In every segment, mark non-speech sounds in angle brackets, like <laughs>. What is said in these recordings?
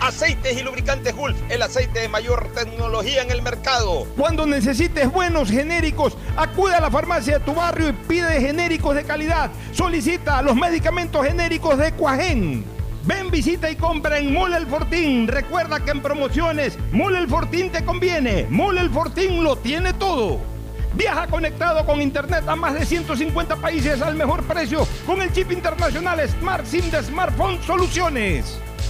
Aceites y lubricantes Gulf, el aceite de mayor tecnología en el mercado. Cuando necesites buenos genéricos, acude a la farmacia de tu barrio y pide genéricos de calidad. Solicita los medicamentos genéricos de Cuajén. Ven, visita y compra en Mole El Fortín. Recuerda que en promociones, Mole El Fortín te conviene. Mole El Fortín lo tiene todo. Viaja conectado con Internet a más de 150 países al mejor precio con el chip internacional Smart SIM de Smartphone Soluciones.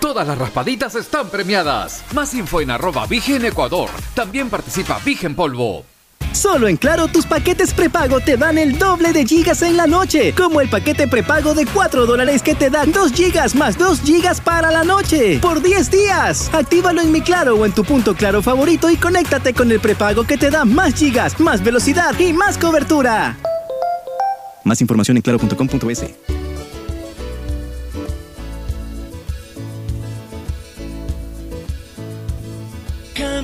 Todas las raspaditas están premiadas. Más info en arroba Vigen Ecuador. También participa Vigen Polvo. Solo en Claro tus paquetes prepago te dan el doble de gigas en la noche, como el paquete prepago de 4 dólares que te dan 2 gigas más 2 gigas para la noche, por 10 días. Actívalo en mi Claro o en tu punto Claro favorito y conéctate con el prepago que te da más gigas, más velocidad y más cobertura. Más información en claro.com.es.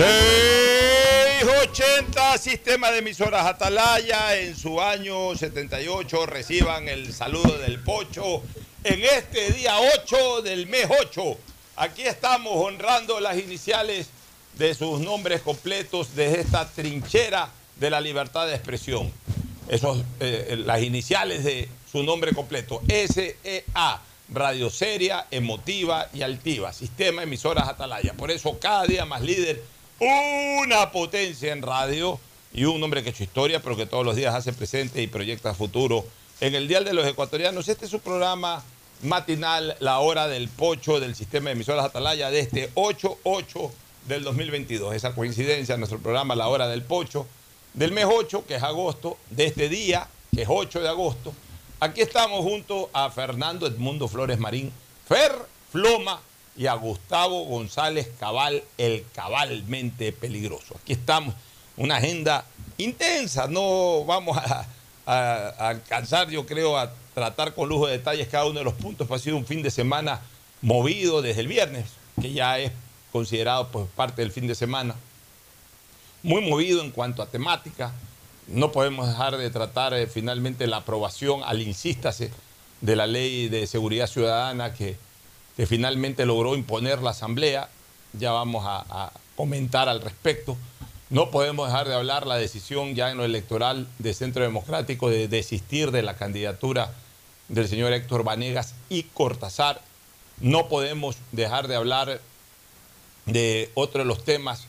680 Sistema de Emisoras Atalaya en su año 78 reciban el saludo del Pocho en este día 8 del mes 8. Aquí estamos honrando las iniciales de sus nombres completos de esta trinchera de la libertad de expresión. Esos, eh, las iniciales de su nombre completo, SEA, Radio Seria, Emotiva y Altiva, Sistema Emisoras Atalaya. Por eso cada día más líder, una potencia en radio y un hombre que ha hecho historia, pero que todos los días hace presente y proyecta futuro. En el Dial de los Ecuatorianos, este es su programa matinal, la hora del pocho del sistema de emisoras Atalaya de este 8-8 del 2022. Esa coincidencia, nuestro programa La hora del pocho del mes 8, que es agosto, de este día, que es 8 de agosto. Aquí estamos junto a Fernando Edmundo Flores Marín, Fer Floma y a Gustavo González Cabal, el cabalmente peligroso. Aquí estamos, una agenda intensa, no vamos a, alcanzar, yo creo, a tratar con lujo de detalles cada uno de los puntos, pues ha sido un fin de semana movido desde el viernes, que ya es considerado pues, parte del fin de semana, muy movido en cuanto a temática. No podemos dejar de tratar eh, finalmente la aprobación, al insístase, de la ley de seguridad ciudadana que, que finalmente logró imponer la Asamblea. Ya vamos a, comentar al respecto. No podemos dejar de hablar la decisión ya en lo electoral de Centro Democrático de desistir de la candidatura del señor Héctor Vanegas y Cortázar. No podemos dejar de hablar de otro de los temas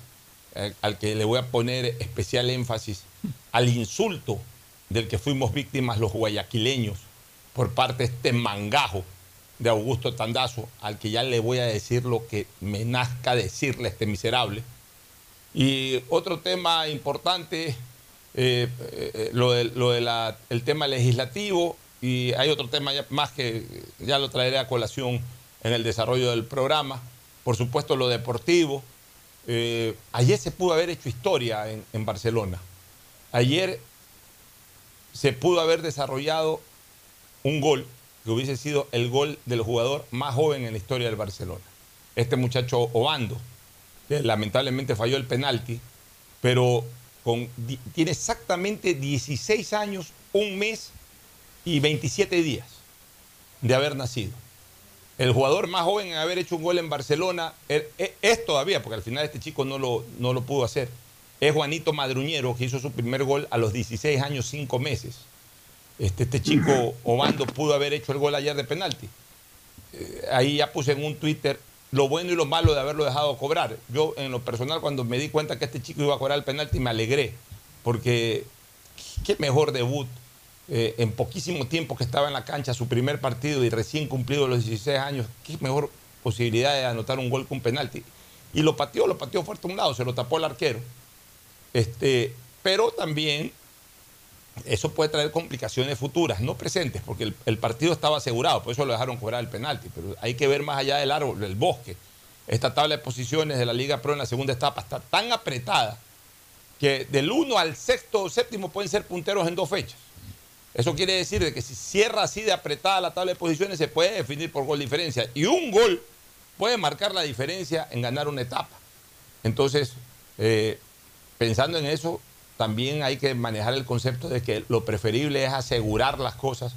eh, al que le voy a poner especial énfasis, al insulto del que fuimos víctimas los guayaquileños por parte de este mangajo de Augusto Tandazo, al que ya le voy a decir lo que me nazca decirle a este miserable. Y otro tema importante, eh, eh, lo del el tema legislativo, y hay otro tema más que ya lo traeré a colación en el desarrollo del programa. Por supuesto, lo deportivo. Eh, ayer se pudo haber hecho historia en Barcelona. Ayer se pudo haber desarrollado un gol que hubiese sido el gol del jugador más joven en la historia del Barcelona. Este muchacho Obando, que lamentablemente falló el penalti, pero tiene exactamente 16 años, un mes y 27 días de haber nacido. El jugador más joven en haber hecho un gol en Barcelona er- e- es todavía, porque al final este chico no lo, no lo pudo hacer, es Juanito Madruñero, que hizo su primer gol a los 16 años, 5 meses. Este, este chico Obando pudo haber hecho el gol ayer de penalti. Eh, ahí ya puse en un Twitter lo bueno y lo malo de haberlo dejado cobrar. Yo, en lo personal, cuando me di cuenta que este chico iba a cobrar el penalti, me alegré, porque qué mejor debut eh, en poquísimo tiempo que estaba en la cancha, su primer partido y recién cumplido los 16 años, qué mejor posibilidad de anotar un gol con penalti. Y lo pateó, lo pateó fuerte a un lado, se lo tapó el arquero. Este, pero también eso puede traer complicaciones futuras, no presentes, porque el, partido estaba asegurado, por eso lo dejaron cobrar el penalti. Pero hay que ver más allá del árbol, del bosque. Esta tabla de posiciones de la Liga Pro en la segunda etapa está tan apretada que del 1 al sexto o séptimo pueden ser punteros en dos fechas. Eso quiere decir de que si cierra así de apretada la tabla de posiciones se puede definir por gol diferencia. Y un gol puede marcar la diferencia en ganar una etapa. Entonces, eh, pensando en eso, también hay que manejar el concepto de que lo preferible es asegurar las cosas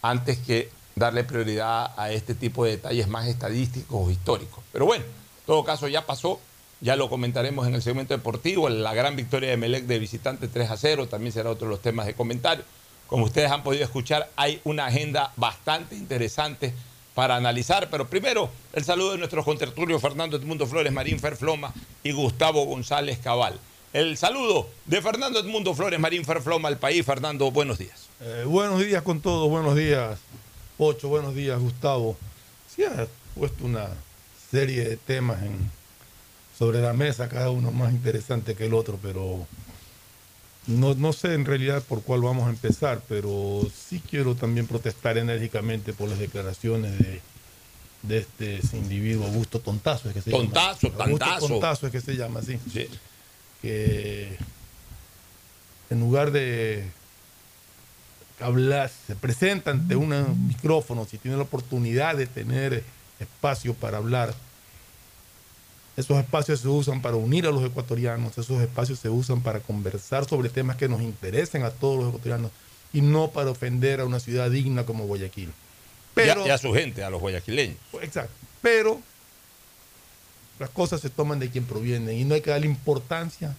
antes que darle prioridad a este tipo de detalles más estadísticos o históricos. Pero bueno, en todo caso ya pasó, ya lo comentaremos en el segmento deportivo, la gran victoria de Melec de visitante 3 a 0, también será otro de los temas de comentario. Como ustedes han podido escuchar, hay una agenda bastante interesante para analizar, pero primero el saludo de nuestros contertulios Fernando Edmundo Flores, Marín Ferfloma y Gustavo González Cabal. El saludo de Fernando Edmundo Flores, Marín Ferfloma al país. Fernando, buenos días. Eh, buenos días con todos, buenos días, Pocho, buenos días, Gustavo. Sí, ha puesto una serie de temas en, sobre la mesa, cada uno más interesante que el otro, pero no, no sé en realidad por cuál vamos a empezar, pero sí quiero también protestar enérgicamente por las declaraciones de, de este individuo, Augusto Tontazo, es que se Tontazo, llama. Augusto Tantazo. Tontazo es que se llama así. Que en lugar de hablar, se presenta ante un micrófono, si tiene la oportunidad de tener espacio para hablar, Esos espacios se usan para unir a los ecuatorianos, esos espacios se usan para conversar sobre temas que nos interesen a todos los ecuatorianos y no para ofender a una ciudad digna como Guayaquil. Pero, y, a, y a su gente, a los guayaquileños. Exacto. Pero las cosas se toman de quien provienen y no hay que darle importancia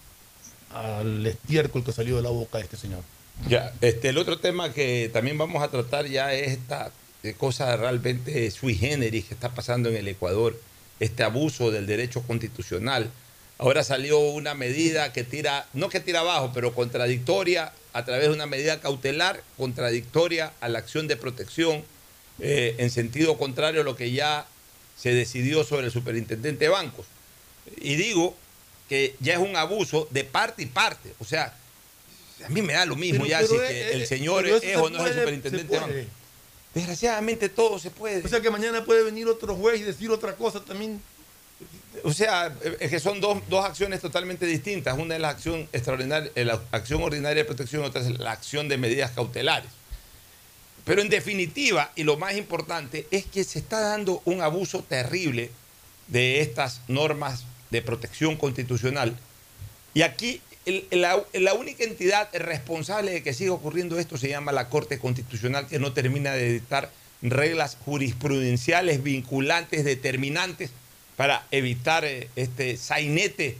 al estiércol que salió de la boca de este señor. Ya, este, el otro tema que también vamos a tratar ya es esta eh, cosa realmente sui generis que está pasando en el Ecuador, este abuso del derecho constitucional. Ahora salió una medida que tira, no que tira abajo, pero contradictoria a través de una medida cautelar, contradictoria a la acción de protección, eh, en sentido contrario a lo que ya se decidió sobre el superintendente de bancos. Y digo que ya es un abuso de parte y parte. O sea, a mí me da lo mismo Pero- ya pero si es- que el es- señor es se o no es el superintendente de bancos. Desgraciadamente todo se puede. O sea que mañana puede venir otro juez y decir otra cosa también. O sea, es que son dos, dos acciones totalmente distintas. Una es la acción extraordinaria, eh, la acción ordinaria de protección, otra es la acción de medidas cautelares. Pero en definitiva, y lo más importante, es que se está dando un abuso terrible de estas normas de protección constitucional. Y aquí la, la única entidad responsable de que siga ocurriendo esto se llama la Corte Constitucional, que no termina de dictar reglas jurisprudenciales vinculantes, determinantes, para evitar eh, este sainete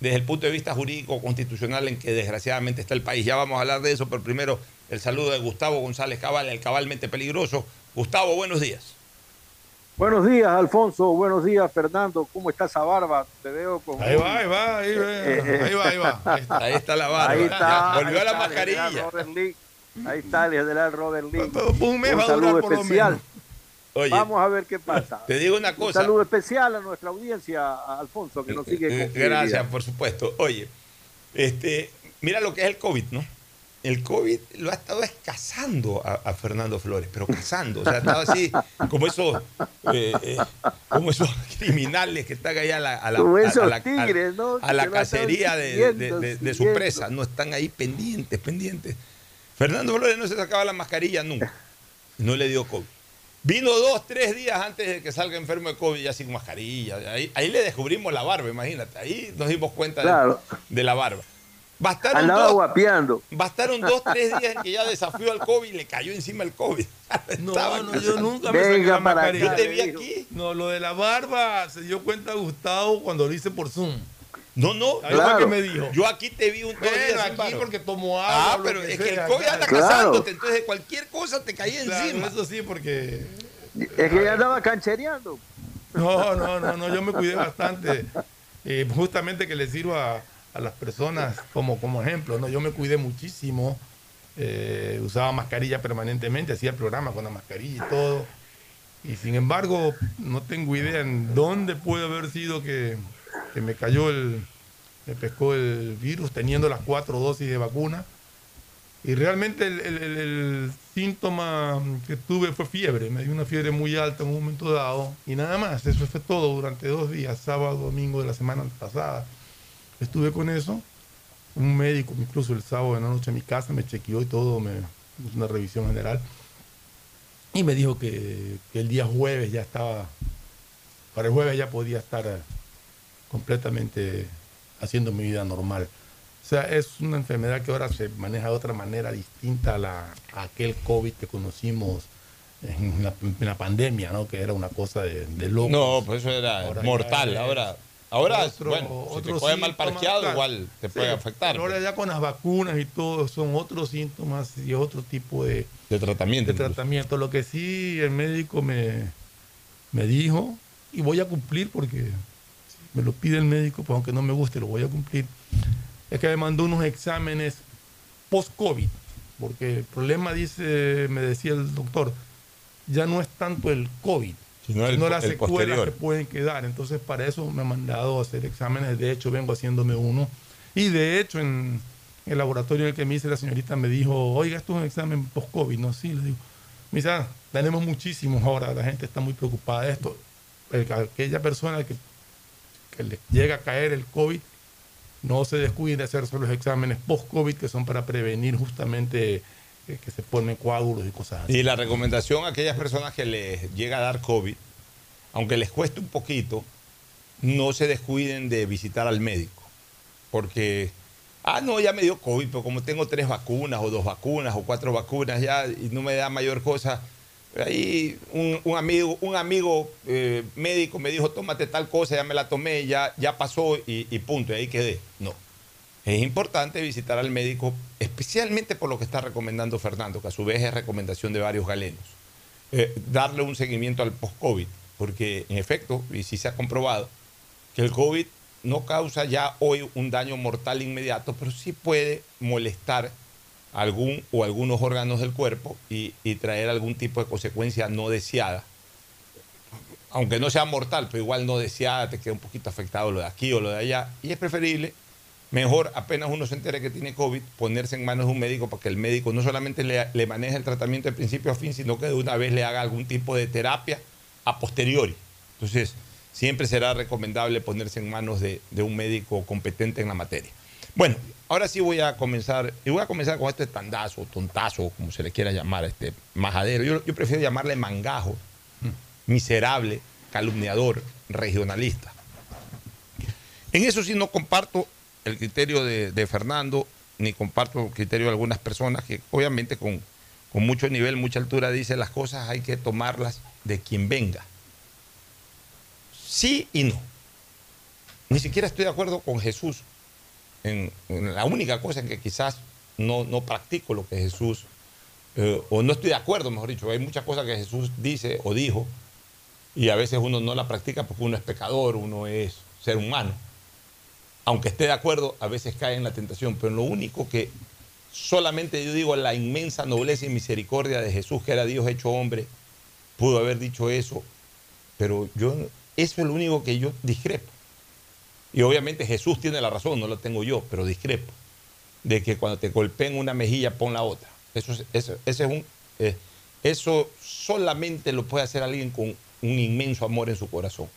desde el punto de vista jurídico constitucional en que desgraciadamente está el país. Ya vamos a hablar de eso, pero primero el saludo de Gustavo González Cabal, el cabalmente peligroso. Gustavo, buenos días. Buenos días, Alfonso. Buenos días, Fernando. ¿Cómo está esa barba? Te veo con. Ahí va, ahí va, ahí va, ahí va, ahí va. Ahí está. Ahí está la barba. Ahí está. Volvió ahí a la está mascarilla. Ahí está el general Robert Lee. Un mes va a saludo durar por lo especial. menos. Oye, Vamos a ver qué pasa. te digo una Un cosa. saludo especial a nuestra audiencia, a Alfonso, que nos sigue Eh, con Gracias, por supuesto. Oye, este, mira lo que es el COVID, ¿no? El COVID lo ha estado escasando a, a Fernando Flores, pero cazando. O sea, <laughs> ha estado así, como esos, eh, eh, como esos <laughs> criminales que están allá a la, a a- tigres, ¿no? a la cacería de, de- de- de su presa. No están ahí pendientes, pendientes. Fernando Flores no se sacaba la mascarilla nunca. No le dio COVID. Vino dos, tres días antes de que salga enfermo de COVID ya sin mascarilla. Ahí, ahí le descubrimos la barba, imagínate. Ahí nos dimos cuenta Claro. de, la barba. Bastaron Andaba dos, guapeando. bastaron dos, <laughs> tres días en que ya desafió al COVID y le cayó encima el COVID. <laughs> No, Estaba no, yo nunca me Venga saqué la para. Yo te vi aquí. No, lo de la barba se dio cuenta Gustavo cuando lo hice por Zoom. No, no. Ahí Claro. fue que me dijo. Yo aquí te vi un días Bueno, aquí porque tomo agua. Ah, pero es que el COVID anda Claro. cazándote, entonces de cualquier cosa te caía Claro, encima. eso sí, porque Es que ya andaba canchereando. No, no, no, no, yo me cuidé bastante. Eh, justamente que le sirva a, las personas como, como ejemplo, ¿no? Yo me cuidé muchísimo, eh, usaba mascarilla permanentemente, hacía el programa con la mascarilla y todo. Y sin embargo, no tengo idea en dónde puede haber sido que, que me cayó el, me pescó el virus teniendo las cuatro dosis de vacuna. Y realmente el- el- el síntoma que tuve fue fiebre. Me dio una fiebre muy alta en un momento dado. Y nada más, eso fue todo durante dos días, sábado, domingo de la semana pasada. Estuve con eso. Un médico, incluso el sábado de la noche a mi casa, me chequeó y todo, me hizo una revisión general. Y me dijo que, que el día jueves ya estaba, para el jueves ya podía estar eh, completamente haciendo mi vida normal. O sea, es una enfermedad que ahora se maneja de otra manera distinta a, la, a aquel COVID que conocimos en la, en la pandemia, ¿no? Que era una cosa de, de locos. No, pues eso era Ahora mortal. Ahora, ahora otro- bueno, si te coge mal parqueado, claro. igual te Sí, puede afectar. pero ahora ya con las vacunas y todo, son otros síntomas y otro tipo de, De tratamiento. de incluso. tratamiento. Lo que sí el médico me, me dijo, y voy a cumplir porque me lo pide el médico, pues aunque no me guste, lo voy a cumplir, es que me mandó unos exámenes post-COVID, porque el problema, dice, me decía el doctor, ya no es tanto el COVID, Sino el- las el secuelas posterior. que pueden quedar. Entonces, para eso me han mandado a hacer exámenes. De hecho, vengo haciéndome uno. Y de hecho, en el laboratorio en el que me hice, la señorita me dijo, oiga, esto es un examen post-COVID. No, sí, le digo. Dice, "Ah, tenemos muchísimos ahora, la gente está muy preocupada de esto. El- aquella persona que, que le llega a caer el COVID, no se descuide de hacerse los exámenes post-COVID, que son para prevenir justamente que se formen coágulos y cosas así. Y la recomendación a aquellas personas que les llega a dar COVID, aunque les cueste un poquito, no se descuiden de visitar al médico. Porque, ah, no, ya me dio COVID, pero como tengo tres vacunas o dos vacunas o cuatro vacunas ya y no me da mayor cosa, ahí un, un amigo, un amigo eh, médico me dijo, tómate tal cosa, ya me la tomé, ya, ya pasó y, y punto, y ahí quedé. No. Es importante visitar al médico, especialmente por lo que está recomendando Fernando, que a su vez es recomendación de varios galenos. Eh, darle un seguimiento al post-COVID, porque en efecto, y sí se ha comprobado, que el COVID no causa ya hoy un daño mortal inmediato, pero sí puede molestar algún o algunos órganos del cuerpo y, y traer algún tipo de consecuencia no deseada. Aunque no sea mortal, pero igual no deseada, te queda un poquito afectado lo de aquí o lo de allá. Y es preferible mejor apenas uno se entere que tiene COVID, ponerse en manos de un médico para que el médico no solamente le, le, maneje el tratamiento de principio a fin, sino que de una vez le haga algún tipo de terapia a posteriori. Entonces, siempre será recomendable ponerse en manos de, de un médico competente en la materia. Bueno, ahora sí voy a comenzar, y voy a comenzar con este tandazo, tontazo, como se le quiera llamar, este majadero. Yo, yo prefiero llamarle mangajo, miserable, calumniador, regionalista. En eso sí no comparto el criterio de, Fernando, ni comparto el criterio de algunas personas que obviamente con, con mucho nivel, mucha altura dicen las cosas hay que tomarlas de quien venga. Sí y no. Ni siquiera estoy de acuerdo con Jesús en la única cosa en que quizás no, no practico lo que Jesús, eh, o no estoy de acuerdo, mejor dicho, hay muchas cosas que Jesús dice o dijo y a veces uno no la practica porque uno es pecador, uno es ser humano aunque esté de acuerdo, a veces cae en la tentación, pero lo único que solamente yo digo, la inmensa nobleza y misericordia de Jesús, que era Dios hecho hombre, pudo haber dicho eso, pero yo, eso es lo único que yo discrepo. Y obviamente Jesús tiene la razón, no la tengo yo, pero discrepo, de que cuando te golpeen una mejilla, pon la otra. Eso, eso, es un, eh, eso solamente lo puede hacer alguien con un inmenso amor en su corazón.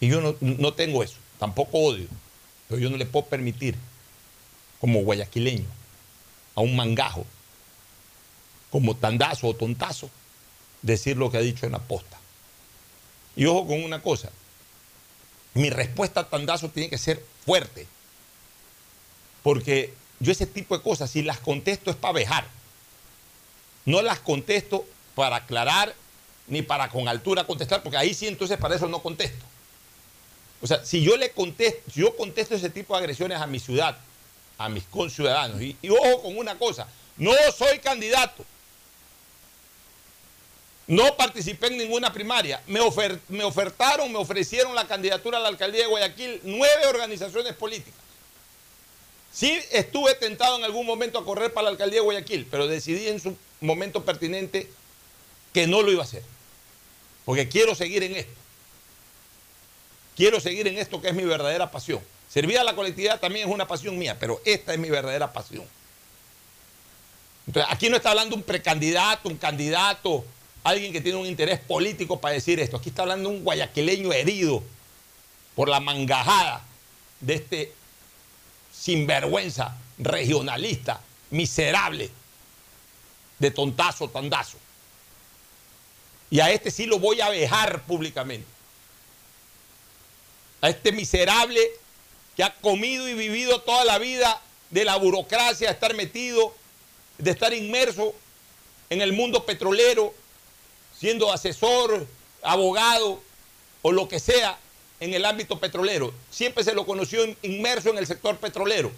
Y yo no, no tengo eso, tampoco odio. Yo no le puedo permitir, como guayaquileño, a un mangajo, como tandazo o tontazo, decir lo que ha dicho en la posta. Y ojo con una cosa, mi respuesta a tandazo tiene que ser fuerte, porque yo ese tipo de cosas, si las contesto es para vejar, no las contesto para aclarar ni para con altura contestar, porque ahí sí entonces para eso no contesto. O sea, si yo le contesto, si yo contesto ese tipo de agresiones a mi ciudad, a mis conciudadanos, y, ojo con una cosa, no soy candidato. No participé en ninguna primaria. Me, ofertaron, me ofrecieron la candidatura a la alcaldía de Guayaquil nueve organizaciones políticas. Sí estuve tentado en algún momento a correr para la alcaldía de Guayaquil, pero decidí en su momento pertinente que no lo iba a hacer. Porque quiero seguir en esto. Quiero seguir en esto que es mi verdadera pasión. Servir a la colectividad también es una pasión mía, pero esta es mi verdadera pasión. Entonces, aquí no está hablando un precandidato, un candidato, alguien que tiene un interés político para decir esto. Aquí está hablando un guayaquileño herido por la mangajada de este sinvergüenza regionalista, miserable, de tontazo, tandazo. Y a este sí lo voy a vejar públicamente a este miserable que ha comido y vivido toda la vida de la burocracia, de estar metido, de estar inmerso en el mundo petrolero, siendo asesor, abogado o lo que sea en el ámbito petrolero. Siempre se lo conoció inmerso en el sector petrolero.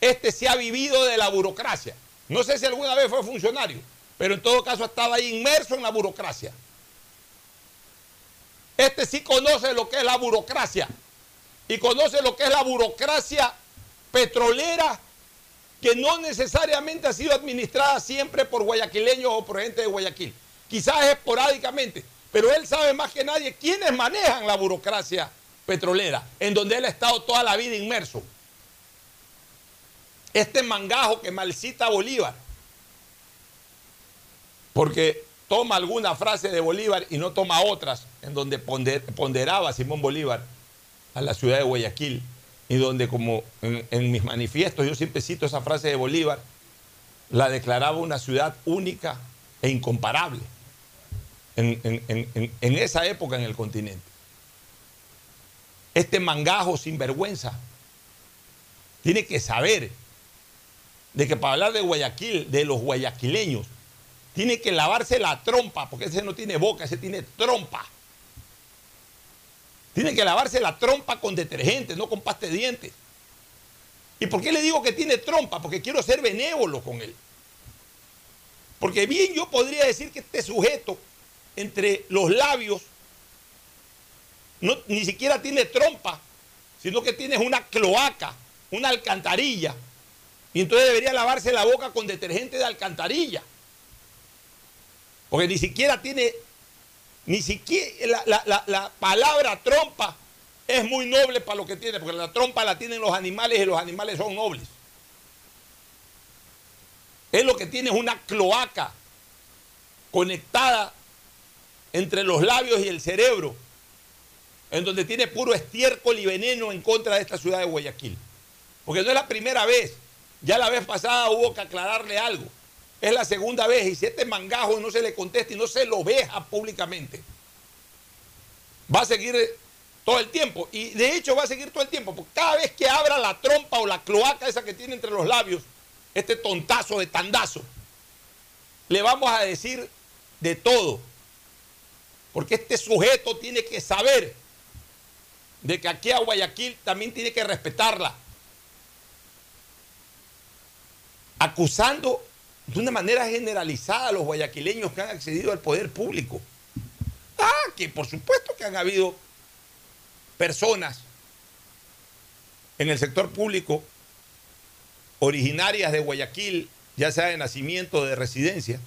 Este se ha vivido de la burocracia. No sé si alguna vez fue funcionario, pero en todo caso estaba ahí inmerso en la burocracia. Este sí conoce lo que es la burocracia y conoce lo que es la burocracia petrolera que no necesariamente ha sido administrada siempre por guayaquileños o por gente de Guayaquil. Quizás esporádicamente, pero él sabe más que nadie quiénes manejan la burocracia petrolera, en donde él ha estado toda la vida inmerso. Este mangajo que malcita a Bolívar, porque toma alguna frase de Bolívar y no toma otras, en donde ponderaba Simón Bolívar a la ciudad de Guayaquil, y donde como en, mis manifiestos yo siempre cito esa frase de Bolívar, la declaraba una ciudad única e incomparable en, en esa época en el continente. este mangajo sin vergüenza tiene que saber de que para hablar de Guayaquil, de los guayaquileños, tiene que lavarse la trompa, porque ese no tiene boca, ese tiene trompa. Tiene que lavarse la trompa con detergente, no con pasta de dientes. ¿Y por qué le digo que tiene trompa? Porque quiero ser benévolo con él. Porque bien yo podría decir que este sujeto, entre los labios, no, ni siquiera tiene trompa, sino que tiene una cloaca, una alcantarilla. Y entonces debería lavarse la boca con detergente de alcantarilla. Porque ni siquiera tiene, ni siquiera la, la- la palabra trompa es muy noble para lo que tiene, porque la trompa la tienen los animales y los animales son nobles. Es lo que tiene es una cloaca conectada entre los labios y el cerebro, en donde tiene puro estiércol y veneno en contra de esta ciudad de Guayaquil. Porque no es la primera vez, ya la vez pasada hubo que aclararle algo. Es la segunda vez y si este mangajo no se le contesta y no se lo veja públicamente, va a seguir todo el tiempo. Y de hecho va a seguir todo el tiempo, porque cada vez que abra la trompa o la cloaca esa que tiene entre los labios, este tontazo de tandazo, le vamos a decir de todo. Porque este sujeto tiene que saber de que aquí a Guayaquil también tiene que respetarla. Acusando de una manera generalizada a los guayaquileños que han accedido al poder público. Ah, que por supuesto que han habido personas en el sector público originarias de Guayaquil, ya sea de nacimiento o de residencia,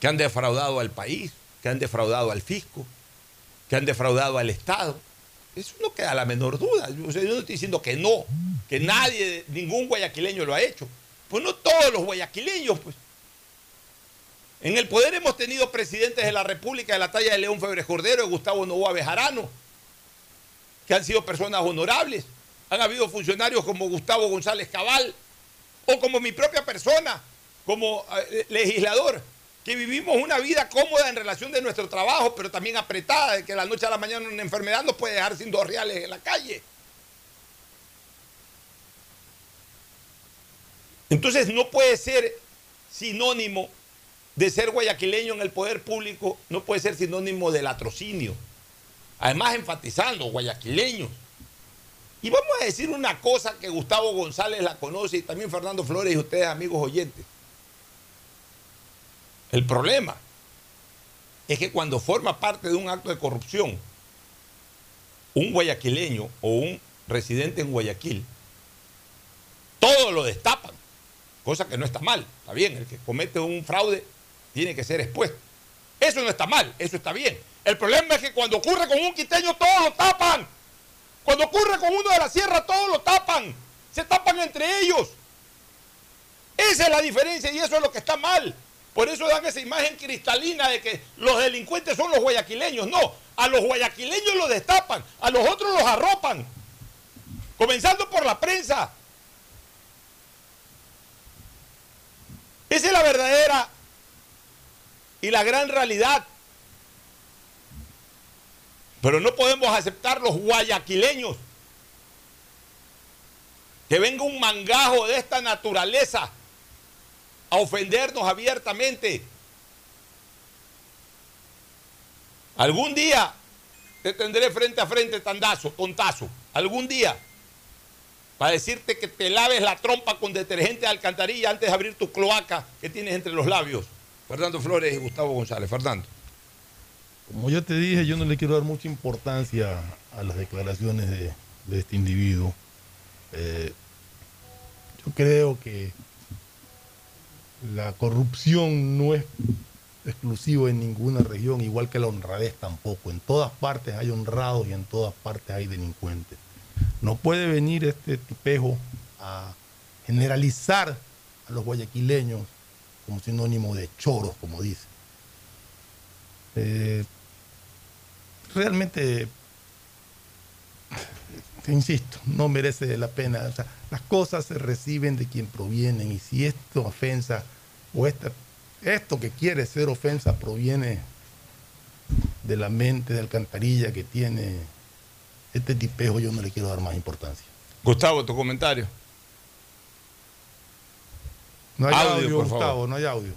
que han defraudado al país, que han defraudado al fisco, que han defraudado al Estado. Eso no queda la menor duda. Yo no estoy diciendo que no, que nadie, ningún guayaquileño lo ha hecho. Pues no todos los guayaquileños, pues. En el poder hemos tenido presidentes de la República de la talla de León Febres Cordero, de Gustavo Novoa Bejarano, que han sido personas honorables. Han habido funcionarios como Gustavo González Cabal, o como mi propia persona, como eh, legislador, que vivimos una vida cómoda en relación de nuestro trabajo, pero también apretada, de que la noche a la mañana una enfermedad nos puede dejar sin dos reales en la calle. Entonces no puede ser sinónimo de ser guayaquileño en el poder público, no puede ser sinónimo del latrocinio. Además enfatizando, guayaquileños. Y vamos a decir una cosa que Gustavo González la conoce y también Fernando Flores y ustedes, amigos oyentes. El problema es que cuando forma parte de un acto de corrupción, un guayaquileño o un residente en Guayaquil, todo lo destapan, cosa que no está mal, está bien, el que comete un fraude tiene que ser expuesto. Eso no está mal, eso está bien. El problema es que cuando ocurre con un quiteño todos lo tapan. Cuando ocurre con uno de la sierra todos lo tapan. Se tapan entre ellos. Esa es la diferencia y eso es lo que está mal. Por eso dan esa imagen cristalina de que los delincuentes son los guayaquileños. No, a los guayaquileños los destapan, a los otros los arropan. Comenzando por la prensa. Esa es la verdadera y la gran realidad. Pero no podemos aceptar los guayaquileños. Que venga un mangajo de esta naturaleza a ofendernos abiertamente. Algún día te tendré frente a frente, tandazo, tontazo. Algún día. Para decirte que te laves la trompa con detergente de alcantarilla antes de abrir tu cloaca que tienes entre los labios. Fernando Flores y Gustavo González. Fernando. Como yo te dije, yo no le quiero dar mucha importancia a las declaraciones de, este individuo. Eh, yo creo que la corrupción no es exclusivo en ninguna región, igual que la honradez tampoco. En todas partes hay honrados y en todas partes hay delincuentes. No puede venir este tipejo a generalizar a los guayaquileños como sinónimo de choros, como dice. Eh, realmente, te insisto, no merece la pena. O sea, las cosas se reciben de quien provienen y si esto ofensa o esta, esto que quiere ser ofensa proviene de la mente de alcantarilla que tiene este tipejo yo no le quiero dar más importancia. Gustavo, tu comentario. No hay Audio, audio, por Gustavo, favor. no hay audio.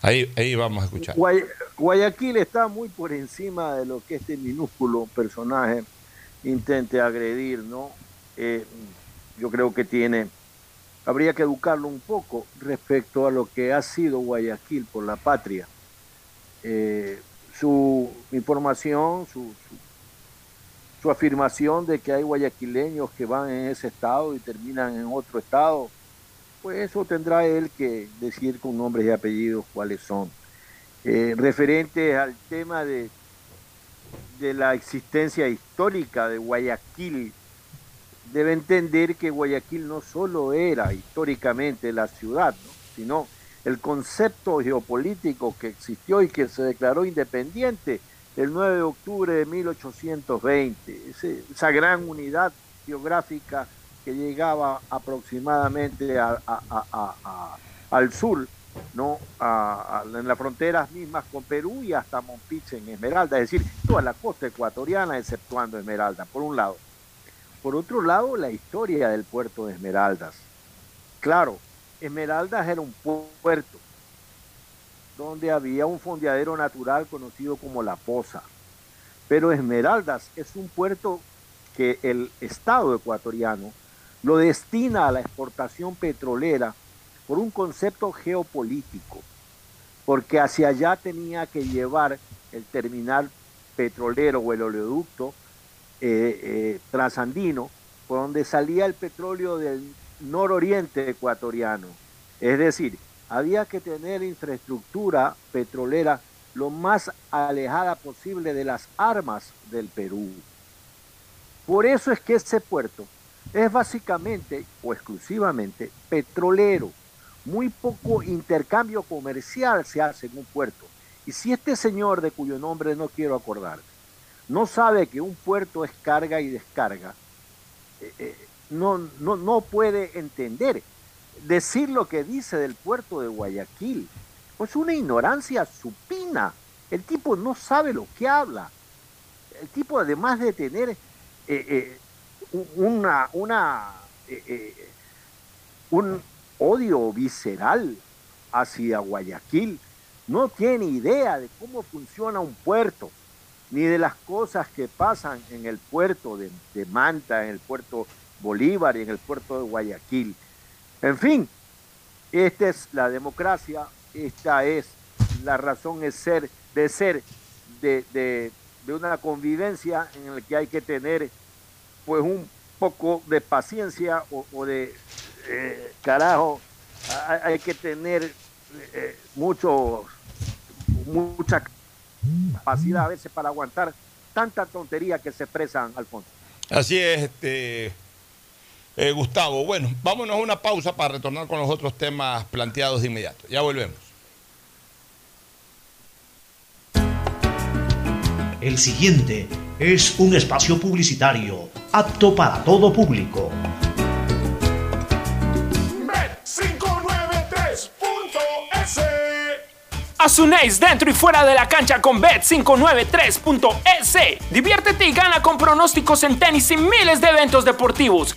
Ahí, ahí vamos a escuchar. Guay- Guayaquil está muy por encima de lo que este minúsculo personaje intente agredir, ¿no? Eh, yo creo que tiene, habría que educarlo un poco respecto a lo que ha sido Guayaquil por la patria. Eh, su información, su, su, afirmación de que hay guayaquileños que van en ese estado y terminan en otro estado, pues eso tendrá él que decir con nombres y apellidos cuáles son. Eh, referente al tema de, de la existencia histórica de Guayaquil, debe entender que Guayaquil no solo era históricamente la ciudad, ¿no? sino el concepto geopolítico que existió y que se declaró independiente el 9 de octubre de 1820, ese- esa gran unidad geográfica que llegaba aproximadamente a- al sur, ¿no? En las fronteras mismas con Perú y hasta Mompiche en Esmeralda, es decir, toda la costa ecuatoriana exceptuando Esmeralda, por un lado. Por otro lado, la historia del puerto de Esmeraldas. Claro, Esmeraldas era un pu- puerto donde había un fondeadero natural conocido como La Poza. Pero Esmeraldas es un puerto que el Estado ecuatoriano lo destina a la exportación petrolera por un concepto geopolítico, porque hacia allá tenía que llevar el terminal petrolero o el oleoducto eh, eh, trasandino, por donde salía el petróleo del nororiente ecuatoriano. Es decir, había que tener infraestructura petrolera lo más alejada posible de las armas del Perú. Por eso es que ese puerto es básicamente o exclusivamente petrolero. Muy poco intercambio comercial se hace en un puerto. Y si este señor, de cuyo nombre no quiero acordar, no sabe que un puerto es carga y descarga, eh, eh, no, no, no puede entender decir lo que dice del puerto de Guayaquil. Pues una ignorancia supina. El tipo no sabe lo que habla. El tipo, además de tener eh, eh, una, una, eh, un odio visceral hacia Guayaquil, no tiene idea de cómo funciona un puerto, ni de las cosas que pasan en el puerto de, de Manta, en el puerto Bolívar y en el puerto de Guayaquil. En fin, esta es la democracia, esta es la razón de ser, de, ser de, de- de una convivencia en la que hay que tener pues un poco de paciencia o, o de eh, carajo, hay, hay que tener eh, mucho, mucha capacidad a veces para aguantar tanta tontería que se expresan, Alfonso. Así es, este, eh, Gustavo. Bueno, vámonos a una pausa para retornar con los otros temas planteados de inmediato. Ya volvemos. El siguiente es un espacio publicitario apto para todo público. Bet593.es Asunéis dentro y fuera de la cancha con Bet593.es. Diviértete y gana con pronósticos en tenis y miles de eventos deportivos.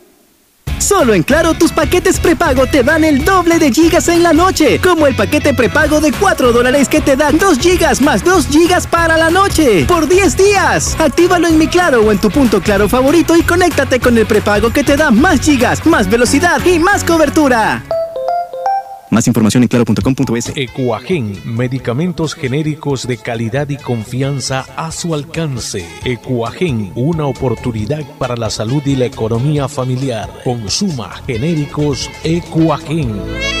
Solo en Claro tus paquetes prepago te dan el doble de gigas en la noche, como el paquete prepago de 4 dólares que te dan 2 gigas más 2 gigas para la noche, por 10 días. Actívalo en mi Claro o en tu punto Claro favorito y conéctate con el prepago que te da más gigas, más velocidad y más cobertura. Más información en claro.com.es. Ecuagen, medicamentos genéricos de calidad y confianza a su alcance. Ecuagen, una oportunidad para la salud y la economía familiar. Consuma genéricos Ecuagen.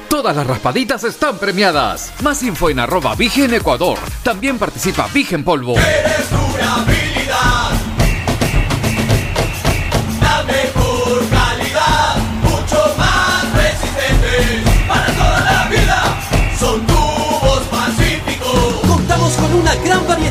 Todas las raspaditas están premiadas. Más info en arroba Vigen Ecuador. También participa Vigen Polvo. La mejor calidad, mucho más resistente para toda la vida. Son tubos pacíficos. Contamos con una gran variedad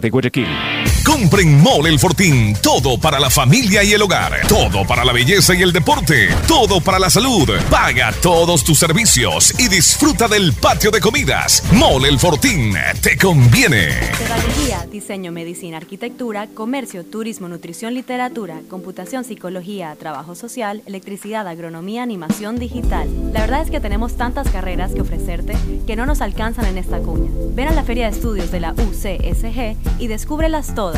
de Guayaquil. Compre en Mole el Fortín todo para la familia y el hogar, todo para la belleza y el deporte, todo para la salud. Paga todos tus servicios y disfruta del patio de comidas. Mole el Fortín, te conviene. Pedagogía, diseño, medicina, arquitectura, comercio, turismo, nutrición, literatura, computación, psicología, trabajo social, electricidad, agronomía, animación digital. La verdad es que tenemos tantas carreras que ofrecerte que no nos alcanzan en esta cuña. Ven a la Feria de Estudios de la UCSG y descúbrelas todas.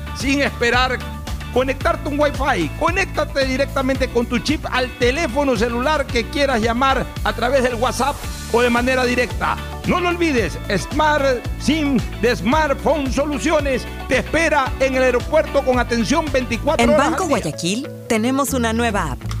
sin esperar conectarte un Wi-Fi. Conéctate directamente con tu chip al teléfono celular que quieras llamar a través del WhatsApp o de manera directa. No lo olvides, Smart SIM de Smartphone Soluciones te espera en el aeropuerto con atención 24 En horas. Banco al día. Guayaquil tenemos una nueva app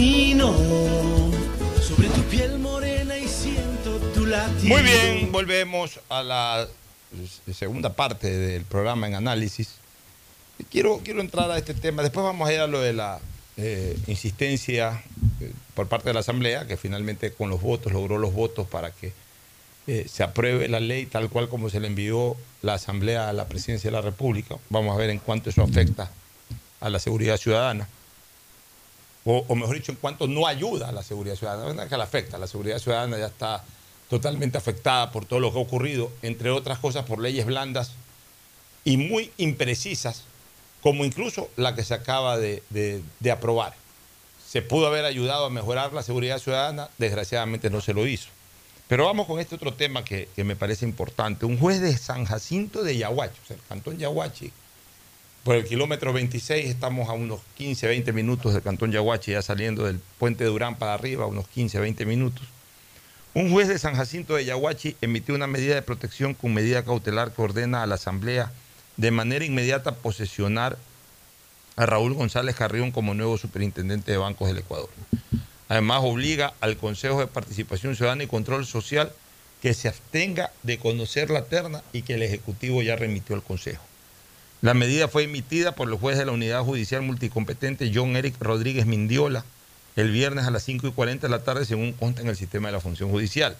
Camino sobre tu piel morena y siento tu latido. Muy bien, volvemos a la segunda parte del programa en análisis. Quiero, quiero entrar a este tema. Después vamos a ir a lo de la eh, insistencia eh, por parte de la Asamblea, que finalmente con los votos logró los votos para que eh, se apruebe la ley tal cual como se le envió la Asamblea a la Presidencia de la República. Vamos a ver en cuánto eso afecta a la seguridad ciudadana. O, mejor dicho, en cuánto no ayuda a la seguridad ciudadana. Que la afecta, la seguridad ciudadana ya está totalmente afectada por todo lo que ha ocurrido, entre otras cosas por leyes blandas y muy imprecisas, como incluso la que se acaba de aprobar. Se pudo haber ayudado a mejorar la seguridad ciudadana, desgraciadamente no se lo hizo. Pero vamos con este otro tema que, que me parece importante. Un juez de San Jacinto de Yaguachi, o sea, el cantón Yaguachi, por el kilómetro 26 estamos a unos 15, 20 minutos del cantón Yaguachi, ya saliendo del puente Durán para arriba, unos 15, 20 minutos. Un juez de San Jacinto de Yaguachi emitió una medida de protección con medida cautelar que ordena a la Asamblea de manera inmediata posesionar a Raúl González Carrión como nuevo superintendente de bancos del Ecuador. Además, obliga al Consejo de Participación Ciudadana y Control Social que se abstenga de conocer la terna y que el Ejecutivo ya remitió al Consejo. La medida fue emitida por el juez de la Unidad Judicial Multicompetente John Eric Rodríguez Mindiola el viernes a las 5 y 40 de la tarde, según consta en el sistema de la función judicial.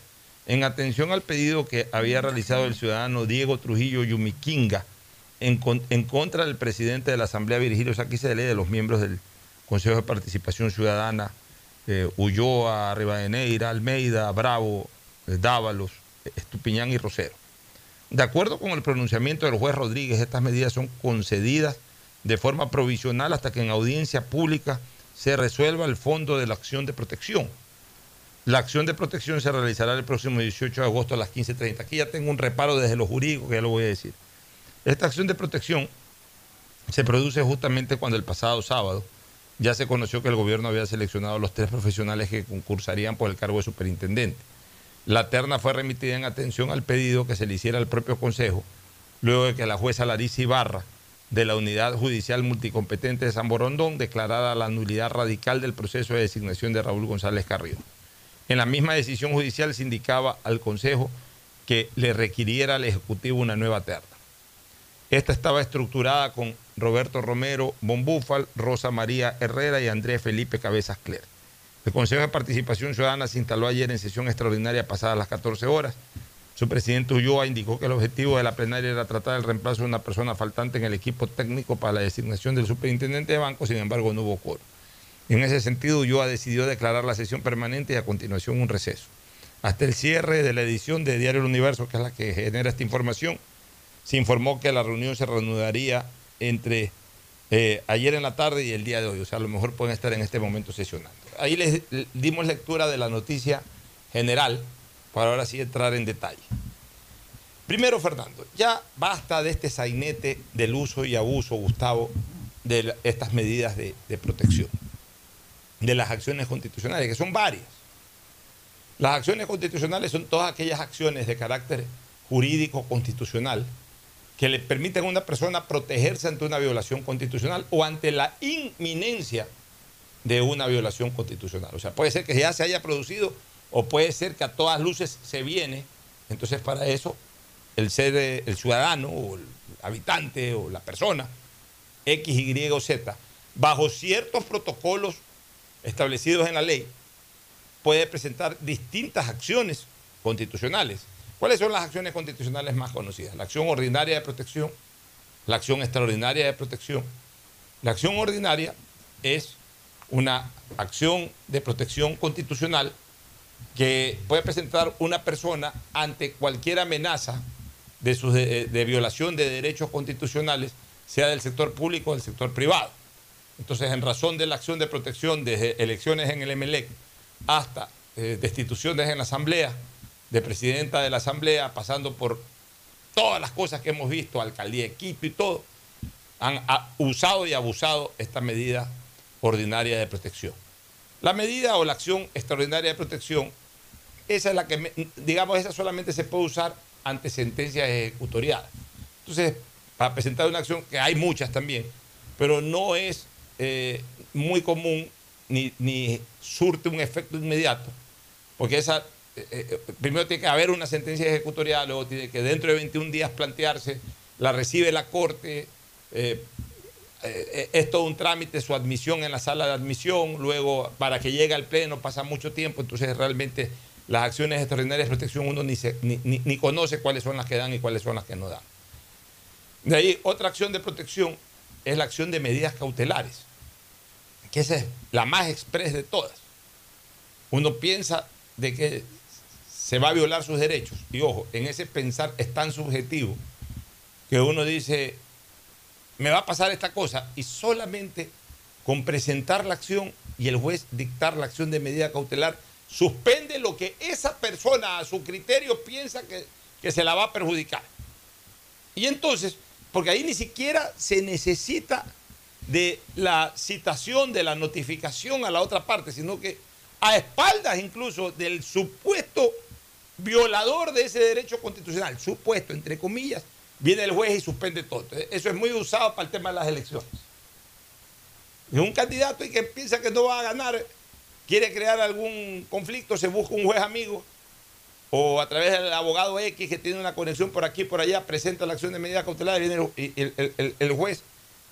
En atención al pedido que había realizado el ciudadano Diego Trujillo Yumiquinga en contra del presidente de la Asamblea, Virgilio Saquicele, de los miembros del Consejo de Participación Ciudadana, eh, Ulloa, Rivadeneira, Almeida, Bravo, eh, Dávalos, eh, Estupiñán y Rosero. De acuerdo con el pronunciamiento del juez Rodríguez, estas medidas son concedidas de forma provisional hasta que en audiencia pública se resuelva el fondo de la acción de protección. La acción de protección se realizará el próximo 18 de agosto a las 15.30. Aquí ya tengo un reparo desde lo jurídico que ya lo voy a decir. Esta acción de protección se produce justamente cuando el pasado sábado ya se conoció que el gobierno había seleccionado a los tres profesionales que concursarían por el cargo de superintendente. La terna fue remitida en atención al pedido que se le hiciera al propio Consejo, luego de que la jueza Larissa Ibarra, de la Unidad Judicial Multicompetente de San Borondón, declarara la nulidad radical del proceso de designación de Raúl González Carrillo. En la misma decisión judicial se indicaba al Consejo que le requiriera al Ejecutivo una nueva terna. Esta estaba estructurada con Roberto Romero Bombúfal, Rosa María Herrera y Andrés Felipe Cabezas Cler. El Consejo de Participación Ciudadana se instaló ayer en sesión extraordinaria pasadas las 14 horas. Su presidente Ulloa indicó que el objetivo de la plenaria era tratar el reemplazo de una persona faltante en el equipo técnico para la designación del superintendente de banco, sin embargo no hubo quórum. En ese sentido, Ulloa decidió declarar la sesión permanente y a continuación un receso. Hasta el cierre de la edición de Diario El Universo, que es la que genera esta información, se informó que la reunión se reanudaría entre eh, ayer en la tarde y el día de hoy. O sea, a lo mejor pueden estar en este momento sesionando. Ahí les dimos lectura de la noticia general para ahora sí entrar en detalle. Primero, Fernando, ya basta de este sainete del uso y abuso, Gustavo, de estas medidas de, de protección, de las acciones constitucionales, que son varias. Las acciones constitucionales son todas aquellas acciones de carácter jurídico constitucional que le permiten a una persona protegerse ante una violación constitucional o ante la inminencia de una violación constitucional. O sea, puede ser que ya se haya producido o puede ser que a todas luces se viene. Entonces, para eso, el ser, eh, el ciudadano o el habitante o la persona, X, Y o Z, bajo ciertos protocolos establecidos en la ley, puede presentar distintas acciones constitucionales. ¿Cuáles son las acciones constitucionales más conocidas? La acción ordinaria de protección, la acción extraordinaria de protección. La acción ordinaria es una acción de protección constitucional que puede presentar una persona ante cualquier amenaza de, de, violación de derechos constitucionales, sea del sector público o del sector privado. Entonces, en razón de la acción de protección desde elecciones en el MLEC hasta eh, destituciones en la Asamblea, de presidenta de la Asamblea, pasando por todas las cosas que hemos visto, alcaldía de Quito y todo, han usado y abusado esta medida ordinaria de protección. La medida o la acción extraordinaria de protección, esa es la que, digamos, esa solamente se puede usar ante sentencias ejecutoriadas. Entonces, para presentar una acción, que hay muchas también, pero no es eh, muy común ni, ni surte un efecto inmediato, porque esa, eh, eh, primero tiene que haber una sentencia ejecutorial, luego tiene que dentro de 21 días plantearse, la recibe la Corte, eh, es todo un trámite su admisión en la sala de admisión, luego para que llegue al pleno pasa mucho tiempo, entonces realmente las acciones extraordinarias de protección uno ni, ni, ni- conoce cuáles son las que dan y cuáles son las que no dan. De ahí otra acción de protección es la acción de medidas cautelares, que esa es la más express de todas. Uno piensa de que se va a violar sus derechos y ojo, en ese pensar es tan subjetivo que uno dice, me va a pasar esta cosa y solamente con presentar la acción y el juez dictar la acción de medida cautelar, suspende lo que esa persona a su criterio piensa que, que se la va a perjudicar. Y entonces, porque ahí ni siquiera se necesita de la citación, de la notificación a la otra parte, sino que a espaldas incluso del supuesto violador de ese derecho constitucional, supuesto, entre comillas, viene el juez y suspende todo. Eso es muy usado para el tema de las elecciones. Y un candidato y que piensa que no va a ganar, quiere crear algún conflicto, se busca un juez amigo o a través del abogado X que tiene una conexión por aquí y por allá, presenta la acción de medida cautelar y viene el, el- el- juez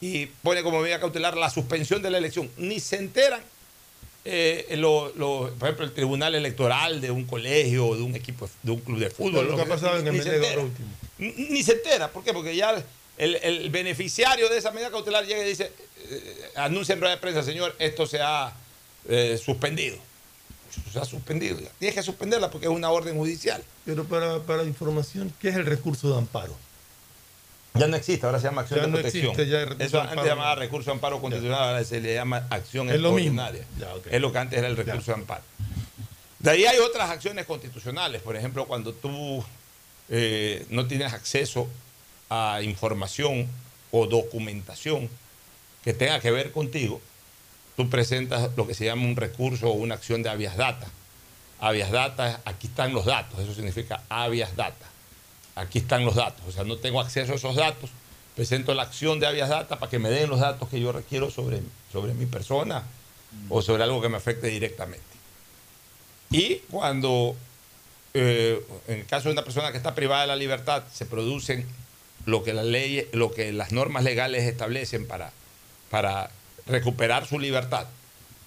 y pone como medida cautelar la suspensión de la elección. Ni se enteran, eh, lo- lo- por ejemplo, el tribunal electoral de un colegio o de un equipo, de un club de fútbol. Lo que ha pasado en el último. Ni se entera. ¿Por qué? Porque ya el, el beneficiario de esa medida cautelar llega y dice, eh, anuncia en rueda de prensa, señor, esto se ha eh, suspendido. Se ha suspendido. ya. Tienes que suspenderla porque es una orden judicial. Pero para, para información, ¿qué es el recurso de amparo? Ya no existe, ahora se llama acción Ya de no protección. existe, ya recurso Eso antes se llamaba recurso de amparo constitucional, ahora se le llama acción Es lo mismo. Ya. Es lo que antes era el recurso de amparo. De ahí hay otras acciones constitucionales, por ejemplo, cuando tú eh, no tienes acceso a información o documentación que tenga que ver contigo, tú presentas lo que se llama un recurso o una acción de habeas data. Habeas data, aquí están los datos, eso significa habeas data. Aquí están los datos, o sea, no tengo acceso a esos datos, presento la acción de habeas data para que me den los datos que yo requiero sobre, sobre mi persona o sobre algo que me afecte directamente. Y cuando, eh, en el caso de una persona que está privada de la libertad, se producen lo que la ley, lo que las normas legales establecen para, para recuperar su libertad.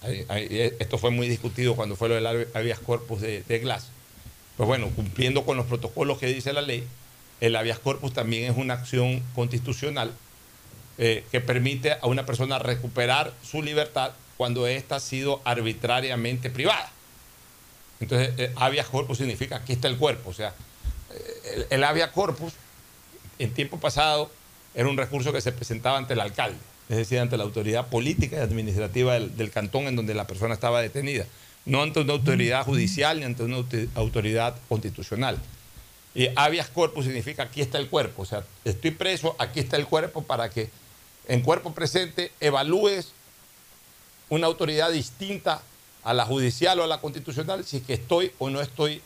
Eh, esto fue muy discutido cuando fue lo del habe- habeas corpus de, de Glass. Pues bueno, cumpliendo con los protocolos que dice la ley, el habeas corpus también es una acción constitucional eh, que permite a una persona recuperar su libertad cuando ésta ha sido arbitrariamente privada. Entonces, eh, habeas corpus significa aquí está el cuerpo. O sea, eh, el, habeas corpus en tiempo pasado era un recurso que se presentaba ante el alcalde, es decir, ante la autoridad política y administrativa del, del cantón en donde la persona estaba detenida, no ante una autoridad judicial ni ante una autoridad constitucional. Y habeas corpus significa aquí está el cuerpo, o sea, estoy preso, aquí está el cuerpo para que en cuerpo presente evalúes una autoridad distinta a la judicial o a la constitucional si es que estoy o no estoy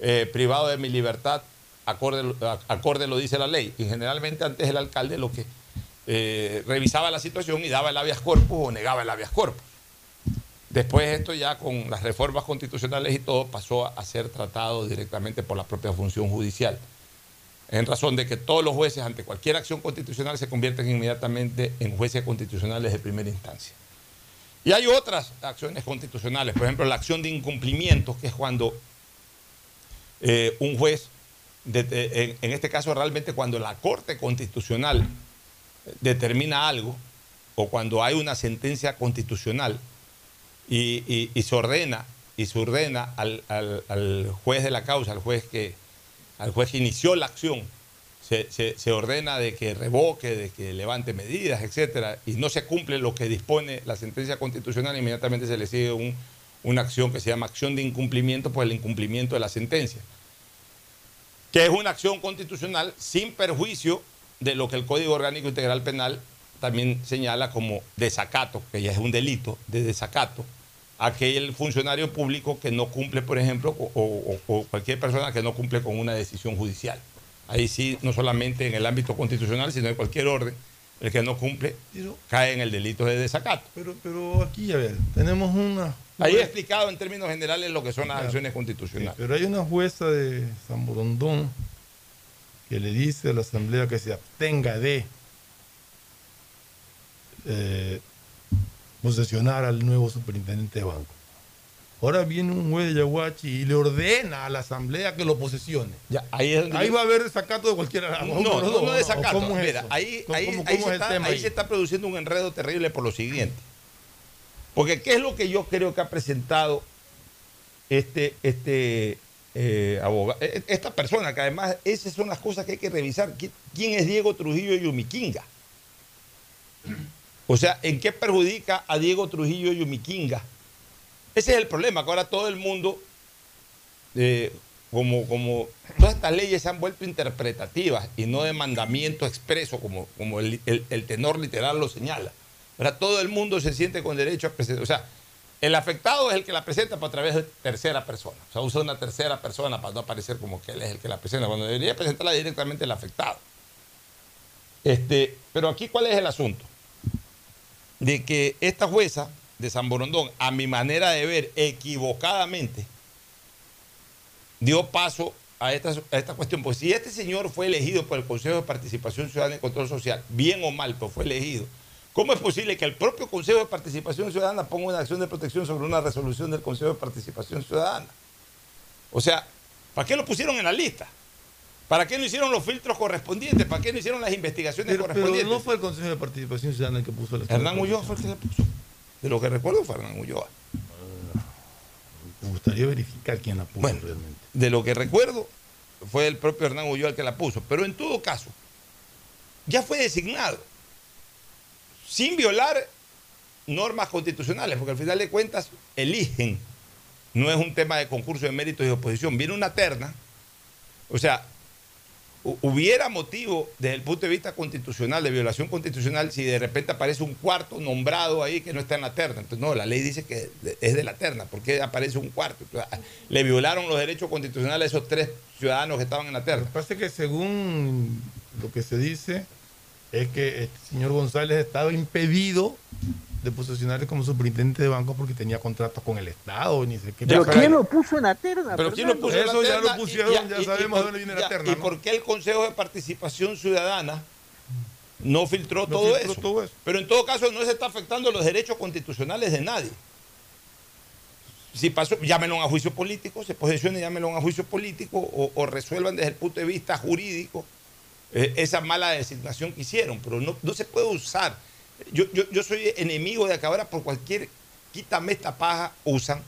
eh, privado de mi libertad, acorde, acorde lo dice la ley. Y generalmente antes el alcalde lo que eh, revisaba la situación y daba el habeas corpus o negaba el habeas corpus. Después esto ya con las reformas constitucionales y todo pasó a ser tratado directamente por la propia función judicial. En razón de que todos los jueces ante cualquier acción constitucional se convierten inmediatamente en jueces constitucionales de primera instancia. Y hay otras acciones constitucionales, por ejemplo, la acción de incumplimiento, que es cuando eh, un juez, de- en, este caso realmente cuando la Corte Constitucional determina algo, o cuando hay una sentencia constitucional y, se ordena, y se ordena al, al- al juez de la causa, al juez que, al juez que inició la acción, se, ordena de que revoque, de que levante medidas, etcétera, y no se cumple lo que dispone la sentencia constitucional, inmediatamente se le sigue un- una acción que se llama acción de incumplimiento por el incumplimiento de la sentencia que es una acción constitucional sin perjuicio de lo que el Código Orgánico Integral Penal también señala como desacato, que ya es un delito de desacato, aquel funcionario público que no cumple, por ejemplo, o- o cualquier persona que no cumple con una decisión judicial. Ahí sí, no solamente en el ámbito constitucional, sino en cualquier orden, el que no cumple cae en el delito de desacato. Pero, pero aquí, a ver, tenemos una. Ahí he explicado en términos generales lo que son las Claro. acciones constitucionales. Pero hay una jueza de San Borondón que le dice a la Asamblea que se abstenga de eh, posesionar al nuevo superintendente de banco. Ahora viene un juez de Yaguachi y le ordena a la Asamblea que lo posesione. Ya, ahí es Ahí va a haber desacato de cualquiera. No, no, no, no desacato. ¿Cómo es Mira, ahí, ¿Cómo- ahí, cómo- ahí se es está, ahí se está produciendo un enredo terrible por lo siguiente. Porque ¿qué es lo que yo creo que ha presentado este, este eh, abogado? eh, Esta persona, que además esas son las cosas que hay que revisar. ¿Qui- ¿Quién es Diego Trujillo Yumiquinga? O sea, ¿en qué perjudica a Diego Trujillo Yumiquinga? Ese es el problema, que ahora todo el mundo, eh, como, como todas estas leyes se han vuelto interpretativas y no de mandamiento expreso, como, como el, el- tenor literal lo señala. Ahora todo el mundo se siente con derecho a presentar. O sea, el afectado es el que la presenta pero a través de tercera persona. O sea, usa una tercera persona para no aparecer como que él es el que la presenta, cuando debería presentarla directamente el afectado. Este, pero aquí, ¿cuál es el asunto? De que esta jueza de San Borondón, a mi manera de ver, equivocadamente, dio paso a esta, a esta cuestión. Pues si este señor fue elegido por el Consejo de Participación Ciudadana y Control Social, bien o mal, pero fue elegido, ¿cómo es posible que el propio Consejo de Participación Ciudadana ponga una acción de protección sobre una resolución del Consejo de Participación Ciudadana? O sea, ¿para qué lo pusieron en la lista? ¿Para qué no hicieron los filtros correspondientes? ¿Para qué no hicieron las investigaciones Pero, pero correspondientes? no fue el Consejo de Participación Ciudadana el que puso la Hernán Ulloa fue el que le puso. De lo que recuerdo fue Hernán Ulloa. Me gustaría verificar quién la puso Bueno, realmente. de lo que recuerdo, fue el propio Hernán Ulloa el que la puso. Pero en todo caso, ya fue designado. Sin violar normas constitucionales, porque al final de cuentas eligen. No es un tema de concurso de méritos y oposición. Viene una terna. O sea, hubiera motivo desde el punto de vista constitucional, de violación constitucional, si de repente aparece un cuarto nombrado ahí que no está en la terna. Entonces, no, la ley dice que es de la terna. ¿Por qué aparece un cuarto? Le violaron los derechos constitucionales a esos tres ciudadanos que estaban en la Lo terna. que pasa es que según lo que se dice, es que el señor González estaba impedido de posesionarse como superintendente de banco porque tenía contratos con el Estado, ni sé qué. ¿Pero quién lo puso en la terna? Pero ¿quién lo puso en la Eso ya terna? lo pusieron, Y- ya y- sabemos y dónde viene la terna, ¿Y ¿no? por qué el Consejo de Participación Ciudadana no filtró, No todo, filtró eso? todo eso. Pero en todo caso no se está afectando los derechos constitucionales de nadie. Si pasó, llámenlo a juicio político, se posesione, llámenlo a juicio político o, o resuelvan desde el punto de vista jurídico eh, esa mala designación que hicieron, pero no, no se puede usar. Yo, yo, yo soy enemigo de que ahora por cualquier quítame esta paja usan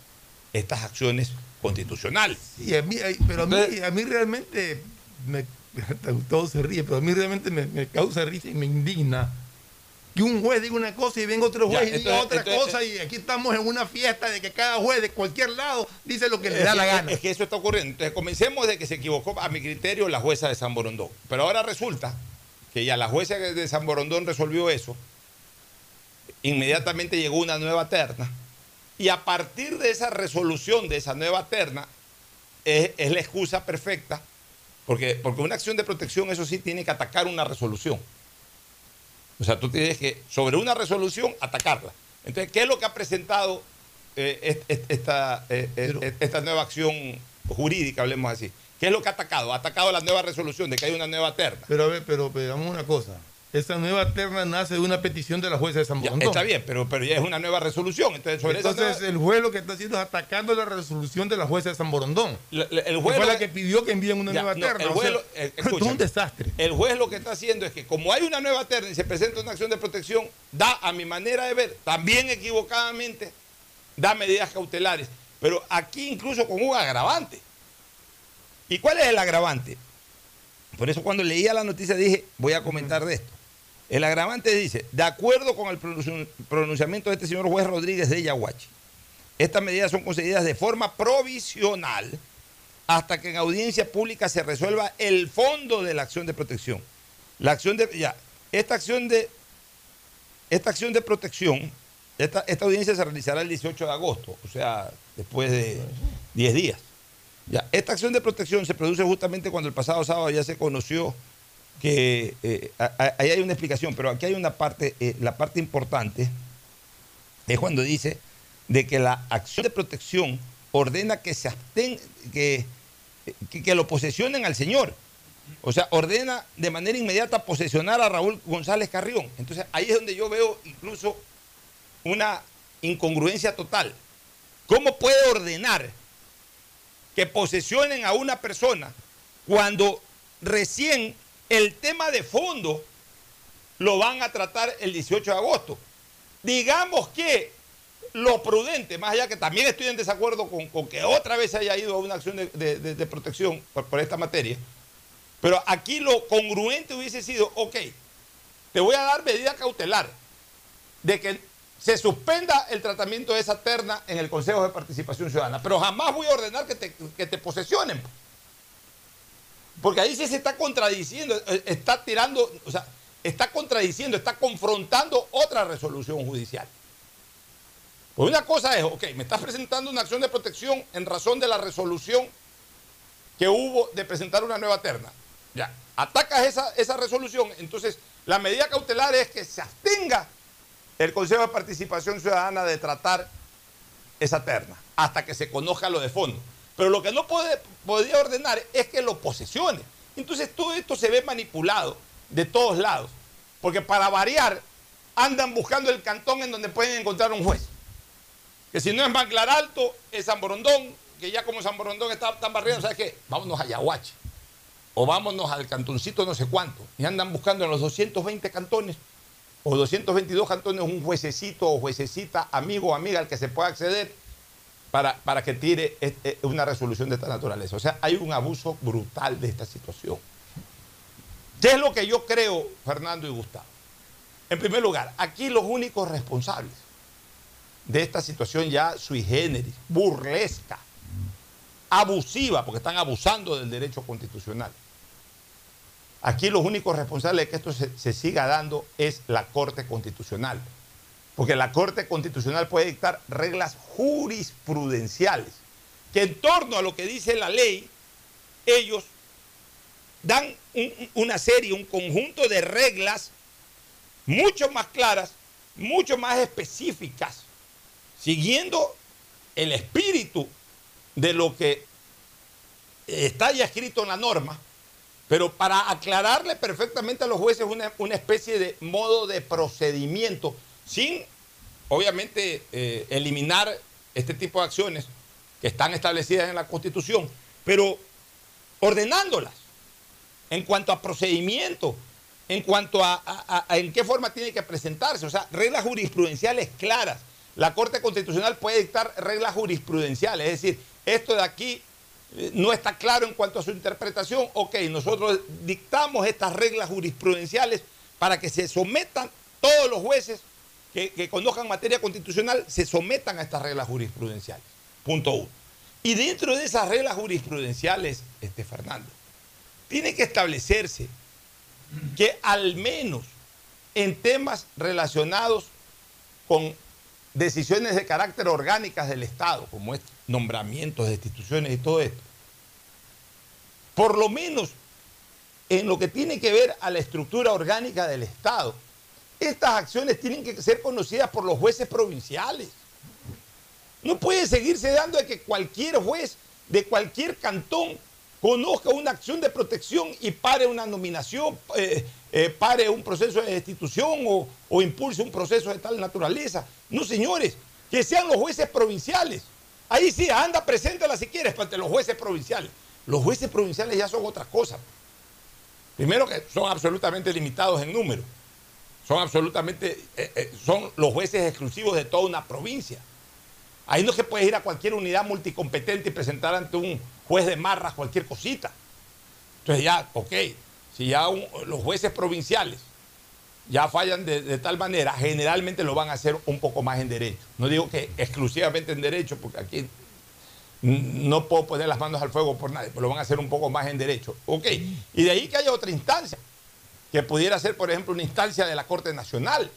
estas acciones constitucionales. Sí, a mí, pero a mí, a mí realmente, me, <laughs> todo se ríe, pero a mí realmente me, me causa risa y me indigna que un juez diga una cosa y venga otro juez Ya, y diga entonces- otra entonces- cosa y aquí estamos en una fiesta de que cada juez de cualquier lado dice lo que le da la gana. Es que eso está ocurriendo. Entonces comencemos de que se equivocó, a mi criterio, la jueza de San Borondón. Pero ahora resulta que ya la jueza de San Borondón resolvió eso. Inmediatamente llegó una nueva terna. Y a partir de esa resolución de esa nueva terna, es, es la excusa perfecta. Porque, porque una acción de protección, eso sí, tiene que atacar una resolución. O sea, tú tienes que, sobre una resolución, atacarla. Entonces, ¿qué es lo que ha presentado eh, est- est- esta, eh, esta nueva acción jurídica, hablemos así? ¿Qué es lo que ha atacado? Ha atacado la nueva resolución de que hay una nueva terna. Pero a ver, pero veamos una cosa. Esa nueva terna nace de una petición de la jueza de San Borondón. está bien, pero, pero ya es una nueva resolución. Entonces, sobre Entonces nueva- el juez lo que está haciendo es atacando la resolución de la jueza de San Borondón. La- la- el que juez fue la que pidió que envíen una Ya, nueva no, terna. el O juez sea, eh, <laughs> es escucha. un desastre. El juez lo que está haciendo es que como hay una nueva terna y se presenta una acción de protección, da, a mi manera de ver, también equivocadamente, da medidas cautelares, pero aquí incluso con un agravante. ¿Y cuál es el agravante? Por eso cuando leía la noticia dije, voy a comentar de esto. El agravante dice, de acuerdo con el pronunci- pronunciamiento de este señor juez Rodríguez de Yaguachi, estas medidas son concedidas de forma provisional hasta que en audiencia pública se resuelva el fondo de la acción de protección. La acción de, ya, esta acción de, esta acción de protección, esta, audiencia se realizará el 18 de agosto, o sea, después de 10 días. Esta acción de protección se produce justamente cuando el pasado sábado ya se conoció que eh, ahí hay una explicación, pero aquí hay una parte, eh, la parte importante es cuando dice de que la acción de protección ordena que se absten, que, que, que lo posesionen al señor. O sea, ordena de manera inmediata posesionar a Raúl González Carrión. Entonces ahí es donde yo veo incluso una incongruencia total. ¿Cómo puede ordenar que posesionen a una persona cuando recién el tema de fondo lo van a tratar el 18 de agosto? Digamos que lo prudente, más allá que también estoy en desacuerdo con, que otra vez se haya ido a una acción de, protección por, por esta materia, pero aquí lo congruente hubiese sido, ok, te voy a dar medida cautelar de que se suspenda el tratamiento de esa terna en el Consejo de Participación Ciudadana, pero jamás voy a ordenar que te, que te posesionen. Porque ahí sí se está contradiciendo, eh, está tirando, o sea, está contradiciendo, está confrontando otra resolución judicial. Pues una cosa es, ok, me estás presentando una acción de protección en razón de la resolución que hubo de presentar una nueva terna. Ya, atacas esa, esa resolución, entonces la medida cautelar es que se abstenga el Consejo de Participación Ciudadana de tratar esa terna hasta que se conozca lo de fondo. Pero lo que no puede, podría ordenar es que lo posesione. Entonces todo esto se ve manipulado de todos lados. Porque para variar, andan buscando el cantón en donde pueden encontrar un juez. Que si no es Manglar Alto, es San Borondón, que ya como San Borondón está tan barrido, ¿sabes qué? Vámonos a Yaguache. O vámonos al cantoncito no sé cuánto. Y andan buscando en los 220 cantones o 222 cantones un juececito o juececita, amigo o amiga al que se pueda acceder para, para que tire una resolución de esta naturaleza. O sea, hay un abuso brutal de esta situación. ¿Qué es lo que yo creo, Fernando y Gustavo? En primer lugar, aquí los únicos responsables de esta situación ya sui generis, burlesca, abusiva, porque están abusando del derecho constitucional. Aquí los únicos responsables de que esto se siga dando es la Corte Constitucional. Porque la Corte Constitucional puede dictar reglas jurisprudenciales que en torno a lo que dice la ley, ellos dan un- una serie, un conjunto de reglas mucho más claras, mucho más específicas, siguiendo el espíritu de lo que está ya escrito en la norma, pero para aclararle perfectamente a los jueces una especie de modo de procedimiento, sin obviamente eh, eliminar este tipo de acciones que están establecidas en la Constitución, pero ordenándolas en cuanto a procedimiento, en cuanto a, a- en qué forma tiene que presentarse, o sea, reglas jurisprudenciales claras. La Corte Constitucional puede dictar reglas jurisprudenciales, es decir, esto de aquí eh, no está claro en cuanto a su interpretación, ok, nosotros dictamos estas reglas jurisprudenciales para que se sometan todos los jueces que, conozcan materia constitucional, se sometan a estas reglas jurisprudenciales. Punto uno. Y dentro de esas reglas jurisprudenciales, este Fernando, tiene que establecerse que al menos en temas relacionados con decisiones de carácter orgánicas del Estado, como es nombramientos de instituciones y todo esto, por lo menos en lo que tiene que ver a la estructura orgánica del Estado, estas acciones tienen que ser conocidas por los jueces provinciales. No puede seguirse dando de que cualquier juez de cualquier cantón conozca una acción de protección y pare una nominación, eh, eh, pare un proceso de destitución o, impulse un proceso de tal naturaleza. No, señores, que sean los jueces provinciales. Ahí sí, anda, preséntala si quieres ante los jueces provinciales. Los jueces provinciales ya son otra cosa. Primero que son absolutamente limitados en número. Son absolutamente, eh, eh, son los jueces exclusivos de toda una provincia. Ahí no es que puedes ir a cualquier unidad multicompetente y presentar ante un juez de marras cualquier cosita. Entonces ya, ok, si ya los jueces provinciales ya fallan de, de tal manera, generalmente lo van a hacer un poco más en derecho. No digo que exclusivamente en derecho, porque aquí no puedo poner las manos al fuego por nadie, pero lo van a hacer un poco más en derecho. Ok, y de ahí que haya otra instancia, que pudiera ser, por ejemplo, una instancia de la Corte Nacional.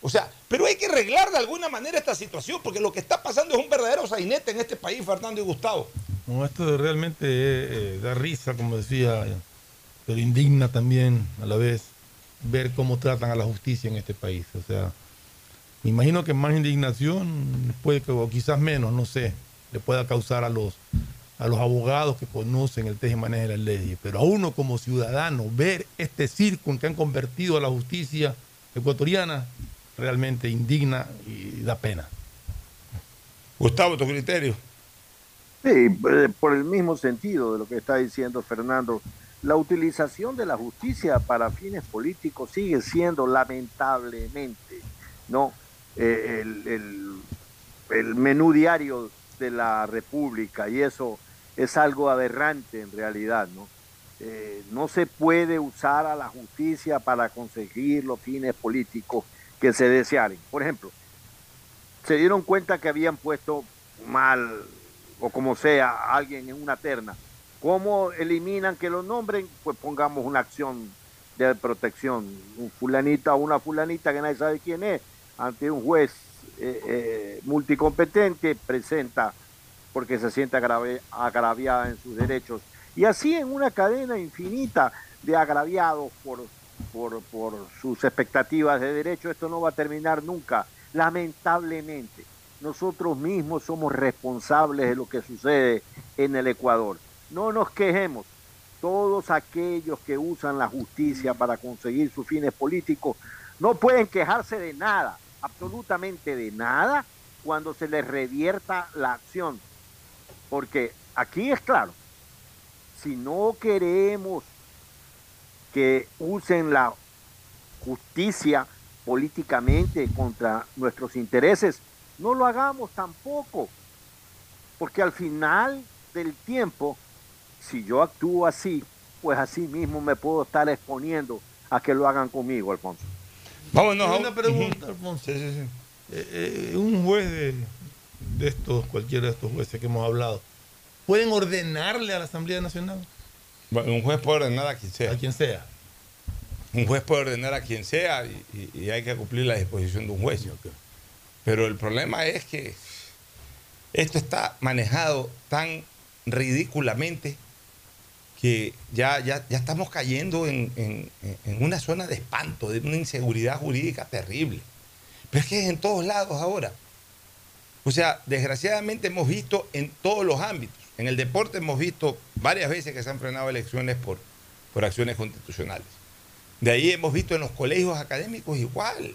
O sea, pero hay que arreglar de alguna manera esta situación, porque lo que está pasando es un verdadero sainete en este país, Fernando y Gustavo. No, esto realmente eh, eh, da risa, como decía, pero indigna también a la vez ver cómo tratan a la justicia en este país. O sea, me imagino que más indignación puede o quizás menos, no sé, le pueda causar a los a los abogados que conocen el teje y maneje de las leyes, pero a uno como ciudadano ver este circo en que han convertido a la justicia ecuatoriana realmente indigna y da pena. Gustavo, tu criterio. Sí, eh, por el mismo sentido de lo que está diciendo Fernando, la utilización de la justicia para fines políticos sigue siendo lamentablemente no Eh, el- el menú diario de la República y eso es algo aberrante en realidad, ¿no? Eh, no se puede usar a la justicia para conseguir los fines políticos que se desearen. Por ejemplo, se dieron cuenta que habían puesto mal o como sea a alguien en una terna. ¿Cómo eliminan que lo nombren? Pues pongamos una acción de protección. Un fulanita o una fulanita que nadie sabe quién es, ante un juez eh, eh, multicompetente, presenta porque se siente agraviada en sus derechos. Y así en una cadena infinita de agraviados por, por, por sus expectativas de derecho, esto no va a terminar nunca. Lamentablemente, nosotros mismos somos responsables de lo que sucede en el Ecuador. No nos quejemos. Todos aquellos que usan la justicia para conseguir sus fines políticos no pueden quejarse de nada, absolutamente de nada, cuando se les revierta la acción. Porque aquí es claro, si no queremos que usen la justicia políticamente contra nuestros intereses, no lo hagamos tampoco. Porque al final del tiempo, si yo actúo así, pues así mismo me puedo estar exponiendo a que lo hagan conmigo, Alfonso. Vámonos una pregunta, Alfonso. Eh, eh, un juez de, de estos, cualquiera de estos jueces que hemos hablado, ¿pueden ordenarle a la Asamblea Nacional? Bueno, un juez puede ordenar a quien sea. A quien sea. Un juez puede ordenar a quien sea y, y- y hay que cumplir la disposición de un juez. Pero el problema es que esto está manejado tan ridículamente que ya, ya, ya estamos cayendo en, en- una zona de espanto, de una inseguridad jurídica terrible. Pero es que es en todos lados ahora. O sea, desgraciadamente hemos visto en todos los ámbitos. En el deporte hemos visto varias veces que se han frenado elecciones por, por acciones constitucionales. De ahí hemos visto en los colegios académicos igual.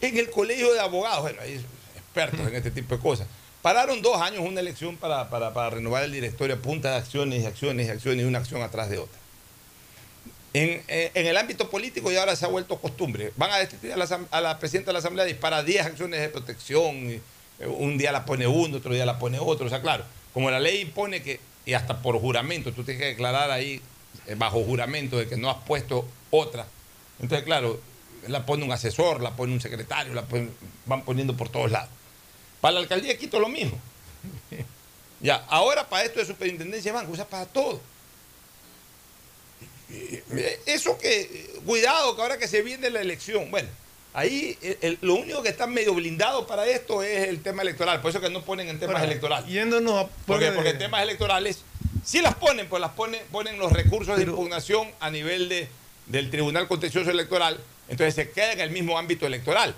En el colegio de abogados, bueno, hay expertos en este tipo de cosas. Pararon dos años una elección para, para- para renovar el directorio a punta de acciones y acciones y acciones y una acción atrás de otra. En, eh, en el ámbito político y ahora se ha vuelto costumbre. Van a destituir a la, a la presidenta de la Asamblea, dispara 10 acciones de protección. eh, un día la pone uno, otro día la pone otro. O sea, claro, como la ley impone que, y hasta por juramento, tú tienes que declarar ahí eh, bajo juramento de que no has puesto otra. Entonces, claro, la pone un asesor, la pone un secretario, la van poniendo por todos lados. Para la alcaldía de Quito lo mismo. Ya, ahora para esto de superintendencia de banco, o sea, para todo. Eh, Eso que, cuidado, que ahora que se viene la elección, bueno, ahí el- el- lo único que está medio blindado para esto es el tema electoral, por eso que no ponen en temas Ahora, electorales. Yéndonos a Porque, porque en temas electorales, si las ponen, pues las ponen, ponen los recursos de impugnación a nivel de, del Tribunal Contencioso Electoral, entonces se queda en el mismo ámbito electoral.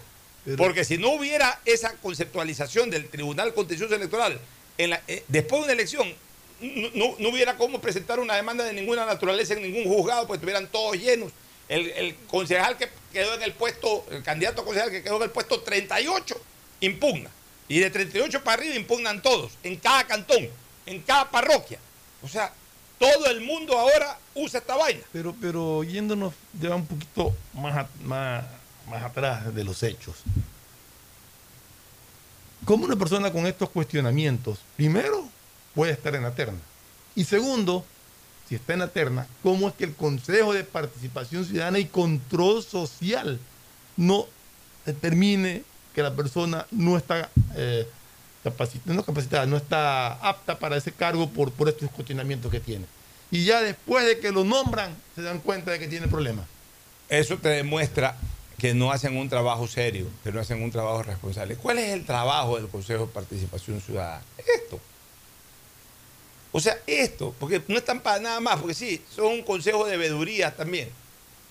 Porque si no hubiera esa conceptualización del Tribunal Contencioso Electoral, en la- eh, después de una elección, no, no- hubiera cómo presentar una demanda de ninguna naturaleza en ningún juzgado, pues estuvieran todos llenos. El, el concejal que quedó en el puesto, el candidato a concejal que quedó en el puesto 38, impugna. Y de 38 para arriba impugnan todos, en cada cantón, en cada parroquia. O sea, todo el mundo ahora usa esta vaina. Pero, pero yéndonos ya un poquito más, más, más atrás de los hechos. ¿cómo una persona con estos cuestionamientos, primero, puede estar en la terna? Y segundo, si está en la terna, ¿cómo es que el Consejo de Participación Ciudadana y Control Social no determine que la persona no está eh, capacitada, no capacitada, no está apta para ese cargo por, por estos cuestionamientos que tiene? Y ya después de que lo nombran, se dan cuenta de que tiene problemas. Eso te demuestra que no hacen un trabajo serio, que no hacen un trabajo responsable. ¿Cuál es el trabajo del Consejo de Participación Ciudadana? Esto. O sea, esto, porque no están para nada más, porque sí, son un consejo de vedurías también.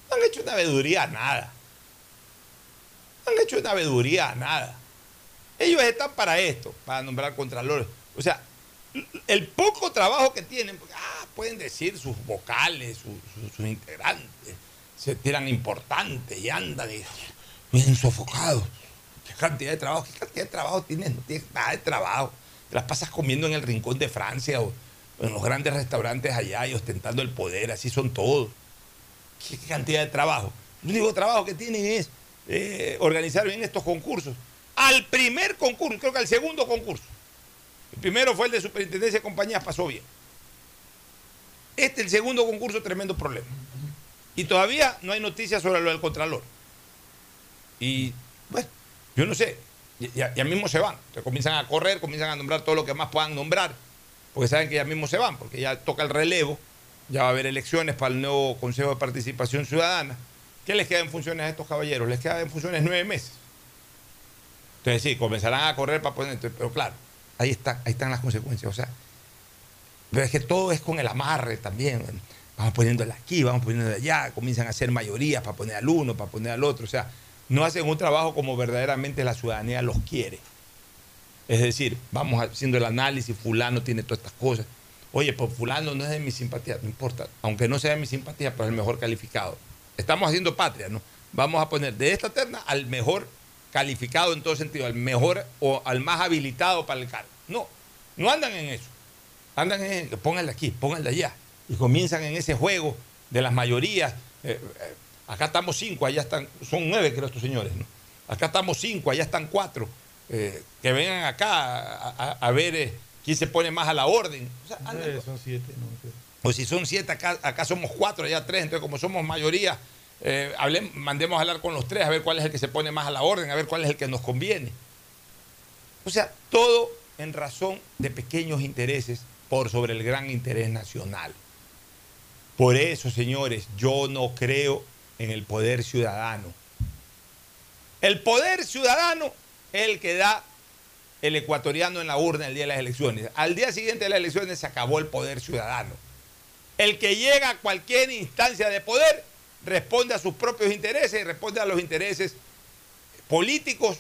No han hecho una veduría a nada. No han hecho una veduría a nada. Ellos están para esto, para nombrar contralores. O sea, el poco trabajo que tienen, porque, ah, pueden decir sus vocales, sus, integrantes, se tiran importantes y andan y, bien sofocados. ¿Qué cantidad de trabajo? ¿Qué cantidad de trabajo tienes? No tienes nada de trabajo. Te las pasas comiendo en el rincón de Francia o en los grandes restaurantes allá y ostentando el poder, así son todos. ¿Qué, cantidad de trabajo? El único trabajo que tienen es eh, organizar bien estos concursos. Al primer concurso, creo que al segundo concurso. El primero fue el de superintendencia de compañías, pasó bien. Este, el segundo concurso, tremendo problema. Y todavía no hay noticias sobre lo del Contralor. Y, bueno, yo no sé, ya, ya mismo se van. Comienzan a correr, comienzan a nombrar todo lo que más puedan nombrar, porque saben que ya mismo se van, porque ya toca el relevo, ya va a haber elecciones para el nuevo Consejo de Participación Ciudadana. ¿Qué les queda en funciones a estos caballeros? Les queda en funciones nueve meses. Entonces sí, comenzarán a correr para poner, pero claro, ahí, está, ahí están las consecuencias. O sea, pero es que todo es con el amarre también. Vamos poniéndole aquí, vamos poniéndole allá, comienzan a hacer mayorías para poner al uno, para poner al otro. O sea, no hacen un trabajo como verdaderamente la ciudadanía los quiere. Es decir, vamos haciendo el análisis, fulano tiene todas estas cosas. Oye, pues fulano no es de mi simpatía, no importa, aunque no sea de mi simpatía, pero es el mejor calificado. Estamos haciendo patria, ¿no? Vamos a poner de esta terna al mejor calificado en todo sentido, al mejor o al más habilitado para el cargo. No, no andan en eso. Andan en, pónganle aquí, pónganle allá. Y comienzan en ese juego de las mayorías. Eh, eh, acá estamos cinco, allá están, son nueve creo estos señores, ¿no? Acá estamos cinco, allá están cuatro. Eh, que vengan acá a, a- a ver eh, quién se pone más a la orden. O sea, Eh, son siete, no o si son siete, acá, acá somos cuatro, allá tres. Entonces, como somos mayoría, eh, hablem- mandemos a hablar con los tres a ver cuál es el que se pone más a la orden, a ver cuál es el que nos conviene. O sea, todo en razón de pequeños intereses por sobre el gran interés nacional. Por eso, señores, yo no creo en el poder ciudadano. El poder ciudadano es el que da el ecuatoriano en la urna el día de las elecciones. Al día siguiente de las elecciones se acabó el poder ciudadano. El que llega a cualquier instancia de poder responde a sus propios intereses y responde a los intereses políticos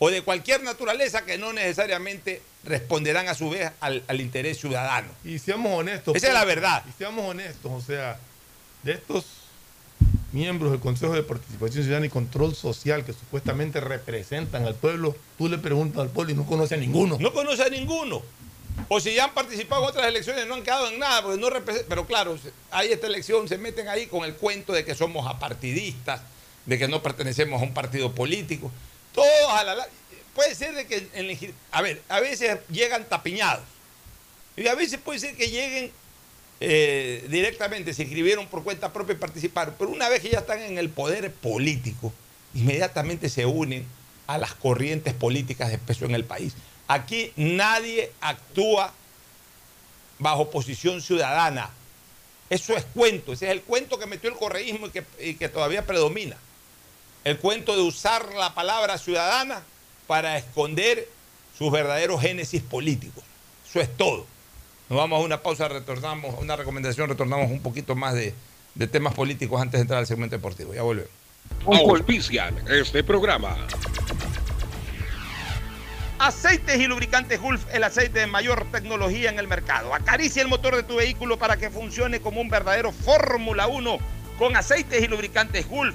o de cualquier naturaleza que no necesariamente responderán a su vez al, al interés ciudadano. Y seamos honestos. Esa es la verdad. Y seamos honestos, o sea, de estos miembros del Consejo de Participación Ciudadana y Control Social que supuestamente representan al pueblo, tú le preguntas al pueblo y no conoce a ninguno. No conoce a ninguno. O si ya han participado en otras elecciones, no han quedado en nada, porque no. Pero claro, hay esta elección, se meten ahí con el cuento de que somos apartidistas, de que no pertenecemos a un partido político. Todos a la. Puede ser de que. en a ver, a veces llegan tapiñados. Y a veces puede ser que lleguen eh, directamente, se inscribieron por cuenta propia y participaron. Pero una vez que ya están en el poder político, inmediatamente se unen a las corrientes políticas de peso en el país. Aquí nadie actúa bajo posición ciudadana. Eso es cuento, ese es el cuento que metió el correísmo y que todavía predomina. El cuento de usar la palabra ciudadana para esconder sus verdaderos génesis políticos. Eso es todo. Nos vamos a una pausa, retornamos, a una recomendación, retornamos un poquito más de, de temas políticos antes de entrar al segmento deportivo. Ya volvemos. Auspician este programa. Aceites y lubricantes Gulf, el aceite de mayor tecnología en el mercado. Acaricia el motor de tu vehículo para que funcione como un verdadero Fórmula 1 con aceites y lubricantes Gulf.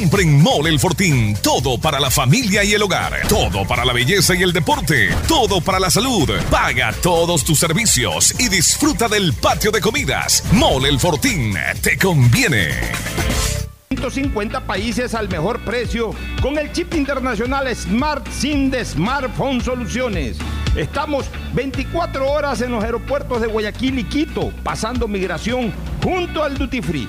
Compren Mole el Fortín. Todo para la familia y el hogar. Todo para la belleza y el deporte. Todo para la salud. Paga todos tus servicios y disfruta del patio de comidas. Mole el Fortín. Te conviene. 150 países al mejor precio con el chip internacional Smart SIM de Smartphone Soluciones. Estamos 24 horas en los aeropuertos de Guayaquil y Quito, pasando migración junto al Duty Free.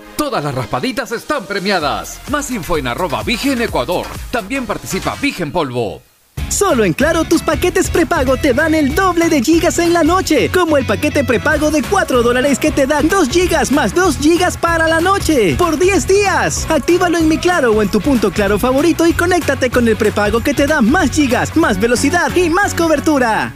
Todas las raspaditas están premiadas. Más info en arroba Vigen Ecuador. También participa Vigen Polvo. Solo en Claro tus paquetes prepago te dan el doble de gigas en la noche, como el paquete prepago de 4 dólares que te dan 2 gigas más 2 gigas para la noche, por 10 días. Actívalo en mi Claro o en tu punto Claro favorito y conéctate con el prepago que te da más gigas, más velocidad y más cobertura.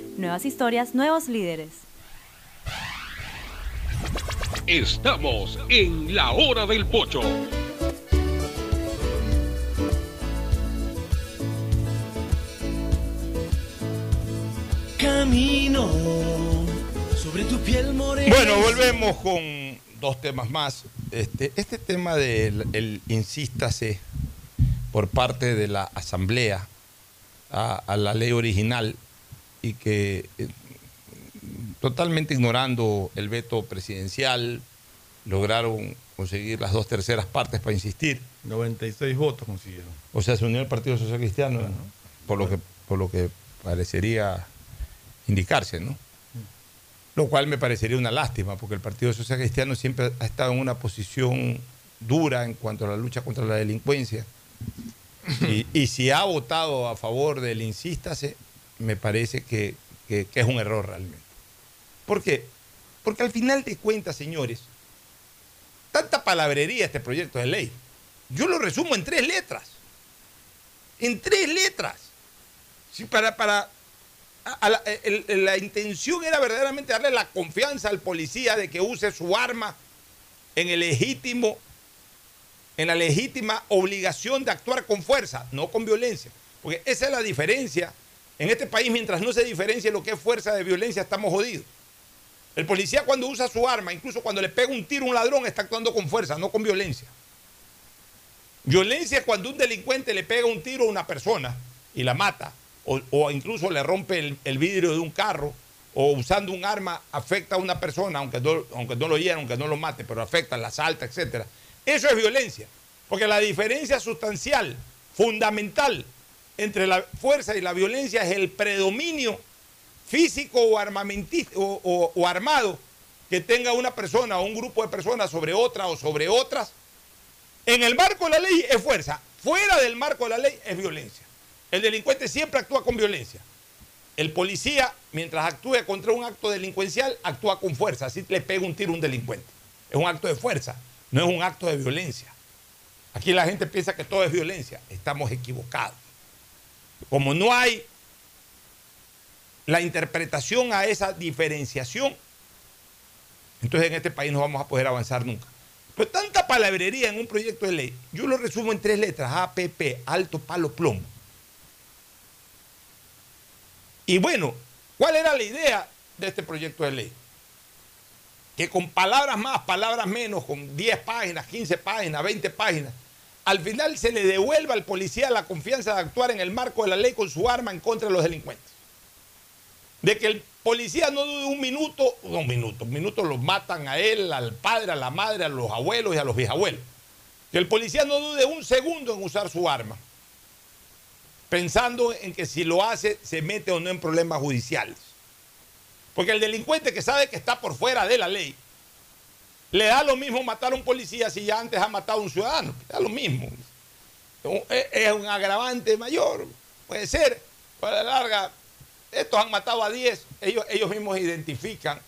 Nuevas historias, nuevos líderes. Estamos en la hora del pocho. Camino sobre tu piel morena. Bueno, volvemos con dos temas más. Este, este tema del el insístase por parte de la Asamblea a, a la ley original y que eh, totalmente ignorando el veto presidencial, lograron conseguir las dos terceras partes para insistir. 96 votos consiguieron. O sea, se unió el Partido Social Cristiano, ¿no? por, lo que, por lo que parecería indicarse, ¿no? Lo cual me parecería una lástima, porque el Partido Social Cristiano siempre ha estado en una posición dura en cuanto a la lucha contra la delincuencia. <coughs> Y, y si ha votado a favor del insístase, me parece que, que- es un error realmente. ¿Por qué? Porque al final de cuentas, señores, tanta palabrería este proyecto de ley. Yo lo resumo en tres letras. En tres letras. Sí, para, para, a- la, la intención era verdaderamente darle la confianza al policía de que use su arma en el legítimo, en la legítima obligación de actuar con fuerza, no con violencia. Porque esa es la diferencia. En este país, mientras no se diferencie lo que es fuerza de violencia, estamos jodidos. El policía cuando usa su arma, incluso cuando le pega un tiro a un ladrón, está actuando con fuerza, no con violencia. Violencia es cuando un delincuente le pega un tiro a una persona y la mata, o, incluso le rompe el, vidrio de un carro, o usando un arma afecta a una persona, aunque no, aunque no lo hiera, aunque no lo mate, pero afecta, la asalta, etc. Eso es violencia, porque la diferencia sustancial, fundamental, entre la fuerza y la violencia es el predominio físico o, armamentista, o, o- armado que tenga una persona o un grupo de personas sobre otra o sobre otras, en el marco de la ley es fuerza. Fuera del marco de la ley es violencia. El delincuente siempre actúa con violencia. El policía, mientras actúe contra un acto delincuencial, actúa con fuerza. Así le pega un tiro a un delincuente. Es un acto de fuerza, no es un acto de violencia. Aquí la gente piensa que todo es violencia. Estamos equivocados. Como no hay la interpretación a esa diferenciación, entonces en este país no vamos a poder avanzar nunca. Pero tanta palabrería en un proyecto de ley, yo lo resumo en tres letras, APP, alto palo plomo. Y bueno, ¿cuál era la idea de este proyecto de ley? Que con palabras más, palabras menos, con 10 páginas, 15 páginas, 20 páginas, al final se le devuelva al policía la confianza de actuar en el marco de la ley con su arma en contra de los delincuentes. De que el policía no dude un minuto, un minuto, un minuto los matan a él, al padre, a la madre, a los abuelos y a los bisabuelos. Que el policía no dude un segundo en usar su arma, pensando en que si lo hace se mete o no en problemas judiciales. Porque el delincuente que sabe que está por fuera de la ley, le da lo mismo matar a un policía si ya antes ha matado a un ciudadano. Le da lo mismo. Es un agravante mayor. Puede ser. Para la larga, estos han matado a 10. Ellos, ellos mismos identifican.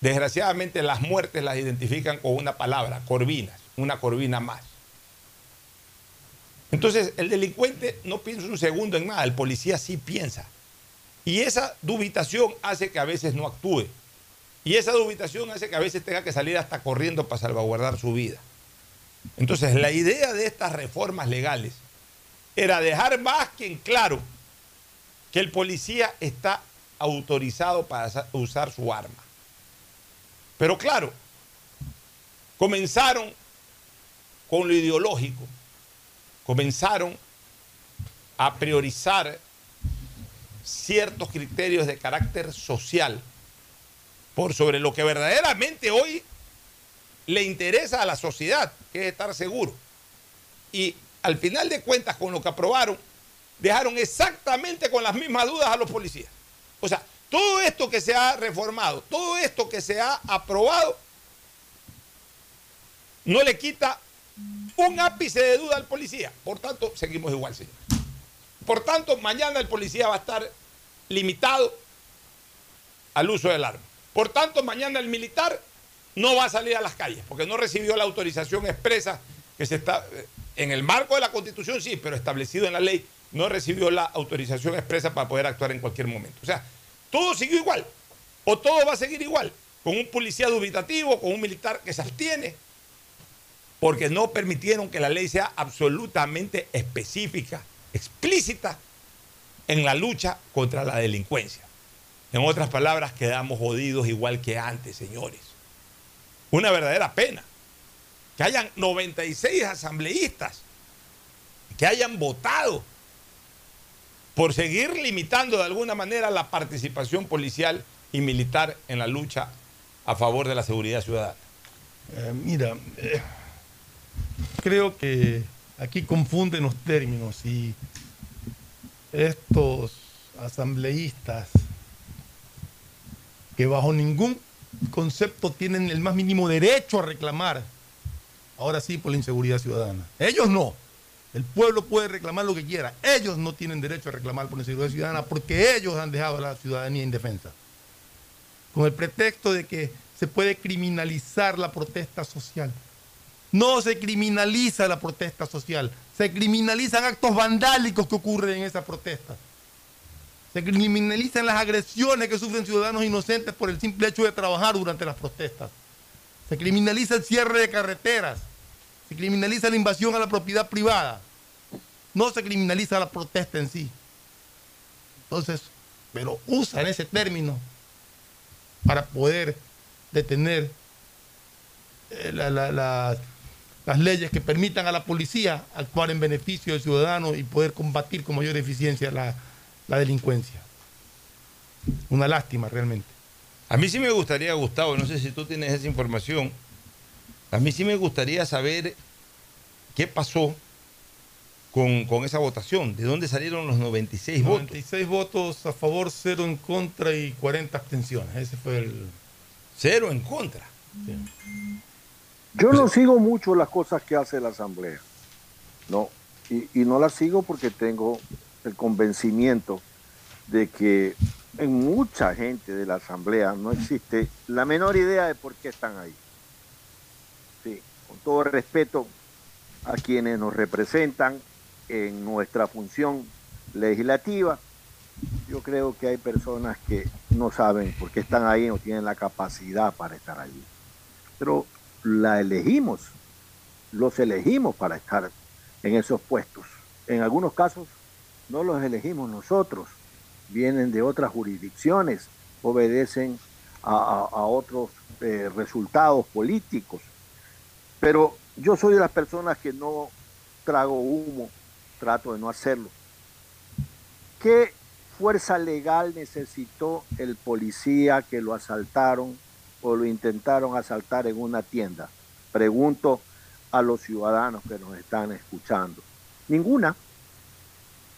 Desgraciadamente las muertes las identifican con una palabra, corvinas. Una corvina más. Entonces el delincuente no piensa un segundo en nada. El policía sí piensa. Y esa dubitación hace que a veces no actúe. Y esa dubitación hace que a veces tenga que salir hasta corriendo para salvaguardar su vida. Entonces, la idea de estas reformas legales era dejar más que en claro que el policía está autorizado para sa- usar su arma. Pero claro, comenzaron con lo ideológico, comenzaron a priorizar ciertos criterios de carácter social por sobre lo que verdaderamente hoy le interesa a la sociedad, que es estar seguro. Y al final de cuentas, con lo que aprobaron, dejaron exactamente con las mismas dudas a los policías. O sea, todo esto que se ha reformado, todo esto que se ha aprobado, no le quita un ápice de duda al policía. Por tanto, seguimos igual, señor. Por tanto, mañana el policía va a estar limitado al uso del arma. Por tanto, mañana el militar no va a salir a las calles porque no recibió la autorización expresa que se está eh, en el marco de la Constitución, sí, pero establecido en la ley, no recibió la autorización expresa para poder actuar en cualquier momento. O sea, todo siguió igual o todo va a seguir igual, con un policía dubitativo, con un militar que se abstiene, porque no permitieron que la ley sea absolutamente específica, explícita en la lucha contra la delincuencia. En otras palabras, quedamos jodidos igual que antes, señores. Una verdadera pena. Que hayan 96 asambleístas que hayan votado por seguir limitando de alguna manera la participación policial y militar en la lucha a favor de la seguridad ciudadana. Eh, mira, eh, creo que aquí confunden los términos y estos asambleístas que bajo ningún concepto tienen el más mínimo derecho a reclamar, ahora sí por la inseguridad ciudadana. Ellos no. El pueblo puede reclamar lo que quiera. Ellos no tienen derecho a reclamar por la inseguridad ciudadana porque ellos han dejado a la ciudadanía indefensa. Con el pretexto de que se puede criminalizar la protesta social. No se criminaliza la protesta social, se criminalizan actos vandálicos que ocurren en esa protesta. Se criminalizan las agresiones que sufren ciudadanos inocentes por el simple hecho de trabajar durante las protestas. Se criminaliza el cierre de carreteras. Se criminaliza la invasión a la propiedad privada. No se criminaliza la protesta en sí. Entonces, pero usan ese término para poder detener eh, la- la- la- las leyes que permitan a la policía actuar en beneficio del ciudadano y poder combatir con mayor eficiencia la, la delincuencia. Una lástima realmente. A mí sí me gustaría, Gustavo, no sé si tú tienes esa información, a mí sí me gustaría saber qué pasó con, con esa votación? ¿De dónde salieron los 96 votos? 96 votos a favor, cero en contra y 40 abstenciones. Ese fue el... Cero en contra. Yo no sigo mucho las cosas que hace la Asamblea. No. Y, y no las sigo porque tengo el convencimiento de que en mucha gente de la Asamblea no existe la menor idea de por qué están ahí. Sí, con todo respeto a quienes nos representan en nuestra función legislativa, yo creo que hay personas que no saben por qué están ahí, no tienen la capacidad para estar allí. Pero la elegimos, los elegimos para estar en esos puestos. En algunos casos no los elegimos nosotros, vienen de otras jurisdicciones, obedecen a, otros eh, resultados políticos. Pero yo soy de las personas que no trago humo, trato de no hacerlo. ¿Qué fuerza legal necesitó el policía que lo asaltaron o lo intentaron asaltar en una tienda? Pregunto a los ciudadanos que nos están escuchando. Ninguna.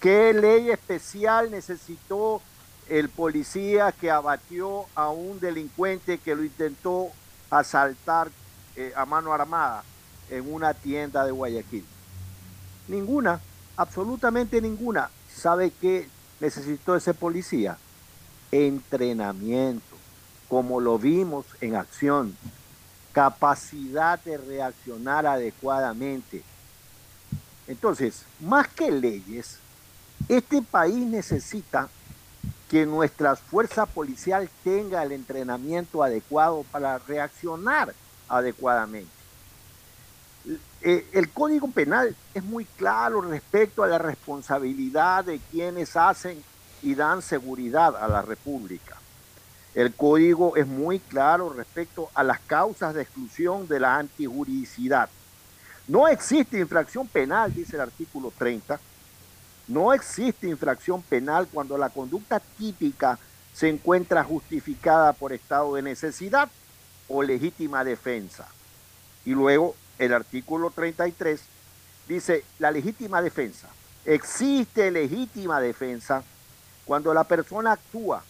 ¿Qué ley especial necesitó el policía que abatió a un delincuente que lo intentó asaltar eh, a mano armada en una tienda de Guayaquil? Ninguna, absolutamente ninguna. ¿Sabe qué necesitó ese policía? Entrenamiento, como lo vimos en acción, capacidad de reaccionar adecuadamente. Entonces, más que leyes, este país necesita que nuestra fuerza policial tenga el entrenamiento adecuado para reaccionar adecuadamente. Eh, el Código Penal es muy claro respecto a la responsabilidad de quienes hacen y dan seguridad a la República. El código es muy claro respecto a las causas de exclusión de la antijuridicidad. No existe infracción penal, dice el artículo 30. No existe infracción penal cuando la conducta típica se encuentra justificada por estado de necesidad o legítima defensa. Y luego el artículo 33 dice la legítima defensa. Existe legítima defensa cuando la persona actúa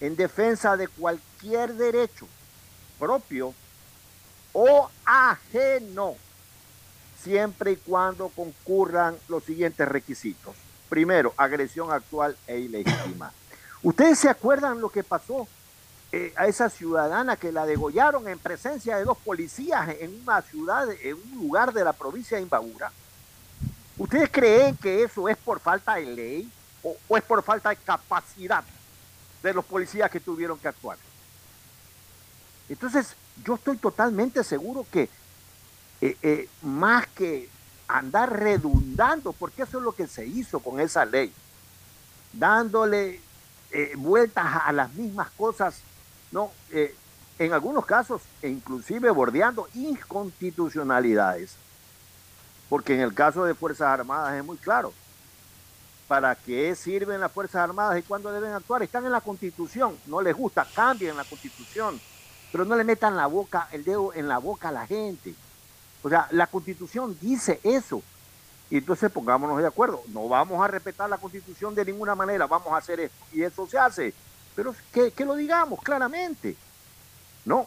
en defensa de cualquier derecho propio o ajeno, siempre y cuando concurran los siguientes requisitos. Primero, agresión actual e ilegítima. ¿Ustedes se acuerdan lo que pasó eh, a esa ciudadana que la degollaron en presencia de dos policías en una ciudad, en un lugar de la provincia de Imbabura? ¿Ustedes creen que eso es por falta de ley o, es por falta de capacidad de los policías que tuvieron que actuar? Entonces, yo estoy totalmente seguro que eh, eh, más que andar redundando, porque eso es lo que se hizo con esa ley, dándole eh, vueltas a las mismas cosas, no, Eh, en algunos casos, e inclusive bordeando inconstitucionalidades, porque en el caso de Fuerzas Armadas es muy claro. ¿Para qué sirven las Fuerzas Armadas y cuándo deben actuar? Están en la Constitución, no les gusta, cambien la Constitución, pero no le metan la boca, el dedo en la boca a la gente. O sea, la Constitución dice eso. Y entonces pongámonos de acuerdo. No vamos a respetar la Constitución de ninguna manera, vamos a hacer esto. Y eso se hace. Pero que, que lo digamos claramente. No,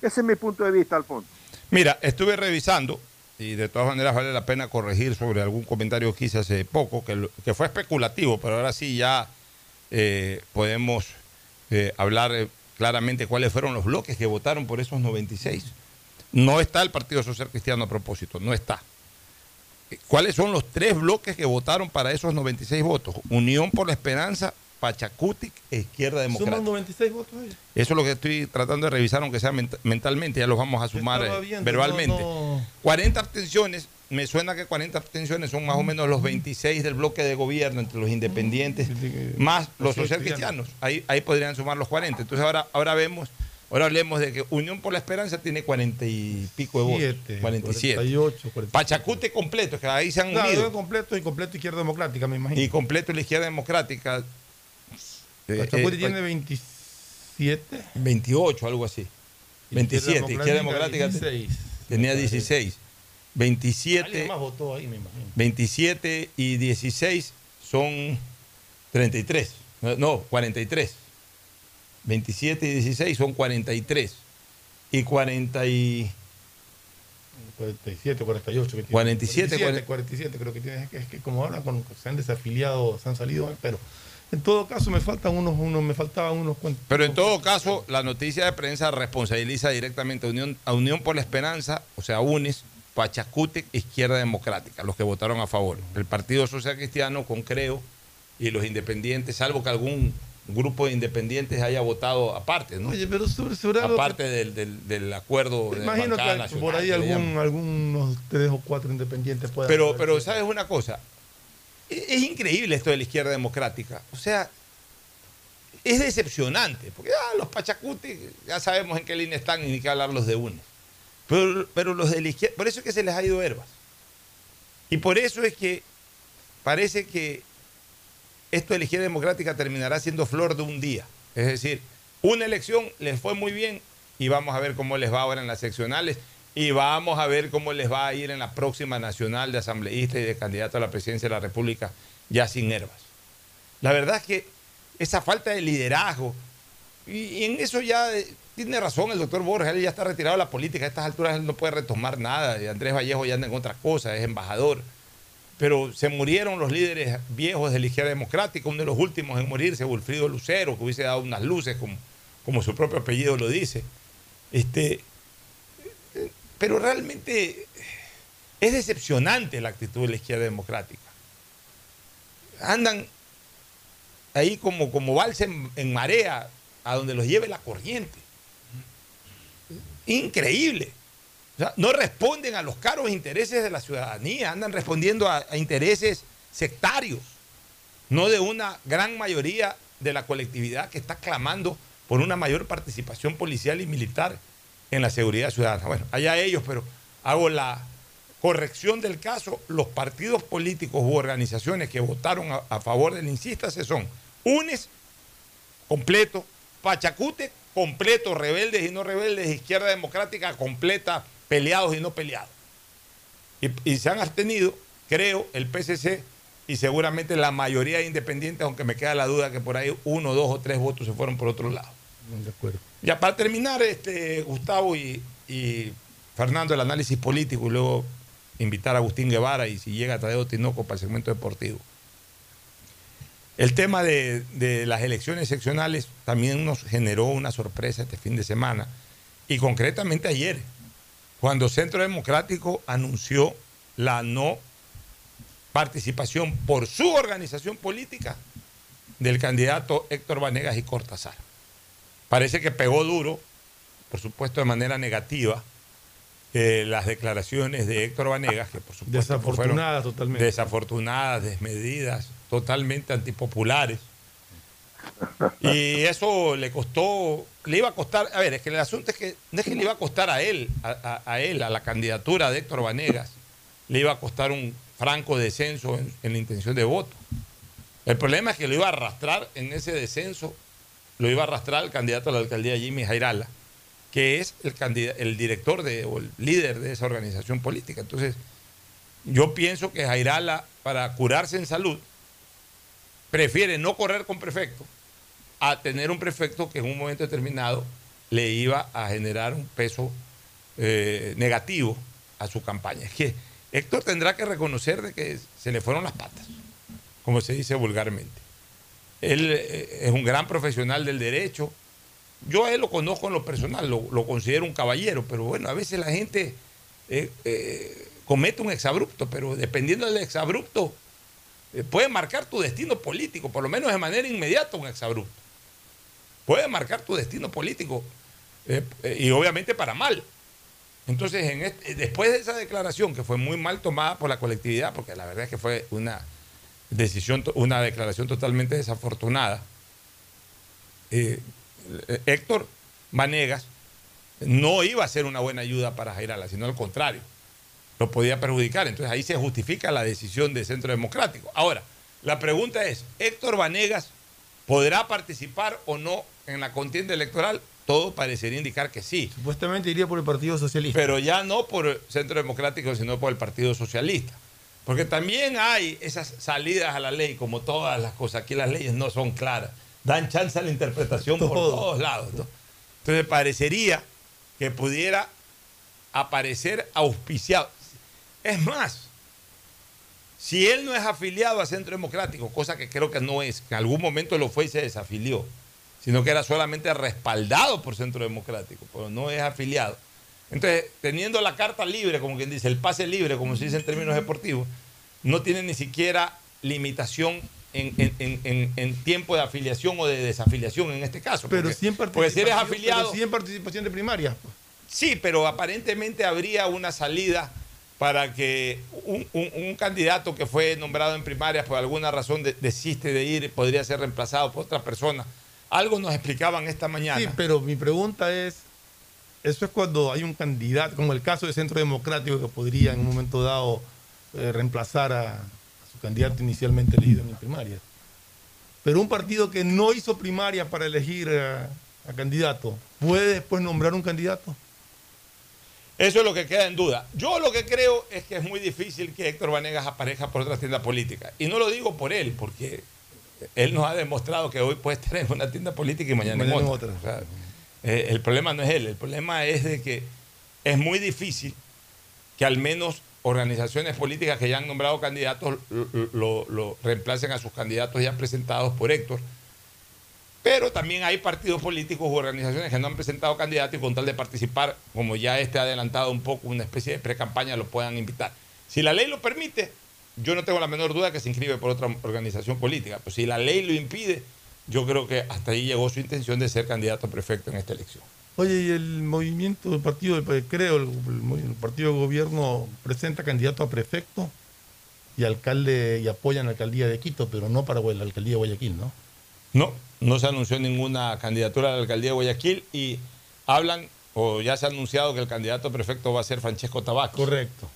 ese es mi punto de vista, Alfonso. Mira, estuve revisando y de todas maneras vale la pena corregir sobre algún comentario que hice hace poco, que, que fue especulativo, pero ahora sí ya eh, podemos eh, hablar eh, claramente cuáles fueron los bloques que votaron por esos 96. No está el Partido Social Cristiano a propósito, no está. ¿Cuáles son los tres bloques que votaron para esos 96 votos? Unión por la Esperanza, Pachacutic e Izquierda Democrática. Suman 96 votos ahí. Eso es lo que estoy tratando de revisar, aunque sea ment- mentalmente, ya los vamos a sumar eh, viendo, verbalmente. no, no. 40 abstenciones, me suena que 40 abstenciones son más o menos los 26 del bloque de gobierno entre los independientes, más los social cristianos. Ahí, ahí podrían sumar los 40. Entonces ahora, ahora vemos, ahora hablemos de que Unión por la Esperanza tiene 40 y pico de votos. Siete, 47. 48, 47. Pachacute completo, que ahí se han Claro, unido. completo y completo Izquierda Democrática, me imagino. Y completo la izquierda democrática. eh, Pachacuti eh, tiene 27. 28, algo así. Y 27, Izquierda Izquierda Democrática, Democrática 16. tenía 16. 27, Alguien más votó ahí, me imagino. 27 y 16 son 33. No, No, 43. 27 y 16 son 43. Y 40 y... 47, 48. Que tiene. 47, 47, 47 creo que tiene. Es que, es que como ahora con, se han desafiliado, se han salido, pero en todo caso me faltan unos, unos me faltaban unos cuantos. Pero en todo caso, la noticia de prensa responsabiliza directamente a Unión, a Unión por la Esperanza, o sea, UNES, Pachacútec, Izquierda Democrática, los que votaron a favor. El Partido Social Cristiano, con Creo, y los independientes, salvo que algún grupo de independientes haya votado aparte, ¿no? Oye, pero sobre, aparte del, del- del acuerdo que- de imagino que por ahí que algún, algunos tres o cuatro independientes pueden Pero, haber. pero ¿sabes una cosa? E- Es increíble esto de la izquierda democrática. O sea, es decepcionante, porque ah, los pachacuti ya sabemos en qué línea están y ni que hablar los de uno. Pero, pero los de la izquierda, por eso es que se les ha ido herbas. Y por eso es que parece que esto de democrática terminará siendo flor de un día. Es decir, una elección les fue muy bien y vamos a ver cómo les va ahora en las seccionales y vamos a ver cómo les va a ir en la próxima nacional de asambleísta y de candidato a la presidencia de la República ya sin herbas. La verdad es que esa falta de liderazgo, y, en eso ya eh, tiene razón el doctor Borges, él ya está retirado de la política, a estas alturas él no puede retomar nada, Andrés Vallejo ya anda en otra cosa, es embajador. Pero se murieron los líderes viejos de la izquierda democrática, uno de los últimos en morirse, Wilfrido Lucero, que hubiese dado unas luces, como, como su propio apellido lo dice. Este, pero realmente es decepcionante la actitud de la izquierda democrática. Andan ahí como, como en, en marea, a donde los lleve la corriente. Increíble. O sea, no responden a los caros intereses de la ciudadanía, andan respondiendo a, intereses sectarios, no de una gran mayoría de la colectividad que está clamando por una mayor participación policial y militar en la seguridad ciudadana. Bueno, allá ellos, pero hago la corrección del caso. Los partidos políticos u organizaciones que votaron a, a favor del insístase son UNES, completo, Pachacute, completo, rebeldes y no rebeldes, izquierda democrática, completa, peleados y no peleados. Y, y se han abstenido, creo, el PCC y seguramente la mayoría de independientes, aunque me queda la duda que por ahí uno, dos o tres votos se fueron por otro lado. De acuerdo. Ya para terminar, este, Gustavo y, y Fernando, el análisis político y luego invitar a Agustín Guevara y si llega Tadeo Tinoco para el segmento deportivo. El tema de, de las elecciones seccionales también nos generó una sorpresa este fin de semana y concretamente ayer, cuando Centro Democrático anunció la no participación por su organización política del candidato Héctor Vanegas y Cortázar. Parece que pegó duro, por supuesto de manera negativa, eh, las declaraciones de Héctor Vanegas, que por supuesto Desafortunadas fueron totalmente. desafortunadas, desmedidas, totalmente antipopulares. Y eso le costó, le iba a costar, a ver, es que el asunto es que no es que le iba a costar a él, a, él, a la candidatura de Héctor Vanegas, le iba a costar un franco descenso en, la intención de voto. El problema es que lo iba a arrastrar en ese descenso, lo iba a arrastrar el candidato a la alcaldía Jimmy Jairala, que es el, el director de, o el líder de esa organización política. Entonces, yo pienso que Jairala, para curarse en salud, prefiere no correr con prefecto a tener un prefecto que en un momento determinado le iba a generar un peso eh, negativo a su campaña. Es que Héctor tendrá que reconocer de que se le fueron las patas, como se dice vulgarmente. Él eh, es un gran profesional del derecho. Yo a él lo conozco en lo personal, lo, considero un caballero, pero bueno, a veces la gente eh, comete un exabrupto, pero dependiendo del exabrupto, puede marcar tu destino político, por lo menos de manera inmediata un exabrupto. Puede marcar tu destino político eh, eh, y obviamente para mal. Entonces, en este- después de esa declaración que fue muy mal tomada por la colectividad, porque la verdad es que fue una decisión, una declaración totalmente desafortunada, eh, eh, Héctor Vanegas no iba a ser una buena ayuda para Jairala, sino al contrario, lo podía perjudicar. Entonces ahí se justifica la decisión del Centro Democrático. Ahora, la pregunta es, ¿Héctor Vanegas podrá participar o no en la contienda electoral? todo parecería indicar que sí. Supuestamente iría por el Partido Socialista. Pero ya no por el Centro Democrático, sino por el Partido Socialista. Porque también hay esas salidas a la ley, como todas las cosas. Aquí las leyes no son claras. Dan chance a la interpretación por Todo. todos lados. ¿no? Entonces parecería que pudiera aparecer auspiciado. Es más, si él no es afiliado a Centro Democrático, cosa que creo que no es, que en algún momento lo fue y se desafilió, sino que era solamente respaldado por Centro Democrático, pero no es afiliado. Entonces, teniendo la carta libre, como quien dice, el pase libre, como se dice en términos deportivos, no tiene ni siquiera limitación en, en- en- en- en tiempo de afiliación o de desafiliación en este caso. Pero porque, sí en porque si eres afiliado... pero sí en participación de primaria. Sí, pero aparentemente habría una salida para que un, un- un candidato que fue nombrado en primarias por alguna razón de- desiste de ir, podría ser reemplazado por otra persona. Algo nos explicaban esta mañana. Sí, pero mi pregunta es, eso es cuando hay un candidato, como el caso de Centro Democrático, que podría en un momento dado eh, reemplazar a, a su candidato inicialmente elegido en primaria. Pero un partido que no hizo primaria para elegir a, a candidato, ¿puede después nombrar un candidato? Eso es lo que queda en duda. Yo lo que creo es que es muy difícil que Héctor Vanegas aparezca por otra tienda política. Y no lo digo por él, porque él nos ha demostrado que hoy puede estar en una tienda política y mañana, Mañana en en otra. otra. O sea, eh, el problema no es él, el problema es de que es muy difícil que al menos organizaciones políticas que ya han nombrado candidatos lo, lo- lo reemplacen a sus candidatos ya presentados por Héctor. Pero también hay partidos políticos u organizaciones que no han presentado candidatos y con tal de participar, como ya este ha adelantado un poco, una especie de pre-campaña, lo puedan invitar. Si la ley lo permite, yo no tengo la menor duda que se inscribe por otra organización política. Pues si la ley lo impide, yo creo que hasta ahí llegó su intención de ser candidato a prefecto en esta elección. Oye, y el movimiento del partido, creo, el partido de gobierno presenta candidato a prefecto y alcalde y apoyan la alcaldía de Quito, pero no para la alcaldía de Guayaquil, ¿no? No, no se anunció ninguna candidatura a la alcaldía de Guayaquil y hablan, o ya se ha anunciado que el candidato a prefecto va a ser Francesco Tabaco. Correcto.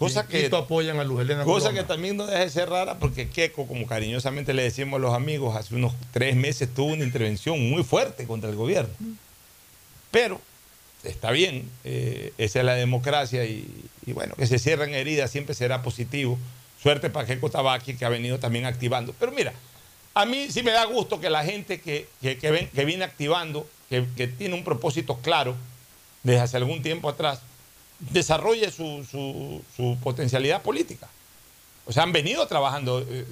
Cosa que, apoyan a Luz cosa Coloma. que también no deja de ser rara porque Keco, como cariñosamente le decimos a los amigos, hace unos tres meses tuvo una intervención muy fuerte contra el gobierno. Pero está bien, eh, esa es la democracia y, y bueno, que se cierren heridas siempre será positivo. Suerte para Keco Tabaqui que ha venido también activando. Pero mira, a mí sí me da gusto que la gente que, que, que ven- que viene activando, que, que tiene un propósito claro desde hace algún tiempo atrás, desarrolle su, su- potencialidad política. O sea, han venido trabajando. eh,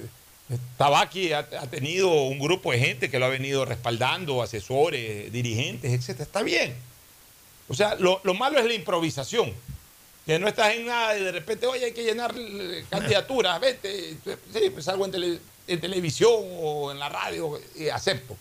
eh, Tabaqui ha, ha tenido un grupo de gente que lo ha venido respaldando, asesores, dirigentes, etc. Está bien. O sea, lo, lo malo es la improvisación. Que no estás en nada y de repente, oye, hay que llenar eh, candidaturas, vete. Sí, pues salgo en, tele- en televisión o en la radio y acepto.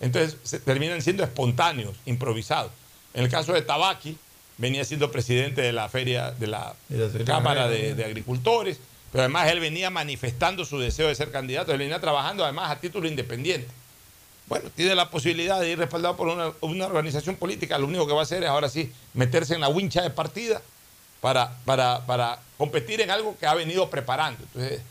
Entonces terminan siendo espontáneos, improvisados. En el caso de Tabaqui, venía siendo presidente de la feria de la De la Secretaría Cámara de, de Agricultores, pero además él venía manifestando su deseo de ser candidato, él venía trabajando además a título independiente. Bueno, tiene la posibilidad de ir respaldado por una, una organización política, lo único que va a hacer es ahora sí meterse en la wincha de partida para, para, para competir en algo que ha venido preparando. Entonces,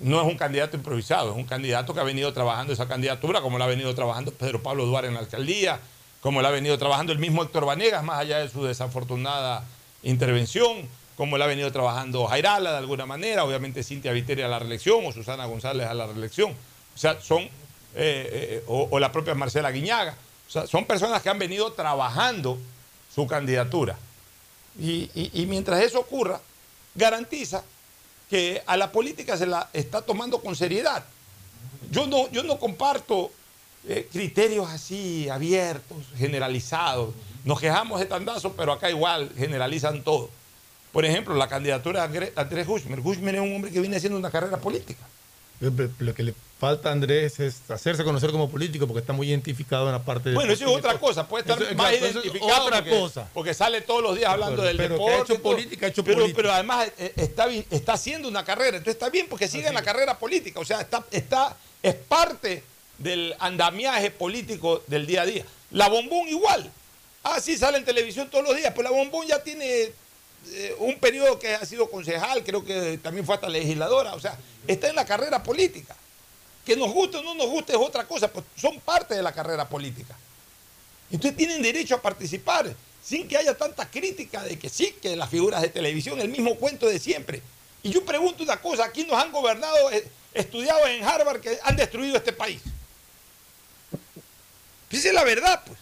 no es un candidato improvisado, es un candidato que ha venido trabajando esa candidatura, como la ha venido trabajando Pedro Pablo Duarte en la alcaldía, como la ha venido trabajando el mismo Héctor Vanegas, más allá de su desafortunada intervención, como la ha venido trabajando Jairala de alguna manera, obviamente Cintia Viteri a la reelección o Susana González a la reelección. O sea, son, eh, eh, o, la propia Marcela Guiñaga. O sea, son personas que han venido trabajando su candidatura. Y, y- y mientras eso ocurra, garantiza que a la política se la está tomando con seriedad. Yo no, yo no comparto eh, criterios así abiertos, generalizados. Nos quejamos de tandazo, pero acá igual generalizan todo. Por ejemplo, la candidatura de André- Andrés Guzmán. Guzmán es un hombre que viene haciendo una carrera política. Lo que le falta a Andrés es hacerse conocer como político porque está muy identificado en la parte de. Bueno, eso es otra cosa, puede estar Eso- más claro, eso es identificado otra porque, cosa. porque sale todos los días hablando Pero- del pero que ha deporte. hecho y todo. política, ha hecho pero, política. pero además eh, está, bien- está haciendo una carrera, entonces está bien porque sigue en la carrera política, o sea, está, está, es parte del andamiaje político del día a día. La bombón igual. Ah, sí, sale en televisión todos los días, pero la bombón ya tiene eh, un periodo que ha sido concejal, creo que también fue hasta legisladora, o sea, está en la carrera política. Que nos guste o no nos guste es otra cosa, pues son parte de la carrera política. Entonces tienen derecho a participar sin que haya tanta crítica de que sí, que las figuras de televisión, el mismo cuento de siempre. Y yo pregunto una cosa, aquí nos han gobernado, eh, estudiados en Harvard, que han destruido este país. Esa es la verdad, pues.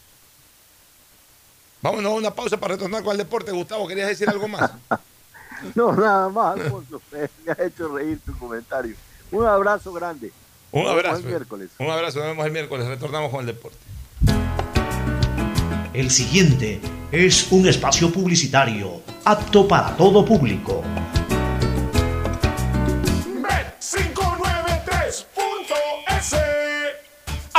Vámonos a una pausa para retornar con el deporte. Gustavo, ¿querías decir algo más? <laughs> no, nada más, Alfonso. Me ha hecho reír tu comentario. Un abrazo grande. Un abrazo. El miércoles. Un abrazo, nos vemos el miércoles. Retornamos con el deporte. El siguiente es un espacio publicitario apto para todo público.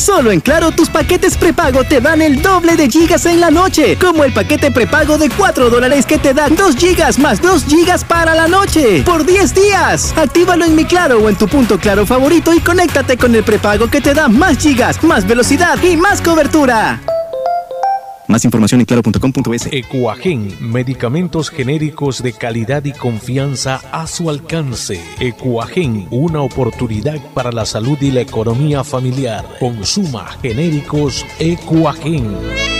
Solo en Claro tus paquetes prepago te dan el doble de gigas en la noche, como el paquete prepago de 4 dólares que te da 2 gigas más 2 gigas para la noche, por 10 días. Actívalo en mi Claro o en tu punto Claro favorito y conéctate con el prepago que te da más gigas, más velocidad y más cobertura. Más información en claro.com.es. Ecuagen, medicamentos genéricos de calidad y confianza a su alcance. Ecuagen, una oportunidad para la salud y la economía familiar. Consuma genéricos Ecuagen.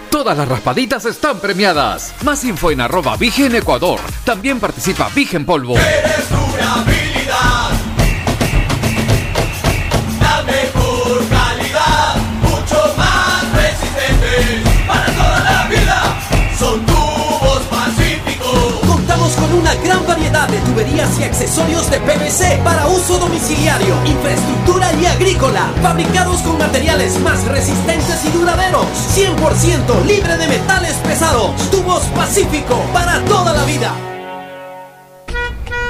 Todas las raspaditas están premiadas. Más info en arroba Vigen Ecuador. También participa Vigen Polvo. Eres gran variedad de tuberías y accesorios de PVC para uso domiciliario, infraestructura y agrícola, fabricados con materiales más resistentes y duraderos, 100% libre de metales pesados, tubos Pacífico para toda la vida.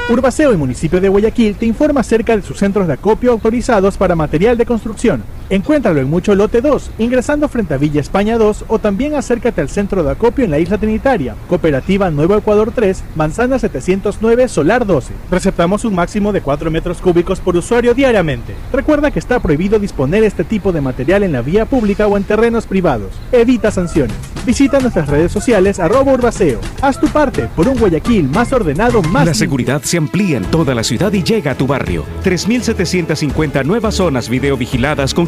Urbaceo y municipio de Guayaquil te informa acerca de sus centros de acopio autorizados para material de construcción. Encuéntralo en Mucho Lote 2, ingresando frente a Villa España 2 o también acércate al centro de acopio en la isla Trinitaria. Cooperativa Nuevo Ecuador 3, Manzana 709, Solar 12. Receptamos un máximo de 4 metros cúbicos por usuario diariamente. Recuerda que está prohibido disponer este tipo de material en la vía pública o en terrenos privados. Evita sanciones. Visita nuestras redes sociales arroba Urbaceo. Haz tu parte por un Guayaquil más ordenado, más... La seguridad se amplía en toda la ciudad y llega a tu barrio. 3.750 nuevas zonas videovigiladas con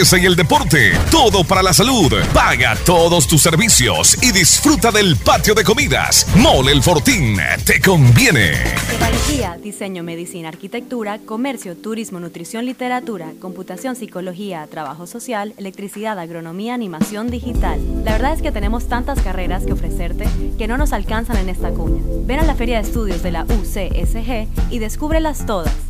y el deporte. Todo para la salud. Paga todos tus servicios y disfruta del patio de comidas. Mole el Fortín. Te conviene. Tecnología, diseño, medicina, arquitectura, comercio, turismo, nutrición, literatura, computación, psicología, trabajo social, electricidad, agronomía, animación digital. La verdad es que tenemos tantas carreras que ofrecerte que no nos alcanzan en esta cuña. Ven a la Feria de Estudios de la UCSG y descúbrelas todas.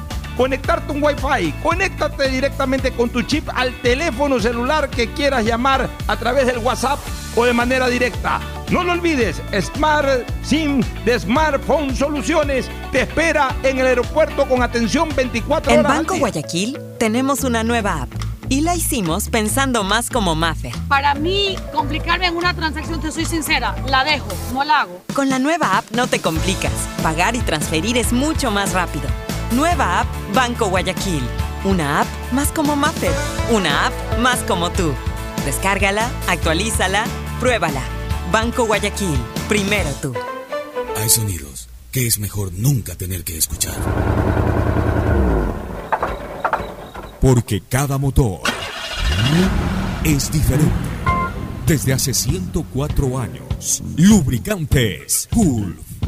conectarte un Wi-Fi. Conéctate directamente con tu chip al teléfono celular que quieras llamar a través del WhatsApp o de manera directa. No lo olvides, Smart SIM de Smartphone Soluciones te espera en el aeropuerto con atención 24 En horas. al Banco. Guayaquil tenemos una nueva app y la hicimos pensando más como Maffer. Para mí, complicarme en una transacción, te soy sincera, la dejo, no la hago. Con la nueva app no te complicas. Pagar y transferir es mucho más rápido. Nueva app Banco Guayaquil. Una app más como Maffer. Una app más como tú. Descárgala, actualízala, pruébala. Banco Guayaquil. Primero tú. Hay sonidos que es mejor nunca tener que escuchar. Porque cada motor es diferente. Desde hace 104 años, Lubricantes Gulf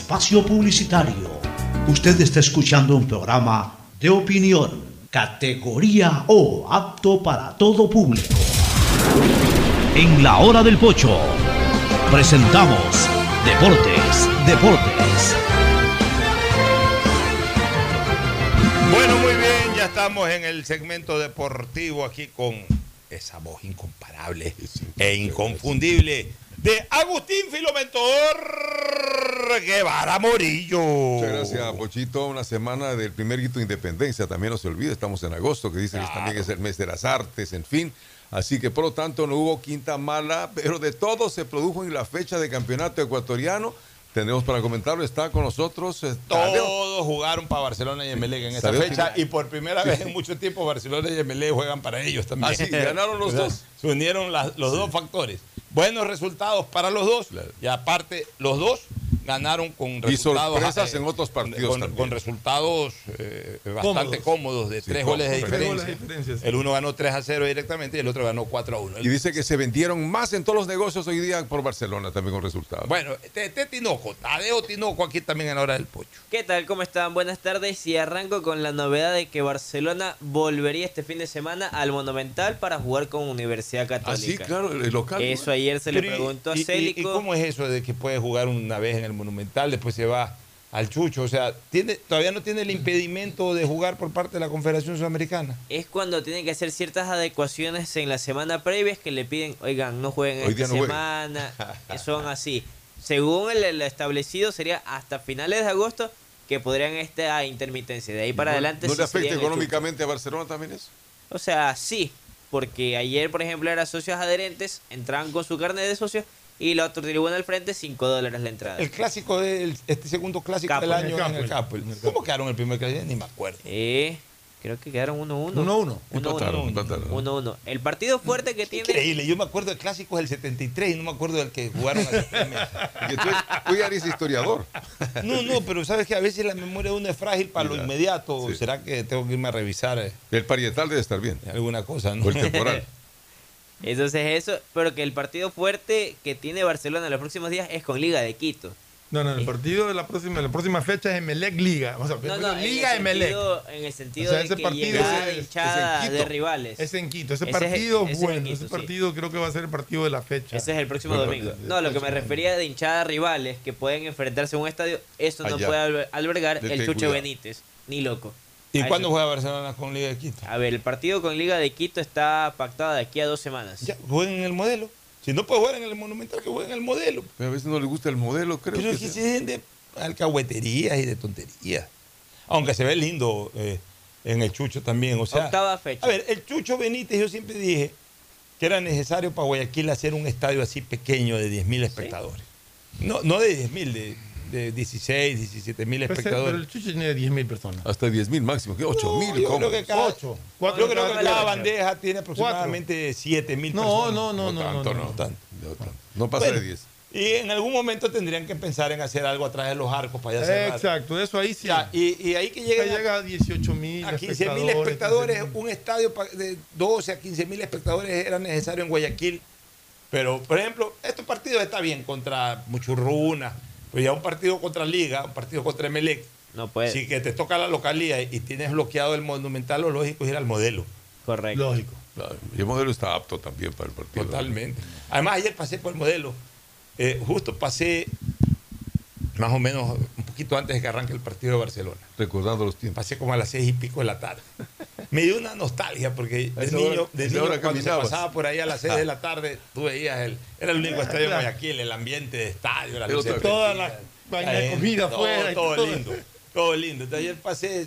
espacio publicitario. Usted está escuchando un programa de opinión, categoría O, apto para todo público. En la hora del pocho, presentamos Deportes, Deportes. Bueno, muy bien, ya estamos en el segmento deportivo aquí con esa voz incomparable e inconfundible de Agustín Filomentor Guevara Morillo. Muchas gracias, Pochito. Una semana del primer hito de independencia. También no se olvide, estamos en agosto, que dicen que también es el mes de las artes, en fin. Así que por lo tanto no hubo quinta mala, pero de todo se produjo en la fecha de campeonato ecuatoriano. Tenemos para comentarlo, está con nosotros. eh. Todos jugaron para Barcelona y Emelec en esa Tadeo fecha y por primera vez en mucho tiempo Barcelona y Emelec juegan para ellos también. Ah, sí, <laughs> ganaron los dos. Se unieron las- los dos factores. Buenos resultados para los dos y aparte los dos ganaron con resultados sorpresas eh, en otros partidos con, resultados eh, bastante cómodos, de Sí, tres cómodos. goles de Tres diferencia. goles de diferencia, sí. El uno ganó 3 a 0 directamente y el otro ganó 4 a 1. Y dice que se vendieron más en todos los negocios hoy día por Barcelona también con resultados. Bueno, Tete Tinoco, Tadeo Tinoco aquí también en la hora del pocho. ¿Qué tal? ¿Cómo están? Buenas tardes y arranco con la novedad de que Barcelona volvería este fin de semana al Monumental para jugar con Universidad Católica. Ah, sí, claro, el local. Eso ayer se le y- preguntó a y- y- Célico. ¿Y cómo es eso de que puede jugar una vez en el Monumental, después se va al Chucho? O sea, ¿tiene, todavía no tiene el impedimento de jugar por parte de la Confederación Sudamericana. Es cuando tienen que hacer ciertas adecuaciones en la semana previa que le piden, oigan, no jueguen Hoy esta no jueguen". semana, que <laughs> son así. Según el, el establecido sería hasta finales de agosto que podrían esta intermitencia. De ahí para ¿No- adelante ¿No sí le afecta económicamente a Barcelona también eso? O sea, sí, porque ayer, por ejemplo, eran socios adherentes, entraban con su carne de socios y la otra tribuna al frente, 5 dólares la entrada. El clásico del este segundo clásico Capel. del año En el en el Capel. ¿Cómo quedaron el primer clásico? Ni me acuerdo. Eh, creo que quedaron 1-1. 1-1. 1-1. 1-1. El partido fuerte que tiene. Increíble, yo me acuerdo del clásico del 73 y no me acuerdo del que jugaron hace tres meses. Ya eres historiador. No, no, pero sabes que a veces la memoria de uno es frágil para lo inmediato. sí. ¿Será que tengo que irme a revisar eh, El parietal debe estar bien. alguna cosa? ¿no? O el temporal. <laughs> Entonces eso, pero que el partido fuerte que tiene Barcelona en los próximos días es con Liga de Quito. No, no, el partido de la próxima, la próxima fecha es Emelec Liga. O sea, No, no, Liga en el Emelec. sentido, en el sentido O sea, de ese que llegada es- de hinchada en de Quito. rivales. Es en Quito. Ese, Ese es- partido es bueno. Quito, ese sí. partido creo que va a ser el partido de la fecha. Ese es el próximo Bueno, domingo. el No, lo que me refería de hinchada rivales que pueden enfrentarse en un estadio, eso no puede alber- albergar el Chucho cuidado. Benítez, ni loco. ¿Y cuándo eso- juega Barcelona con Liga de Quito? A ver, el partido con Liga de Quito está pactado de aquí a dos semanas. Ya, jueguen en el modelo. Si no puede jugar en el Monumental, que jueguen en el modelo. Pero a veces no le gusta el modelo, creo Pero que es que sí. se dejen de alcahueterías y de tonterías. Aunque se ve lindo eh, en el Chucho también. O sea, Octava fecha. A ver, el Chucho Benítez, yo siempre dije que era necesario para Guayaquil hacer un estadio así pequeño de 10.000 espectadores. No, no de 10.000, de, de 16, 17 mil Pero ese- espectadores. Pero el Chucho tiene 10.000 personas. Hasta 10 mil máximo, que 8 mil. yo creo que cada, Ocho. yo creo que cada bandeja tiene aproximadamente 7 mil No, personas. no, no, no, tanto, no, no. no. tanto. No pasa Bueno, de 10. Y en algún momento tendrían que pensar en hacer algo atrás de los arcos para allá cerrar. Exacto, eso ahí sí. Ya, y, y ahí que Ahí lleguen a- llega a 18 mil a 15 mil espectadores, un estadio de 12 a 15 mil espectadores era necesario en Guayaquil. Pero, por ejemplo, estos partidos está bien contra Muchurruna, pero ya un partido contra Liga, un partido contra Emelec. No puede. Si que te toca la localidad y tienes bloqueado el monumental, lo lógico es ir al modelo. Correcto. Lógico. Claro, y el modelo está apto también para el partido. Totalmente. Además, ayer pasé por el modelo. Eh, justo pasé más o menos un poquito antes de que arranque el partido de Barcelona. Recordando los tiempos. Pasé como a las seis y pico de la tarde. <laughs> Me dio una nostalgia porque de esa niño, hora- de niño hora cuando se pasaba por ahí a las seis de la tarde, tú veías el. Era el único estadio de Guayaquil, el ambiente de estadio, la también- Toda la de gente, comida todo, afuera Todo todo. lindo, todo lindo. Entonces ayer pasé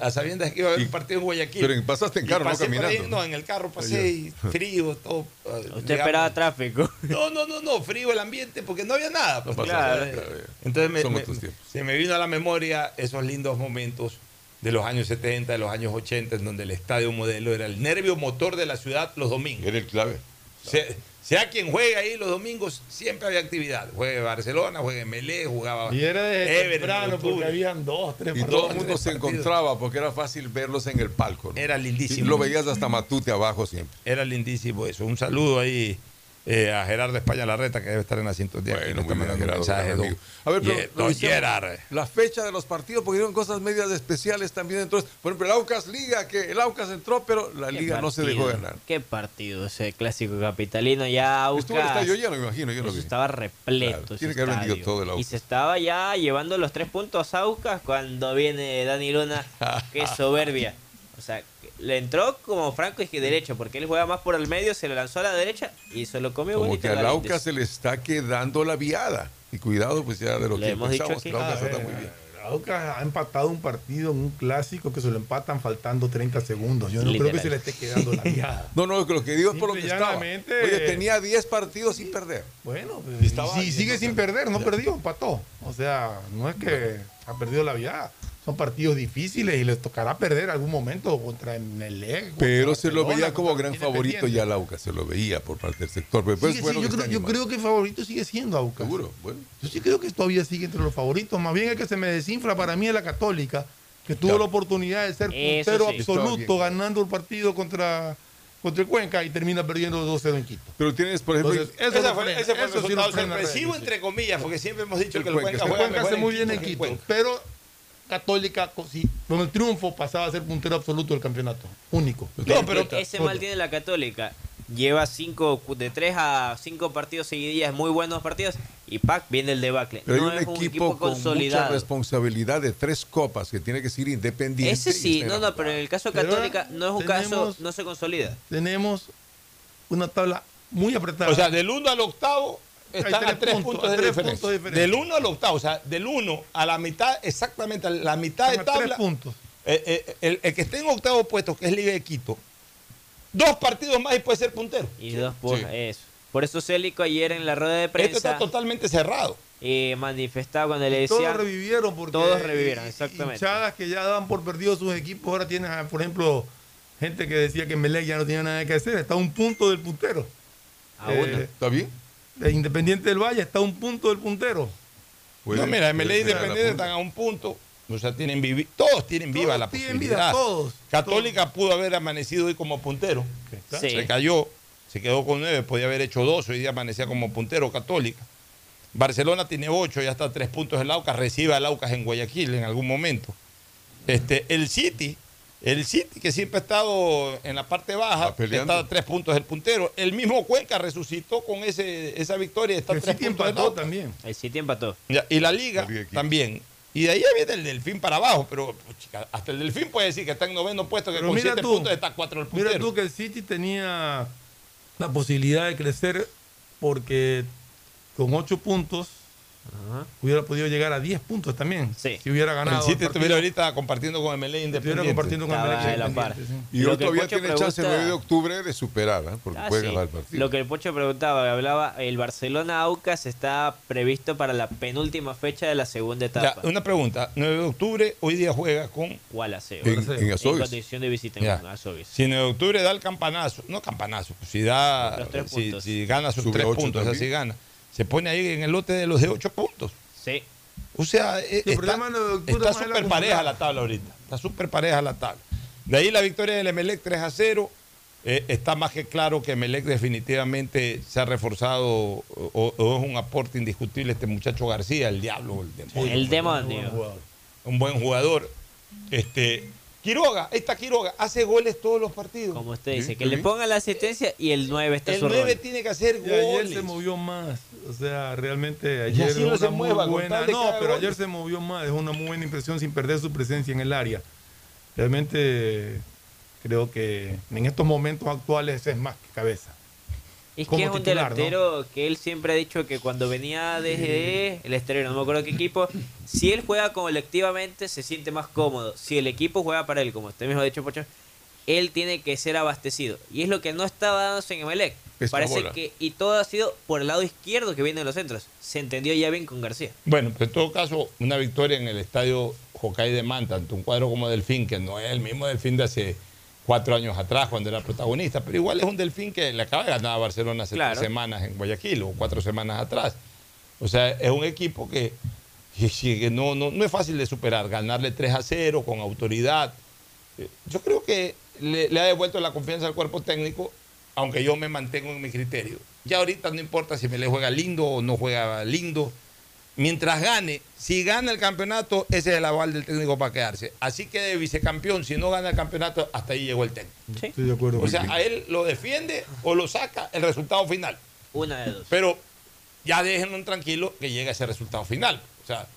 a sabiendas que iba a haber un partido en Guayaquil. Pero pasaste en carro, no ahí, caminando. no, en el carro pasé y frío, todo. eh, Usted digamos. esperaba tráfico. No, no, no, no, frío el ambiente porque no había nada. pues, Claro. Entonces me- se me vino a la memoria esos lindos momentos de los años 70, de los años 80, en donde el estadio modelo era el nervio motor de la ciudad los domingos. Era el clave. Se- sea quien juegue ahí los domingos, siempre había actividad. Juegue Barcelona, juegue Melé, jugaba Y era desde Everton, temprano porque habían dos, tres Y todo el mundo se encontraba porque era fácil verlos en el palco. ¿no? Era lindísimo. Y lo veías hasta Matute abajo siempre. Era lindísimo eso. Un saludo ahí eh, a Gerardo España Larreta, que debe estar en la sintonía. Bueno, muy bien, Gerardo, don-. A ver, pero don Gerard. la fecha de los partidos, porque dieron cosas medias especiales también. Entonces, por ejemplo, el Aucas Liga, que el Aucas entró, pero la Liga no se dejó ganar. Qué partido ese clásico capitalino. Ya Estuvo el Aucas- estadio lleno, me imagino, yo lo Eso vi. estaba repleto. Claro, ese tiene que haber vendido todo el Aucas. Y se estaba ya llevando los tres puntos a Aucas cuando viene Dani Luna. <laughs> Qué soberbia. O sea, le entró como franco y derecho, porque él juega más por el medio, se lo lanzó a la derecha y se lo comió Como bonito que en al la Aucas Lindes. se le está quedando la viada. Y cuidado, pues ya de lo Le que hemos dicho pensamos, el Aucas Ah, está eh, muy bien. Aucas ha empatado un partido en un clásico que se lo empatan faltando 30 segundos. Yo no creo que se le esté quedando la viada. No, no, que lo que digo es por lo que estaba. Oye, tenía 10 partidos sin perder. Bueno, pues, Y estaba y ahí, sigue sin perder, no perdió, empató. O sea, no es que ha perdido la viada. Son partidos difíciles y les tocará perder algún momento contra Melec. Pero se lo veía como gran favorito ya el Aucas, se lo veía por parte del sector. Pero pues, Sigue, bueno sí, yo, creo, yo creo que el favorito sigue siendo Aucas. Seguro, bueno. Yo sí creo que todavía sigue entre los favoritos. Más bien el que se me desinfla para mí es la Católica, que tuvo Claro. la oportunidad de ser puntero sí. absoluto ganando el partido contra, contra el Cuenca y termina perdiendo 2-0 en Quito. Pero tienes, por ejemplo, Entonces, eso Ese fue, ese fue el sí resultado sorpresivo, sí. entre comillas, porque siempre hemos dicho El que el Cuenca, Cuenca el juega Cuenca mejor hace muy bien en el Quito, Cuenca. pero Católica, con el triunfo pasaba a ser puntero absoluto del campeonato. Único. No, pero ese mal tiene la Católica. Lleva cinco, de tres a cinco partidos seguidillas, muy buenos partidos, y Pac viene el debacle. pero no hay es un un equipo, equipo con mucha consolidado. responsabilidad de tres copas que tiene que ser independiente. Ese sí, no, no, pero en el caso de Pero Católica no es un caso, no se consolida. Tenemos una tabla muy apretada. O sea, del 1 al octavo están tres a 3 puntos, puntos, a de tres diferencia. puntos de diferencia. Del 1 al octavo, o sea, del 1 a la mitad, exactamente a la mitad Están de a tres tabla. puntos. eh, eh, el, el que esté en octavo puesto, que es Liga de Quito, dos partidos más y puede ser puntero. Y dos por Sí. eso. Por eso Célico ayer en la rueda de Esto prensa está totalmente cerrado. eh, manifestaba cuando le Todos decían revivieron porque Todos revivieron, exactamente. hinchadas que ya daban por perdido sus equipos, ahora tienes, ah, por ejemplo, gente que decía que Melec ya no tenía nada que hacer, está a un punto del puntero. a uno. Eh, ¿Está bien? De Independiente del Valle está a un punto del puntero. Puede- no, mira, MLE la Independiente están a un punto. O sea, tienen vivi todos tienen viva Todos la tienen posibilidad. vida, todos, Católica pudo haber amanecido hoy como puntero. Sí. Se cayó, se quedó con nueve, podía haber hecho dos, hoy día amanecía como puntero Católica. Barcelona tiene 8, ya está a 3 puntos del Aucas, recibe al Aucas en Guayaquil en algún momento. Este, el City, el City que siempre ha estado en la parte baja, está a 3 puntos del puntero. El mismo Cuenca resucitó con ese, esa victoria, está a 3 puntos del Aucas. también. El City empató. Y la Liga también. Y de ahí viene el Delfín para abajo, pero pues, chica, hasta el Delfín puede decir que está en noveno puesto, que Pero con mira 7 tú, puntos está 4 del puntero. Mira tú que el City tenía la posibilidad de crecer porque con 8 puntos hubiera podido llegar a 10 puntos también. Si hubiera ganado. El City el estuviera ahorita compartiendo con Estuviera Independiente. compartiendo con par. Independiente, sí. Y hoy el todavía tiene chance el pregunta- 9 de octubre de superar, ¿eh? porque Ah, puede sí. ganar el partido. Lo que el Pocho preguntaba, hablaba, el Barcelona Aucas está previsto para la penúltima fecha de la segunda Ya, etapa. una pregunta, 9 de octubre, hoy día juega con Wallace. En- en condición de visita en. Azogues. Si 9 de octubre da el campanazo, no campanazo, pues si da, Los tres si, puntos. si gana sus Sube tres puntos, o sea, si gana, se pone ahí en el lote de los de 8 puntos. Sí. O sea, eh, El está problema de 9 de octubre está más es la súper pareja la tabla ahorita. Está súper pareja la tabla. De ahí la victoria del Emelec 3 a 0. eh, está más que claro que Emelec definitivamente se ha reforzado o, o es un aporte indiscutible este muchacho García, el diablo. El demonio. El demonio. Un buen jugador. Este, Quiroga, está Quiroga, hace goles todos los partidos. Como usted dice, que le pongan la asistencia y el 9 está El su 9 rol. tiene que hacer Y ayer goles. se movió más. O sea, realmente ayer no una se muy mueva, buena. No, pero goles. ayer se movió más. Es una muy buena impresión sin perder su presencia en el área. Realmente creo que en estos momentos actuales es más que cabeza. Es que es un titular, ¿no? delantero que él siempre ha dicho que cuando venía desde el exterior, no me acuerdo qué equipo, si él juega colectivamente se siente más cómodo. Si el equipo juega para él, como usted mismo ha dicho, Pocho, él tiene que ser abastecido. Y es lo que no estaba dándose en Emelec. Esta Parece bola. que, y todo ha sido por el lado izquierdo que vienen los centros. Se entendió ya bien con García. Bueno, pues en todo caso, una victoria en el estadio Hokkaido de Manta, ante un cuadro como Delfín, que no es el mismo Delfín de hace cuatro años atrás, cuando era protagonista, pero igual es un Delfín que le acaba de ganar a Barcelona hace Claro. tres semanas en Guayaquil o cuatro semanas atrás. O sea, es un equipo que, que- que no, no, no es fácil de superar, ganarle 3 a 0 con autoridad. Eh, Yo creo que le, le ha devuelto la confianza al cuerpo técnico, aunque yo me mantengo en mi criterio. Ya ahorita no importa si me le juega lindo o no juega lindo. Mientras gane, si gana el campeonato, ese es el aval del técnico para quedarse. Así que de vicecampeón, si no gana el campeonato, hasta ahí llegó el técnico. Estoy de acuerdo. O sea, a él lo defiende o lo saca el resultado final. Una de dos. Pero ya déjenlo tranquilo que llegue ese resultado final. O sea,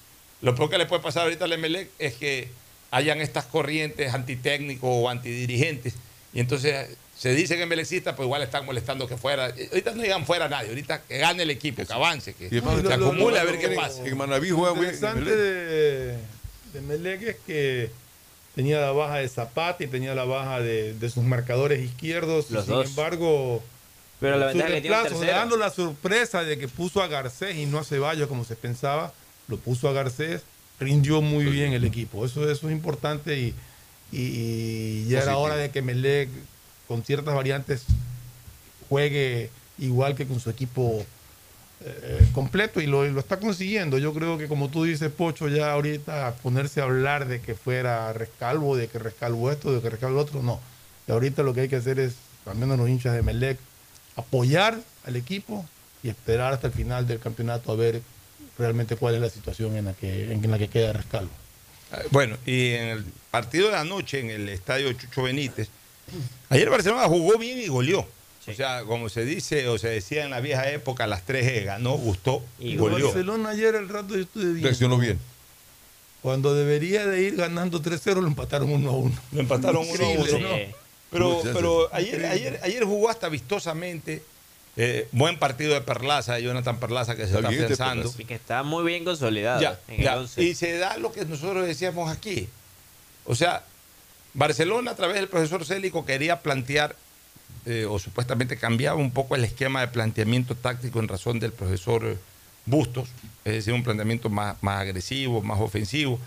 lo peor que le puede pasar ahorita al Emelec es que hayan estas corrientes antitécnicos o antidirigentes y entonces se dice que Emelecista, pues igual están molestando que fuera. Ahorita no digan fuera nadie, ahorita que gane el equipo, que avance, que Y se además, lo- lo- acumule a lo- ver qué lo- pasa. En Manaví juega muy interesante de, de Melec es que tenía la baja de Zapata y tenía la baja de, de sus marcadores izquierdos. Los sin dos. embargo, Pero la ventaja que tiene un dando la sorpresa de que puso a Garcés y no a Ceballos como se pensaba, lo puso a Garcés, rindió muy bien el equipo. Eso, eso es importante y, y- y ya era hora de que Melec con ciertas variantes juegue igual que con su equipo eh, completo y lo, lo está consiguiendo. Yo creo que como tú dices, Pocho, ya ahorita ponerse a hablar de que fuera Rescalvo, de que Rescalvo esto, de que Rescalvo otro, no. Y ahorita lo que hay que hacer es, al menos los hinchas de Melec, apoyar al equipo y esperar hasta el final del campeonato a ver realmente cuál es la situación en la que, en la que queda Rescalvo. Bueno, y en el partido de anoche en el estadio Chucho Benítez, ayer Barcelona jugó bien y goleó. O sea, como se dice o se decía en la vieja época, las 3G, ganó, gustó y goleó. Barcelona ayer el rato yo estuve viendo. Reaccionó bien. Cuando debería de ir ganando 3-0 lo empataron 1 a 1. Lo empataron 1 a 1. Increíble, ¿no? Pero, ayer, ayer, ayer jugó hasta vistosamente. eh, buen partido de Perlaza, Jonathan Perlaza, que se Está está bien este pensando. Y que está muy bien consolidado Ya, en ya. el 11. Y se da lo que nosotros decíamos aquí. O sea, Barcelona a través del profesor Célico quería plantear, eh, o supuestamente cambiaba un poco el esquema de planteamiento táctico en razón del profesor Bustos, es decir, un planteamiento más, más agresivo, más ofensivo.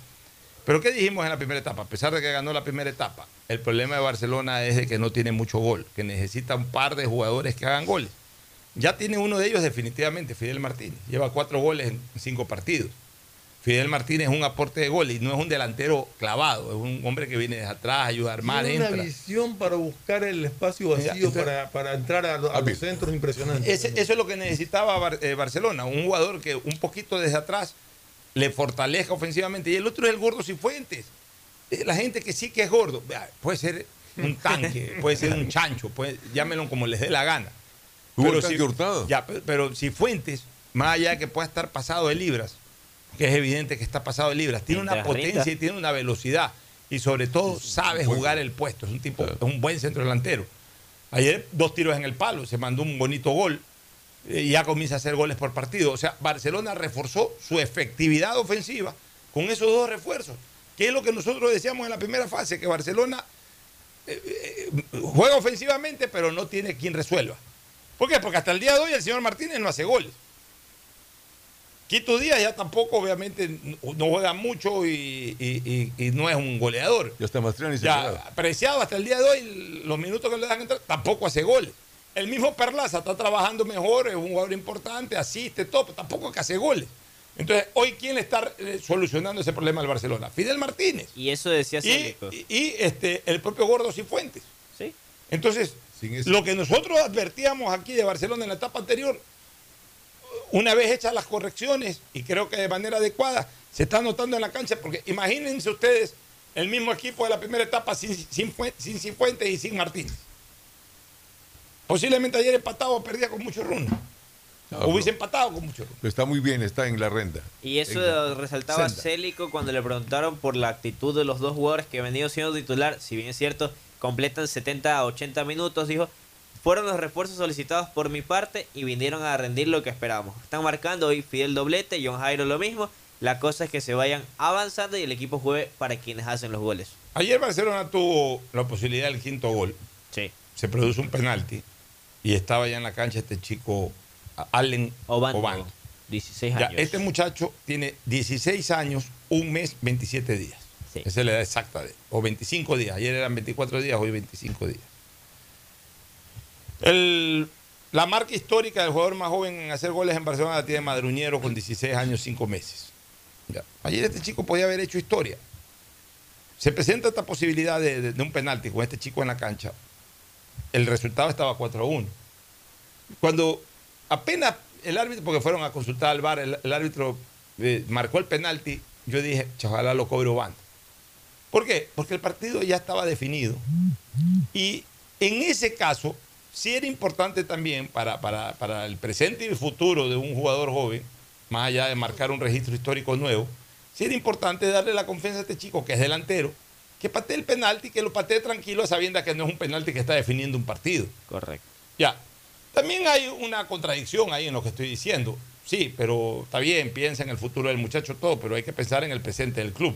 Pero ¿qué dijimos en la primera etapa? A pesar de que ganó la primera etapa, el problema de Barcelona es de que no tiene mucho gol, que necesita un par de jugadores que hagan goles. Ya tiene uno de ellos definitivamente, Fidel Martínez. Lleva cuatro goles en cinco partidos. Fidel Martínez es un aporte de gol y no es un delantero clavado, es un hombre que viene desde atrás, a armar, Tiene una entra. visión para buscar el espacio vacío, Entonces- para, para entrar a, lo- a los centros impresionantes. Ese- eso es lo que necesitaba Bar- eh, Barcelona, un jugador que un poquito desde atrás le fortalezca ofensivamente. Y el otro es el gordo Cifuentes. Eh, La gente que sí que es gordo, puede ser un tanque, <laughs> puede ser un chancho, puede, llámenlo como les dé la gana. Pero si- Hurtado. Ya, pero, pero Cifuentes, más allá de que pueda estar pasado de libras, que es evidente que está pasado de libras, tiene una potencia y tiene una velocidad. Y sobre todo sabe jugar el puesto. Es un tipo, es un buen centro delantero. Ayer dos tiros en el palo, se mandó un bonito gol eh, y ya comienza a hacer goles por partido. O sea, Barcelona reforzó su efectividad ofensiva con esos dos refuerzos, que es lo que nosotros decíamos en la primera fase, que Barcelona eh, eh, juega ofensivamente, pero no tiene quien resuelva. ¿Por qué? Porque hasta el día de hoy el señor Martínez no hace goles. Quito Díaz ya tampoco, obviamente, no juega mucho y, y- y- y no es un goleador. Ya está Mastriani Ya, queda. apreciado hasta el día de hoy, los minutos que le dan entrar, tampoco hace goles. El mismo Perlaza está trabajando mejor, es un jugador importante, asiste, todo, pero tampoco que hace goles. Entonces, hoy, ¿quién le está eh, solucionando ese problema al Barcelona? Fidel Martínez. Y eso decía Y, Célico. y- y, este, el propio Gordo Cifuentes. Sí. Entonces, lo que nosotros advertíamos aquí de Barcelona en la etapa anterior, una vez hechas las correcciones, y creo que de manera adecuada, se está notando en la cancha, porque imagínense ustedes el mismo equipo de la primera etapa sin, sin, sin Cifuentes y sin Martínez. Posiblemente ayer empatado o perdía con mucho runo. O hubiese empatado con mucho runo. Pero está muy bien, está en la renda. Y eso En resaltaba senda. Célico cuando le preguntaron por la actitud de los dos jugadores que han venido siendo titular. Si bien es cierto, completan 70 a 80 minutos, dijo. Fueron los refuerzos solicitados por mi parte y vinieron a rendir lo que esperábamos. Están marcando hoy Fidel doblete, John Jairo lo mismo. La cosa es que se vayan avanzando y el equipo juegue para quienes hacen los goles. Ayer Barcelona tuvo la posibilidad del quinto gol. Sí. Se produce un penalti y estaba ya en la cancha este chico Allen Obando, Obando. 16 Ya, años. este muchacho tiene 16 años, un mes, 27 días. Esa es la edad exacta de él. O 25 días. Ayer eran 24 días, hoy 25 días. La marca histórica del jugador más joven en hacer goles en Barcelona la tiene Madruñero con 16 años, 5 meses. Ayer este chico podía haber hecho historia. Se presenta esta posibilidad de, un penalti con este chico en la cancha. El resultado estaba 4 a 1. Cuando apenas el árbitro, porque fueron a consultar al bar, el, el árbitro eh, marcó el penalti, yo dije, ojalá lo cobre Obando. ¿Por qué? Porque el partido ya estaba definido. Y en ese caso, sí era importante también para, para- para el presente y el futuro de un jugador joven, más allá de marcar un registro histórico nuevo, sí era importante darle la confianza a este chico que es delantero, que patee el penalti, que lo patee tranquilo, sabiendo que no es un penalti que está definiendo un partido. Correcto. Ya. También hay una contradicción ahí en lo que estoy diciendo. Sí, pero está bien, piensa en el futuro del muchacho todo, pero hay que pensar en el presente del club.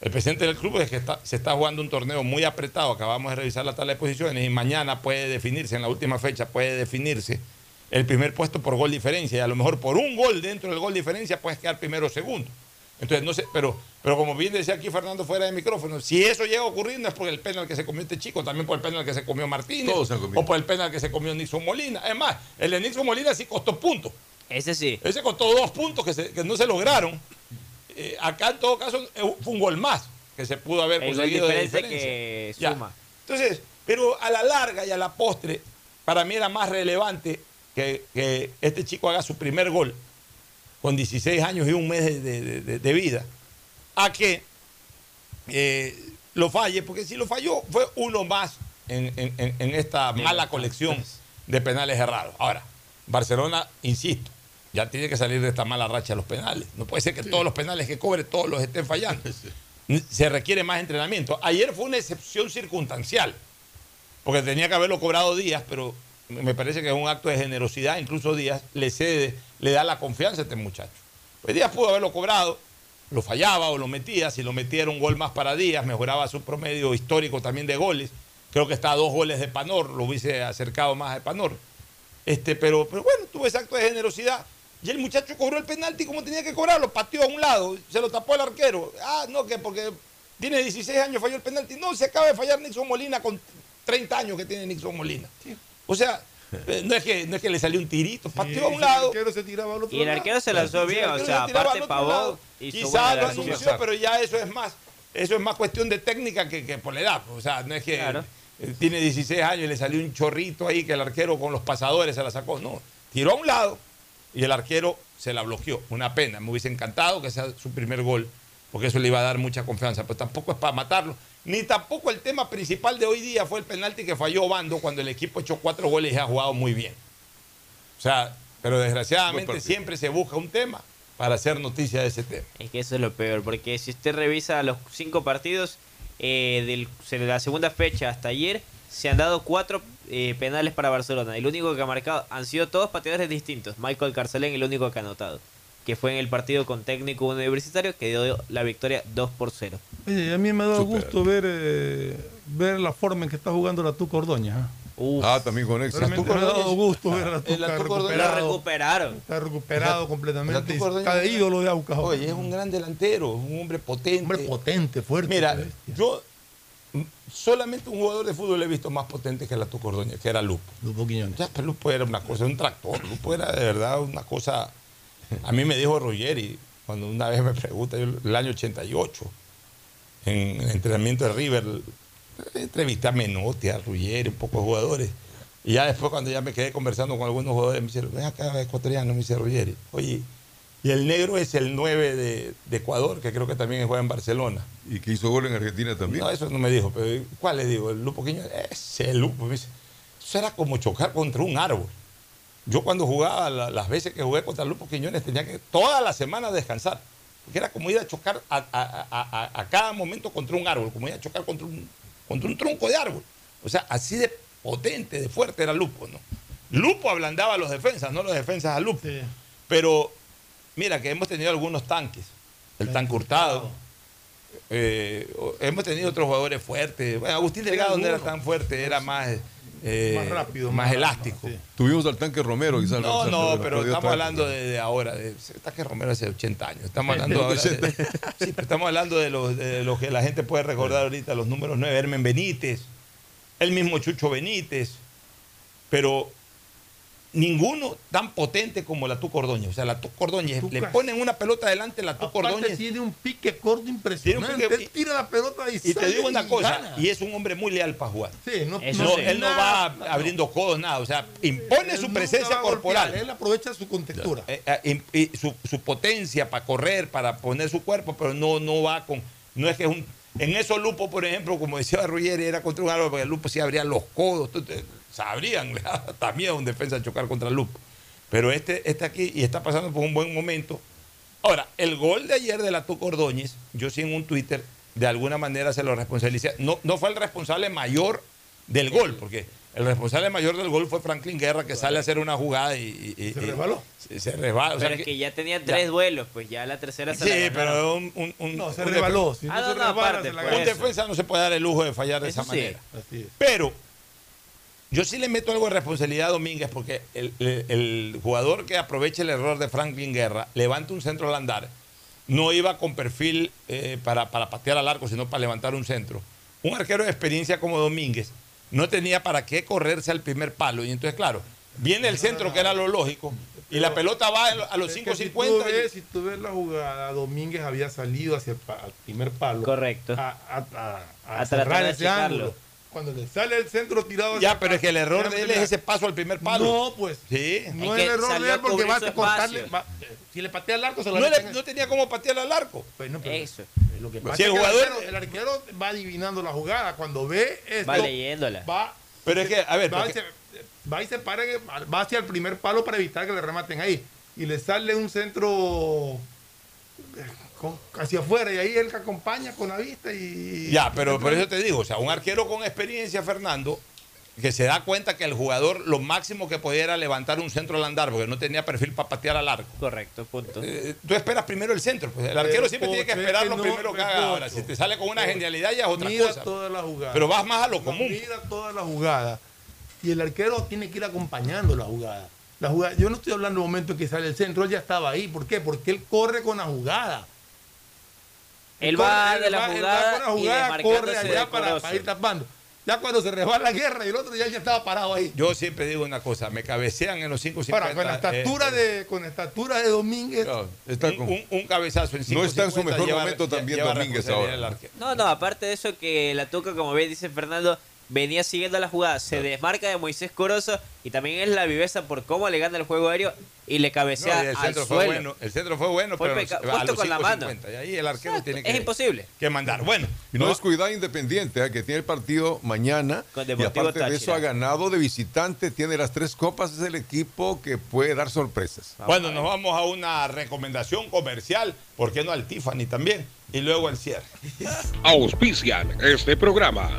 El presente del club es que está- se está jugando un torneo muy apretado, acabamos de revisar la tabla de posiciones y mañana puede definirse, en la última fecha puede definirse el primer puesto por gol diferencia y a lo mejor por un gol dentro del gol diferencia puedes quedar primero o segundo. Entonces, no sé, pero, pero como bien decía aquí Fernando fuera de micrófono, si eso llega a ocurrir no es por el penal que se comió este chico, también por el penal que se comió Martínez Todos se han comido. o por el penal que se comió Nixon Molina. Es más, el de Nixon Molina sí costó puntos. Ese sí. Ese costó dos puntos que, se- que no se lograron. Eh, acá en todo caso eh, fue un gol más que se pudo haber El gol conseguido de diferencia diferencia. que Ya. suma. Entonces, pero a la larga y a la postre, para mí era más relevante que, que este chico haga su primer gol con 16 años y un mes de, de- de- de vida, a que eh, lo falle, porque si lo falló fue uno más en, en- en- en esta mala colección de penales errados. Ahora, Barcelona, insisto, ya tiene que salir de esta mala racha de los penales. No puede ser que todos los penales que cobre, todos los estén fallando. <laughs> Se requiere más entrenamiento. Ayer fue una excepción circunstancial, porque tenía que haberlo cobrado Díaz, pero me parece que es un acto de generosidad. Incluso Díaz le cede, le da la confianza a este muchacho. Pues Díaz pudo haberlo cobrado, lo fallaba o lo metía. Si lo metía era un gol más para Díaz, mejoraba su promedio histórico también de goles. Creo que está a dos goles de Panor, lo hubiese acercado más a Panor. Este, pero, pero bueno, tuvo ese acto de generosidad. Y el muchacho cobró el penalti como tenía que cobrarlo, pateó a un lado, se lo tapó el arquero. Ah, no, que porque tiene 16 años falló el penalti. No, se acaba de fallar Nixon Molina con 30 años que tiene Nixon Molina. O sea, eh, no es que, no es que le salió un tirito, pateó a un lado. El arquero se tiraba al otro Y el lado. arquero se lanzó bien, o sea, se tiraba aparte. Hizo Quizás lo anunció, pero ya eso es más, eso es más cuestión de técnica que, que por la edad. O sea, no es que Claro. eh, tiene 16 años y le salió un chorrito ahí que el arquero con los pasadores se la sacó. No, tiró a un lado y el arquero se la bloqueó. Una pena, me hubiese encantado que sea su primer gol, porque eso le iba a dar mucha confianza, pero tampoco es para matarlo. Ni tampoco el tema principal de hoy día fue el penalti que falló Bando cuando el equipo echó cuatro goles y ha jugado muy bien. O sea, pero desgraciadamente siempre se busca un tema para hacer noticia de ese tema. Es que eso es lo peor, porque si usted revisa los cinco partidos eh, del- de la segunda fecha hasta ayer, se han dado cuatro eh, penales para Barcelona. El único que ha marcado han sido todos pateadores distintos. Michael Carcelén, el único que ha anotado, que fue en el partido con técnico universitario que dio la victoria 2 por 0. Oye, a mí me ha dado gusto ver, eh, ver la forma en que está jugando la Tuca Ordóñez. ¿ah? Ah, también con éxito. Realmente me ha dado gusto ver a la Tuca recuperado. Lo recuperaron. Está recuperado La completamente. Está de ídolo de Aucas. Oye, es un gran delantero, un hombre potente. hombre potente, fuerte. Mira, yo solamente un jugador de fútbol he visto más potente que la Tuca Ordóñez, que era Lupo. Lupo Quiñones. Ya, pero Lupo era una cosa, un tractor. Lupo era de verdad una cosa. A mí me dijo Ruggeri, cuando una vez me pregunta, yo, el año 88, en el entrenamiento de River, entrevisté a Menotti, a Ruggeri, un poco de jugadores. Y ya después, cuando ya me quedé conversando con algunos jugadores, me dijeron, ven acá, ecuatoriano, me dice Ruggeri. Oye, y el negro es el 9 de, de Ecuador, que creo que también juega en Barcelona. Y que hizo gol en Argentina también. No, eso no me dijo, pero ¿cuál le digo? El Lupo Quiñones, ese Lupo. Me dice, eso era como chocar contra un árbol. Yo cuando jugaba, la- las veces que jugué contra Lupo Quiñones, tenía que toda la semana descansar. Porque era como ir a chocar a, a- a- a- a cada momento contra un árbol, como ir a chocar contra un, contra un tronco de árbol. O sea, así de potente, de fuerte era Lupo, ¿no? Lupo ablandaba a los defensas, no los defensas a Lupo. Pero mira que hemos tenido algunos tanques. El tanque Hurtado. eh, hemos tenido otros jugadores fuertes. Bueno, Agustín Delgado no era tan fuerte, era más, eh, Más rápido, más más- elástico. Tuvimos al tanque Romero, quizás. No, no, pero estamos tanque. hablando de, de ahora. De, el tanque Romero hace 80 años. Estamos hablando ahora de, <laughs> sí, pero estamos hablando de los de lo que la gente puede recordar ahorita, los números 9, Hermen Benítez, el mismo Chucho Benítez, pero ninguno tan potente como la Tuca Ordóñez. O sea, la Tuca Ordóñez, le Tuca- ponen una pelota adelante, la Tuca Ordóñez. tiene un pique corto Tiene un impresionante. pique- Él tira la pelota y, Y te sale digo una cosa, gana. y es un hombre muy leal para jugar. Sí, no, Eso no- no, él no nada- va abriendo codos, nada. O sea, impone Él su presencia golpear, corporal. Él aprovecha su contextura. Eh, eh, y- y su, su potencia para correr, para poner su cuerpo, pero no, no va con. No es que es un. En eso Lupo, por ejemplo, como decía Ruggeri, era contra un árbol, porque el Lupo sí abría los codos, te- sabrían, le daba <laughs> también a un defensa chocar contra el Lupo. Pero este, este aquí, y está pasando por un buen momento. Ahora, el gol de ayer de la Tuca Ordóñez, yo sí en un Twitter, de alguna manera se lo responsabilicé. No, no fue el responsable mayor del gol, porque el responsable mayor del gol fue Franklin Guerra, que sale a hacer una jugada y. y- Se resbaló. Se, se resbala. o sea pero es que- que ya tenía tres duelos, pues ya la tercera se Sí, la pero un, un, un- No, se un resbaló. defen- Si no Ah, no, se no, resbala, aparte, se la gana. un defensa no se puede dar el lujo de fallar de Eso esa sí. manera. Así es. Pero yo sí le meto algo de responsabilidad a Domínguez porque el, el- el jugador que aproveche el error de Franklin Guerra, levanta un centro al andar, no iba con perfil eh, para, para patear al arco, sino para levantar un centro. Un arquero de experiencia como Domínguez no tenía para qué correrse al primer palo. Y entonces, claro, viene el centro, que era lo lógico, y la pelota va a los Es que Si tú, 5.50. ves, si tú ves la jugada, Domínguez había salido hacia el, pa- al primer palo. Correcto. A, a- a- a A cerrar tratar de ese checarlo. ángulo. Cuando le sale el centro tirado. Ya, pero es que el error de él es ese paso al primer palo. No, pues. Sí. No Es el error de a él porque vas su a cortarle. va- si le patea al arco, se lo No, en- no tenía cómo patear al arco. Pues no, pero Eso. Lo que Si pasa el arquero, el arquero va adivinando la jugada. Cuando ve esto, Va leyéndola. va, Pero es que, a ver, va, porque- y se, va y se para, va hacia el primer palo para evitar que le rematen ahí. Y le sale un centro eh, con- hacia afuera y ahí él que acompaña con la vista y... Ya, pero por eso te digo, o sea, un arquero con experiencia, Fernando, que se da cuenta que el jugador lo máximo que podía era levantar un centro al andar, porque no tenía perfil para patear al arco. Correcto, punto. Eh, tú esperas primero el centro, pues el arquero Pero, siempre tiene que esperar es lo no, primero que haga. Ahora, si te sale con una genialidad ya es otra mira cosa. toda la jugada. Pero vas más a lo No, común. Mira toda la jugada. Y el arquero tiene que ir acompañando la jugada. La jugada. Yo no estoy hablando del momento en que sale el centro, él ya estaba ahí. ¿Por qué? Porque él corre con la jugada. Él corre- va de la va- él va jugada con y jugada, corre allá para, para ir tapando. Ya cuando se resbala la guerra y el otro día ya estaba parado ahí. Yo siempre digo una cosa, me cabecean en los 5.50. Ahora, con la estatura, eh, de, con la estatura de Domínguez. está un, con- un- un cabezazo en 5.50. No está en su mejor lleva- momento también lleva Domínguez ahora. No, no, aparte de eso que la Tuca, como bien dice Fernando, venía siguiendo la jugada, se desmarca de Moisés Corozo y también es la viveza por cómo le gana el juego aéreo y le No, cabecea y el al centro fue suelo. bueno, el centro fue bueno, Fue pero peca- a los con la 5.50, Y ahí el arquero tiene que, es imposible. que mandar. Bueno, Y no ¿no? descuidar Independiente, ¿eh? que tiene el partido mañana. Con y Deportivo aparte de eso ha ganado de visitante, tiene las tres copas, es el equipo que puede dar sorpresas. Bueno, nos vamos a una recomendación comercial, ¿por qué no al Tiffany también? Y luego el cierre. <laughs> Auspician este programa.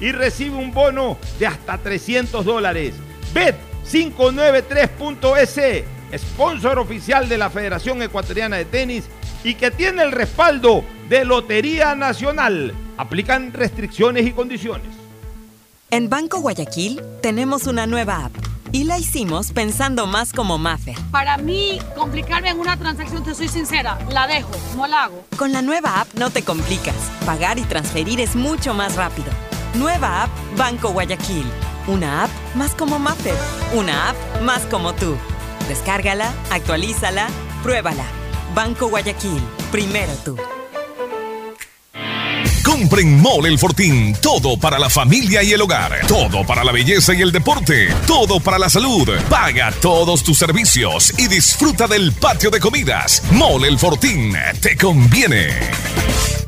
y recibe un bono de hasta 300 dólares. Bet593.es, sponsor oficial de la Federación Ecuatoriana de Tenis y que tiene el respaldo de Lotería Nacional. Aplican restricciones y condiciones. En Banco Guayaquil tenemos una nueva app y la hicimos pensando más como Maffer. Para mí, complicarme en una transacción, te soy sincera, la dejo, no la hago. Con la nueva app no te complicas. Pagar y transferir es mucho más rápido. Nueva app Banco Guayaquil. Una app más como Maffer. Una app más como tú. Descárgala, actualízala, pruébala. Banco Guayaquil. Primero tú. Compren Mole el Fortín. Todo para la familia y el hogar. Todo para la belleza y el deporte. Todo para la salud. Paga todos tus servicios y disfruta del patio de comidas. Mole el Fortín. Te conviene.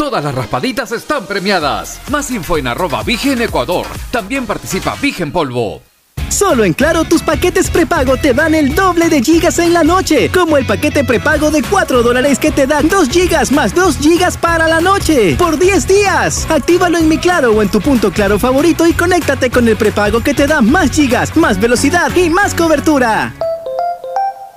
Todas las raspaditas están premiadas. Más info en arroba Vigen Ecuador. También participa Vigen Polvo. Solo en Claro tus paquetes prepago te dan el doble de gigas en la noche, como el paquete prepago de 4 dólares que te da 2 gigas más 2 gigas para la noche, por 10 días. Actívalo en mi Claro o en tu punto Claro favorito y conéctate con el prepago que te da más gigas, más velocidad y más cobertura.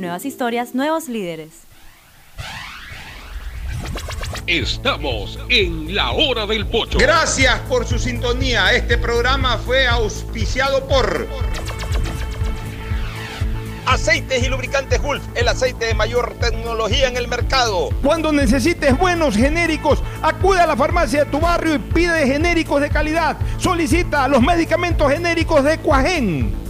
Nuevas historias, nuevos líderes. Estamos en la hora del pocho. Gracias por su sintonía. Este programa fue auspiciado por Aceites y lubricantes Gulf, el aceite de mayor tecnología en el mercado. Cuando necesites buenos genéricos, acude a la farmacia de tu barrio y pide genéricos de calidad. Solicita los medicamentos genéricos de Cuajén.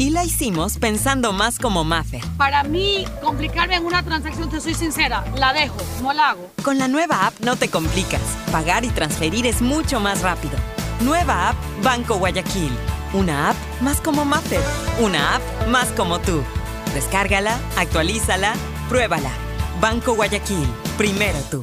y la hicimos pensando más como Maffer. Para mí, complicarme en una transacción, te soy sincera, la dejo, no la hago. Con la nueva app no te complicas. Pagar y transferir es mucho más rápido. Nueva app Banco Guayaquil. Una app más como Maffer. Una app más como tú. Descárgala, actualízala, pruébala. Banco Guayaquil. Primero tú.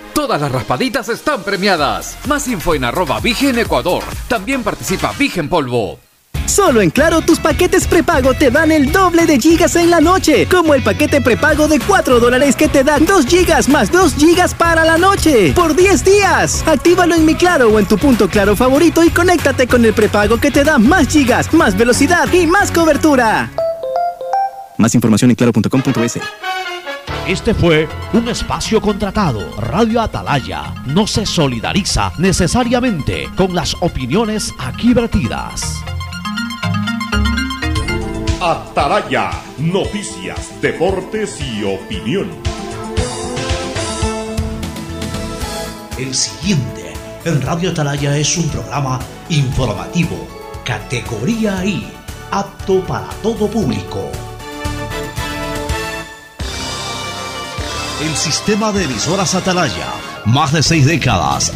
Todas las raspaditas están premiadas. Más info en arroba Vigen Ecuador. También participa Vigen Polvo. Solo en Claro tus paquetes prepago te dan el doble de gigas en la noche, como el paquete prepago de 4 dólares que te dan 2 gigas más 2 gigas para la noche, por 10 días. Actívalo en mi Claro o en tu punto Claro favorito y conéctate con el prepago que te da más gigas, más velocidad y más cobertura. Más información en claro.com.es. Este fue un espacio contratado. Radio Atalaya no se solidariza necesariamente con las opiniones aquí vertidas. Atalaya, noticias, deportes y opinión. El siguiente en Radio Atalaya es un programa informativo, categoría I, apto para todo público. El sistema de emisoras Atalaya, más de seis décadas